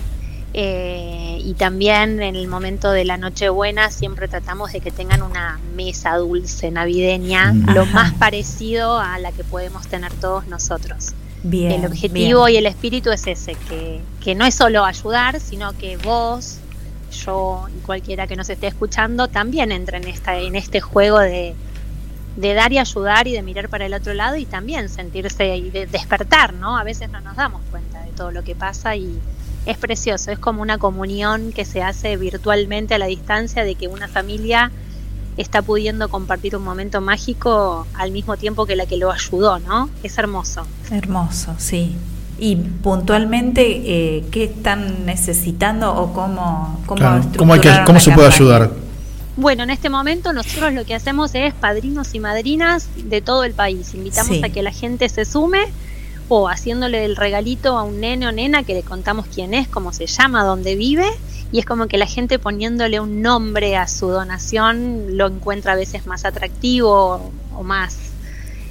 Eh, y también en el momento de la Nochebuena siempre tratamos de que tengan una mesa dulce navideña, lo más parecido a la que podemos tener todos nosotros. Bien, el objetivo bien. y el espíritu es ese, que, que no es solo ayudar, sino que vos, yo y cualquiera que nos esté escuchando también entra en, esta, en este juego de, de dar y ayudar y de mirar para el otro lado y también sentirse y de despertar, ¿no? A veces no nos damos cuenta de todo lo que pasa y es precioso, es como una comunión que se hace virtualmente a la distancia de que una familia está pudiendo compartir un momento mágico al mismo tiempo que la que lo ayudó, ¿no? Es hermoso. Hermoso, sí. Y puntualmente, eh, ¿qué están necesitando o cómo, cómo, Claro, ¿Cómo, hay que- cómo se puede ayudar? Bueno, en este momento nosotros lo que hacemos es padrinos y madrinas de todo el país. Invitamos Sí. a que la gente se sume o haciéndole el regalito a un nene o nena que le contamos quién es, cómo se llama, dónde vive. Y es como que la gente poniéndole un nombre a su donación lo encuentra a veces más atractivo o más,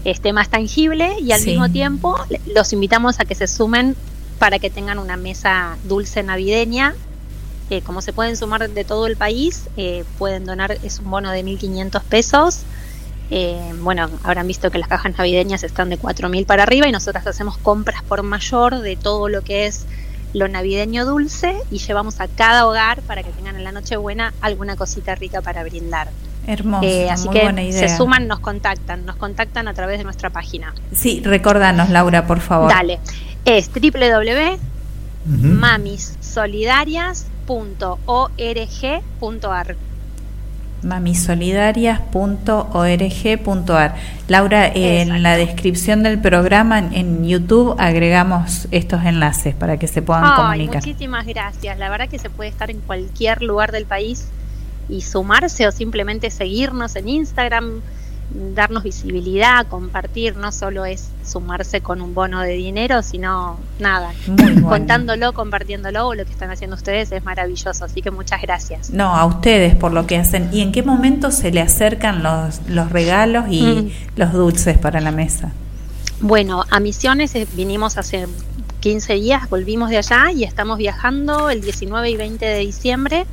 este, más tangible. Y al Sí. mismo tiempo los invitamos a que se sumen para que tengan una mesa dulce navideña eh, como se pueden sumar de todo el país, eh, pueden donar, es un bono de 1.500 pesos. Eh, bueno, habrán visto que las cajas navideñas están de 4.000 para arriba y nosotras hacemos compras por mayor de todo lo que es lo navideño dulce y llevamos a cada hogar para que tengan en la Nochebuena alguna cosita rica para brindar. Hermoso, Eh, así muy que buena idea. se suman, nos contactan, nos contactan a través de nuestra página. Sí, recordanos, Laura, por favor. Dale, es www.mamisolidarias.org.ar. mamisolidarias.org.ar. Laura, en la descripción del programa en, en YouTube agregamos estos enlaces para que se puedan Ay, comunicar. muchísimas gracias. La verdad que se puede estar en cualquier lugar del país y sumarse o simplemente seguirnos en Instagram, darnos visibilidad, compartir. No solo es sumarse con un bono de dinero, sino nada, contándolo, compartiéndolo. o Lo que están haciendo ustedes es maravilloso. Así que muchas gracias. No, a ustedes por lo que hacen. ¿Y en qué momento se le acercan los, los regalos y Mm. los dulces para la mesa? Bueno, a Misiones eh, vinimos hace 15 días, volvimos de allá y estamos viajando el 19 y 20 de diciembre.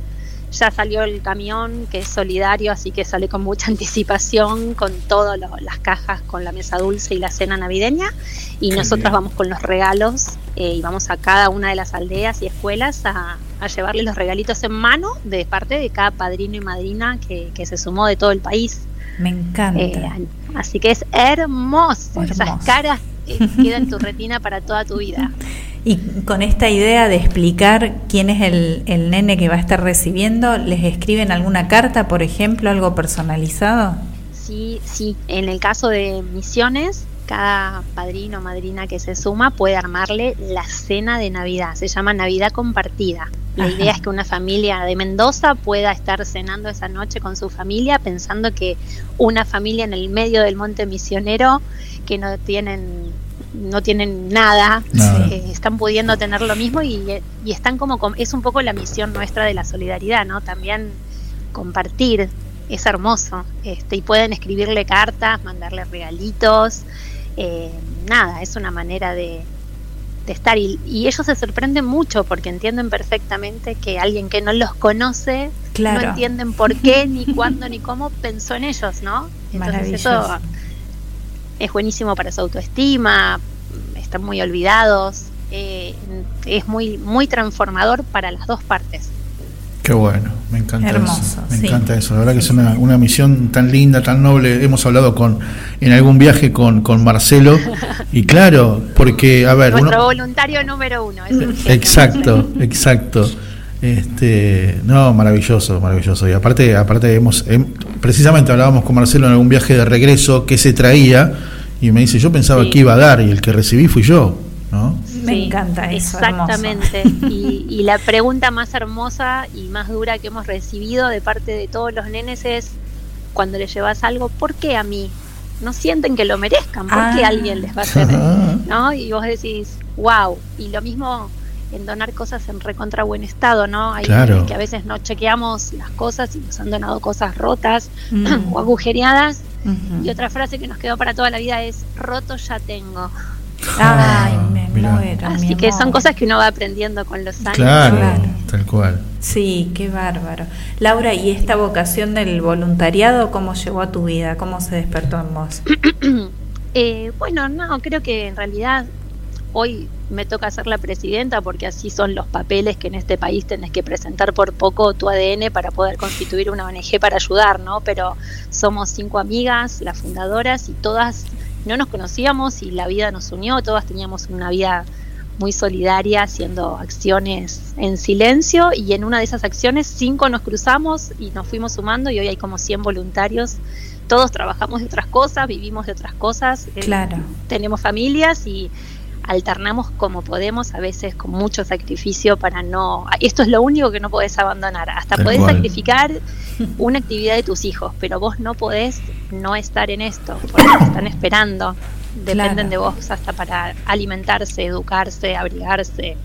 Ya salió el camión que es solidario, así que sale con mucha anticipación con todas las cajas con la mesa dulce y la cena navideña. Y Qué nosotros bien. vamos con los regalos eh, y vamos a cada una de las aldeas y escuelas a, a llevarle los regalitos en mano de parte de cada padrino y madrina que, que se sumó de todo el país. Me encanta. Eh, así que es hermoso. Hermoso. Esas caras eh, quedan en tu retina para toda tu vida. Y con esta idea de explicar quién es el, el nene que va a estar recibiendo, ¿les escriben alguna carta, por ejemplo, algo personalizado? Sí, sí. En el caso de misiones, cada padrino o madrina que se suma puede armarle la cena de Navidad. Se llama Navidad compartida. La Ajá. idea es que una familia de Mendoza pueda estar cenando esa noche con su familia, pensando que una familia en el medio del monte misionero que no tienen no tienen nada, Nada. eh, están pudiendo tener lo mismo y, y están como com- es un poco la misión nuestra de la solidaridad, ¿no? También compartir es hermoso. Este, y pueden escribirle cartas, mandarle regalitos. Eh, nada, es una manera de, de estar. Y, y ellos se sorprenden mucho porque entienden perfectamente que alguien que no los conoce Claro. no entienden por qué, ni cuándo, ni cómo pensó en ellos, ¿no? Entonces eso es buenísimo para su autoestima, están muy olvidados, eh, es muy, muy transformador para las dos partes. Qué bueno, me encanta Hermoso, eso. Me sí. encanta eso. La verdad que es una, una misión tan linda, tan noble. Hemos hablado con en algún viaje con, con Marcelo. Y claro, porque, a ver, Nuestro uno, voluntario número uno. es. Exacto, exacto. Este, no, maravilloso, maravilloso. Y aparte, aparte hemos, hem- precisamente hablábamos con Marcelo en algún viaje de regreso que se traía y me dice, yo pensaba Sí. que iba a dar y el que recibí fui yo, ¿no? Me Sí, encanta eso. Exactamente. Y, y la pregunta más hermosa y más dura que hemos recibido de parte de todos los nenes es, cuando les llevas algo, ¿por qué a mí? No sienten que lo merezcan, ¿por qué Ah. alguien les va a hacer? ¿No? Y vos decís, wow. Y lo mismo en donar cosas en recontra buen estado, ¿no? Hay Claro. que a veces no chequeamos las cosas y nos han donado cosas rotas Mm. o agujereadas. Ujú. Y otra frase que nos quedó para toda la vida es, roto ya tengo. Ay, me, me muero, Así mi que son cosas que uno va aprendiendo con los años. Claro, Claro. tal cual. Sí, qué bárbaro. Laura, ¿y esta vocación del voluntariado cómo llegó a tu vida? ¿Cómo se despertó en vos? Eh, bueno, no, creo que en realidad hoy me toca ser la presidenta porque así son los papeles que en este país tenés que presentar por poco tu ADN para poder constituir una ONG para ayudar, ¿no? Pero somos cinco amigas, las fundadoras, y todas no nos conocíamos y la vida nos unió, todas teníamos una vida muy solidaria haciendo acciones en silencio y en una de esas acciones cinco nos cruzamos y nos fuimos sumando y hoy hay como 100 voluntarios. Todos trabajamos de otras cosas, vivimos de otras cosas, eh, Claro. tenemos familias y alternamos como podemos, a veces con mucho sacrificio para no... Esto es lo único que no podés abandonar. Hasta Tal podés cual. sacrificar una actividad de tus hijos, pero vos no podés no estar en esto, porque te están esperando. Dependen Claro. de vos hasta para alimentarse, educarse, abrigarse.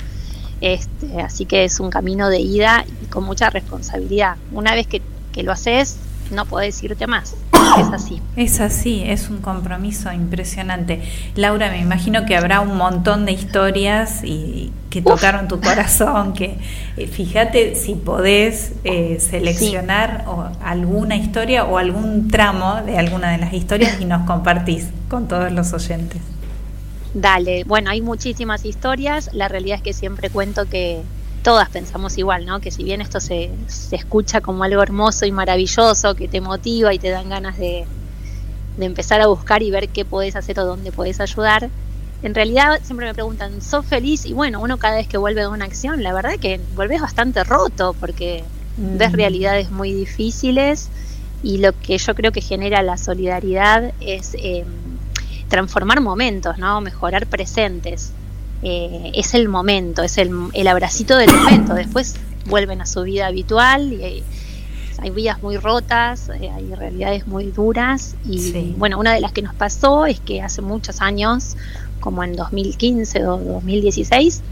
Este, así que es un camino de ida y con mucha responsabilidad. Una vez que, que lo haces, no podés irte más. Es así. Es así, es un compromiso impresionante. Laura, me imagino que habrá un montón de historias y que tocaron tu corazón, que eh, fíjate si podés eh, seleccionar o alguna historia o algún tramo de alguna de las historias y nos compartís con todos los oyentes. Dale, bueno, hay muchísimas historias. La realidad es que siempre cuento que todas pensamos igual, ¿no? Que si bien esto se, se escucha como algo hermoso y maravilloso, que te motiva y te dan ganas de, de empezar a buscar y ver qué podés hacer o dónde podés ayudar, en realidad siempre me preguntan, ¿sos feliz? Y bueno, uno cada vez que vuelve de una acción, la verdad que volvés bastante roto porque Mm. ves realidades muy difíciles y lo que yo creo que genera la solidaridad es eh, transformar momentos, ¿no? Mejorar presentes. Eh, es el momento, es el, el abracito del momento. Después vuelven a su vida habitual y hay, hay vidas muy rotas, eh, hay realidades muy duras. Y Sí. bueno, una de las que nos pasó es que hace muchos años, como en 2015 o 2016,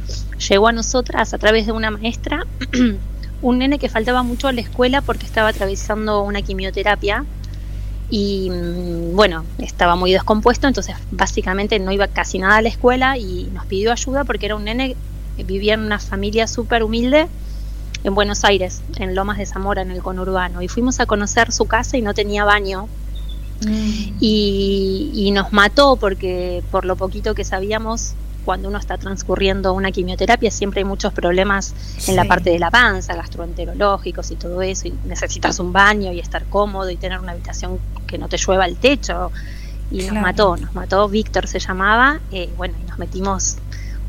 llegó a nosotras a través de una maestra un nene que faltaba mucho a la escuela porque estaba atravesando una quimioterapia y mm, bueno, estaba muy descompuesto, entonces básicamente no iba casi nada a la escuela y nos pidió ayuda porque era un nene que vivía en una familia súper humilde en Buenos Aires, en Lomas de Zamora, en el conurbano, y fuimos a conocer su casa y no tenía baño. Y, y nos mató porque por lo poquito que sabíamos cuando uno está transcurriendo una quimioterapia siempre hay muchos problemas en la parte de la panza, gastroenterológicos y todo eso, y necesitas un baño y estar cómodo y tener una habitación que no te llueva el techo. Y Claro. nos mató, nos mató, Víctor se llamaba, eh, bueno, y nos metimos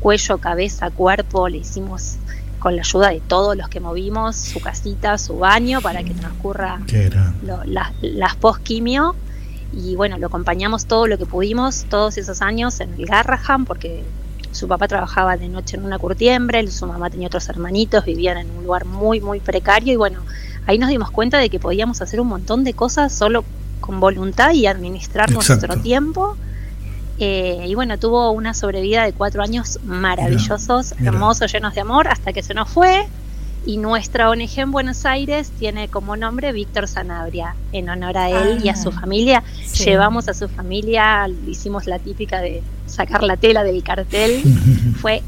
cuello, cabeza, cuerpo, le hicimos con la ayuda de todos los que movimos su casita, su baño, para que transcurra lo- las, las post-quimio y bueno, lo acompañamos todo lo que pudimos todos esos años en el Garraham porque su papá trabajaba de noche en una curtiembre, su mamá tenía otros hermanitos, vivían en un lugar muy, muy precario y bueno, ahí nos dimos cuenta de que podíamos hacer un montón de cosas solo con voluntad y administrar Exacto. nuestro tiempo. Eh, y bueno, tuvo una sobrevida de cuatro años maravillosos, mira. hermosos, llenos de amor, hasta que se nos fue. Y nuestra ONG en Buenos Aires tiene como nombre Víctor Sanabria, en honor a él y a su Ah, familia. sí. Llevamos a su familia, hicimos la típica de sacar la tela del cartel. Fue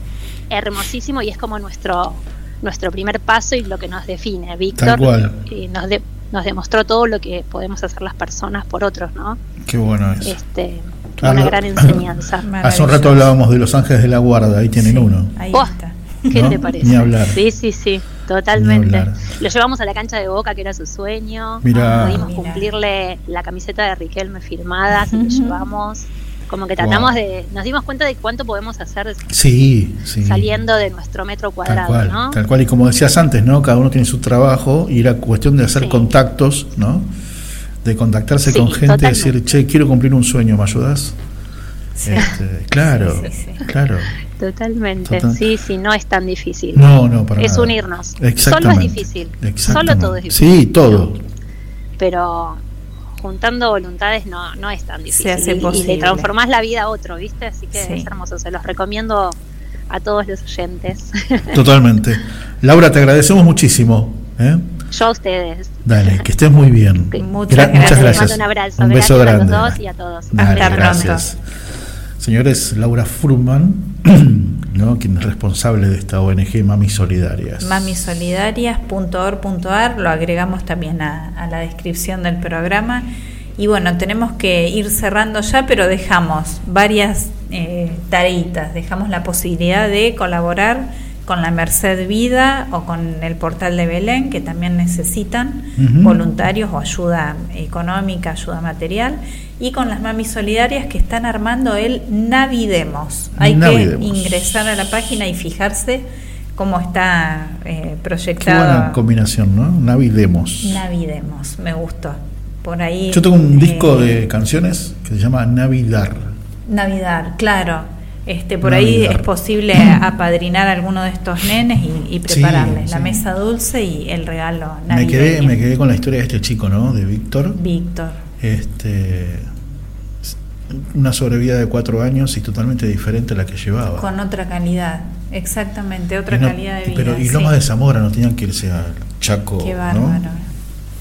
hermosísimo y es como nuestro, nuestro primer paso y lo que nos define. Víctor eh, nos, de- nos demostró todo lo que podemos hacer las personas por otros, ¿no? Qué bueno es. Este, una gran enseñanza. Hace un rato hablábamos de los ángeles de la guarda, ahí tienen Sí, uno. Ahí Buah. está. ¿Qué ¿No? te parece? Ni hablar. Sí, sí, sí, totalmente. Lo llevamos a la cancha de Boca, que era su sueño. Mirá. Pudimos Mirá. cumplirle la camiseta de Riquelme firmada, se lo llevamos. Como que tratamos Wow. de. Nos dimos cuenta de cuánto podemos hacer Sí, sí. saliendo de nuestro metro Tal cuadrado, cual, ¿no? tal cual. Y como decías antes, ¿no? Cada uno tiene su trabajo y era cuestión de hacer Sí. contactos, ¿no? De contactarse Sí, con gente, totalmente. decir, che, quiero cumplir un sueño, ¿me ayudas? Sí. Este, claro, Sí, sí, sí. claro. Totalmente. Total. Sí, sí, no es tan difícil. No, no, para es nada. unirnos. Solo es difícil. Solo Exactamente. todo es difícil. Sí, todo. Pero juntando voluntades no, no es tan difícil. hace Y- y, posible. le transformás la vida a otro, ¿viste? Así que Sí. es hermoso. Se los recomiendo a todos los oyentes. Totalmente. Laura, te agradecemos muchísimo. ¿eh? Yo a ustedes. Dale, que estés muy bien. Muchas Gra- gracias. muchas Les gracias. mando un abrazo. Un beso gracias grande. a los dos y a todos. Dale, Hasta pronto. Gracias. Señores, Laura Furman, ¿no? quien es responsable de esta ONG Mami Solidarias. Mamisolidarias.org.ar, lo agregamos también a, a, la descripción del programa. Y bueno, tenemos que ir cerrando ya, pero dejamos varias eh, tareitas, dejamos la posibilidad de colaborar con la Merced Vida o con el portal de Belén, que también necesitan voluntarios o ayuda económica, ayuda material, y con las mamis solidarias que están armando el Navidemos. Hay que ingresar a la página y fijarse cómo está eh, proyectado. Qué buena combinación, ¿no? Navidemos. Navidemos, me gustó. Por ahí. Yo tengo un disco eh, de canciones que se llama Navidar. Navidad, claro este, por ahí es posible apadrinar a alguno de estos nenes y, prepararles la mesa dulce y el regalo navideño. Me quedé, me quedé con la historia de este chico, ¿no? De Víctor. Víctor. Este, una sobrevida de cuatro años y totalmente diferente a la que llevaba. Con otra calidad, exactamente, otra calidad de vida. Pero, y Lomas de Zamora no tenían que irse al Chaco. Qué bárbaro.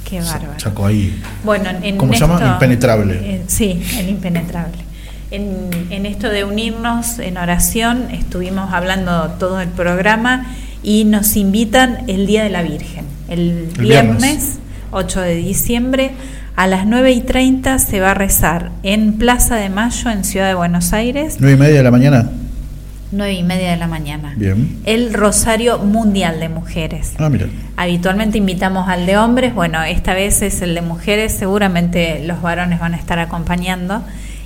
Qué bárbaro. Chaco ahí. Bueno, en ¿Cómo se llama? Impenetrable. Eh, sí, el impenetrable en, esto de unirnos en oración, estuvimos hablando todo el programa y nos invitan el Día de la Virgen, el, viernes, 8 de diciembre. A las 9 y 30 se va a rezar en Plaza de Mayo, en Ciudad de Buenos Aires. 9 y media de la mañana. 9 y media de la mañana. Bien. El Rosario Mundial de Mujeres. Ah, mira. Habitualmente invitamos al de hombres, bueno, esta vez es el de mujeres, seguramente los varones van a estar acompañando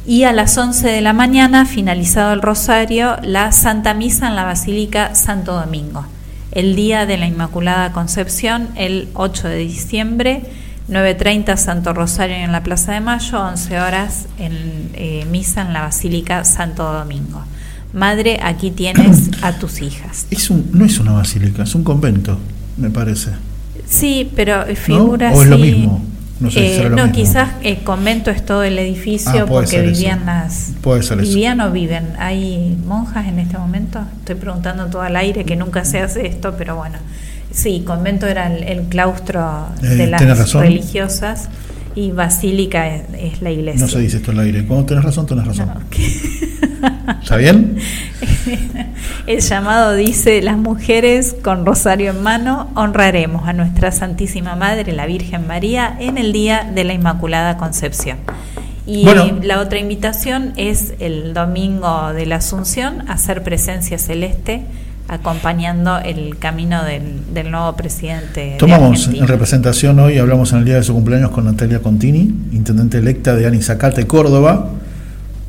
y a las 11 de la mañana, finalizado el rosario, la Santa Misa en la Basílica Santo Domingo. El día de la Inmaculada Concepción, el 8 de diciembre, 9.30 Santo Rosario en la Plaza de Mayo, 11 horas en eh, misa en la Basílica Santo Domingo. Madre, aquí tienes a tus hijas. Es un, no es una basílica, es un convento, me parece. Sí, pero figura ¿O es lo mismo? No, sé, no quizás el eh, convento es todo el edificio ah, porque vivían las... ¿Vivían o viven? ¿Hay monjas en este momento? Estoy preguntando todo al aire que nunca se hace esto, pero bueno. Sí, convento era el, claustro eh, de las religiosas y basílica es, la iglesia. No se dice esto al aire. Cuando tenés razón, tenés razón. ¿Está bien? El llamado dice, las mujeres con rosario en mano honraremos a nuestra Santísima Madre, la Virgen María, en el día de la Inmaculada Concepción. Y la otra invitación es el domingo de la Asunción, a hacer presencia celeste acompañando el camino del, nuevo presidente. Tomamos en representación hoy, hablamos en el día de su cumpleaños con Natalia Contini, intendente electa de Anizacate, Córdoba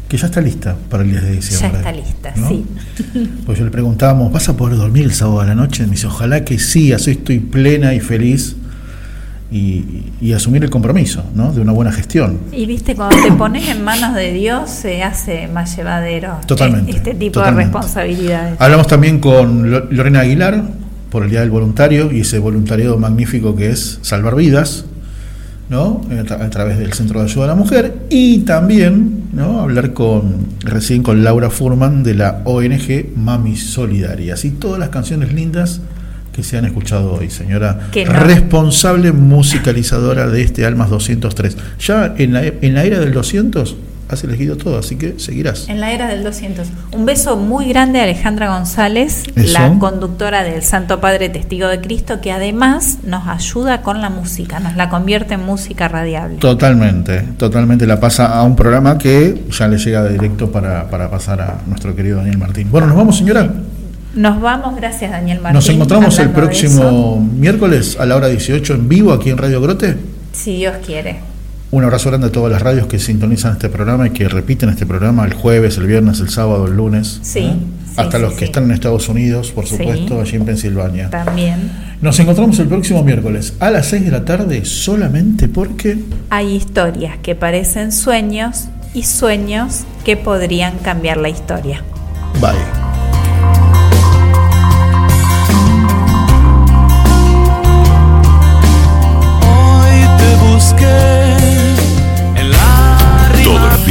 que ya está lista para el 10 de diciembre. Ya está lista, sí. Pues yo le preguntábamos, ¿vas a poder dormir el sábado a la noche? Me dice, ojalá que sí, así estoy plena y feliz. Y, asumir el compromiso ¿no? de una buena gestión. Y viste, cuando te pones en manos de Dios se hace más llevadero totalmente, este tipo de responsabilidades. Hablamos también con Lorena Aguilar por el Día del Voluntario y ese voluntariado magnífico que es salvar vidas. ¿no? a través del Centro de Ayuda a la Mujer y también ¿no? hablar con recién con Laura Furman de la ONG Mami Solidarias y todas las canciones lindas que se han escuchado hoy, señora responsable musicalizadora de este Almas 203. Ya en la, en la era del 200 has elegido todo, así que seguirás. En la era del 200. Un beso muy grande a Alejandra González, la conductora del Santo Padre Testigo de Cristo, que además nos ayuda con la música, nos la convierte en música radiable. Totalmente, totalmente la pasa a un programa que ya le llega de directo para, para pasar a nuestro querido Daniel Martín. Bueno, nos vamos, señora. Nos vamos, gracias Daniel Martín. Nos encontramos el próximo miércoles a la hora 18 en vivo aquí en Radio Grote. Si Dios quiere. Un abrazo grande a todas las radios que sintonizan este programa y que repiten este programa el jueves, el viernes, el sábado, el lunes. Sí. ¿eh? Hasta los que están en Estados Unidos, por supuesto, allí en Pensilvania. También. Nos encontramos el próximo miércoles a las 6 de la tarde solamente porque... Hay historias que parecen sueños y sueños que podrían cambiar la historia. Bye.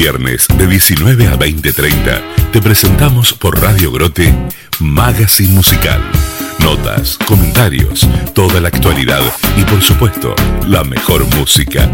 Viernes de 19 a 20.30 te presentamos por Radio Grote Magazine Musical. Notas, comentarios, toda la actualidad y por supuesto la mejor música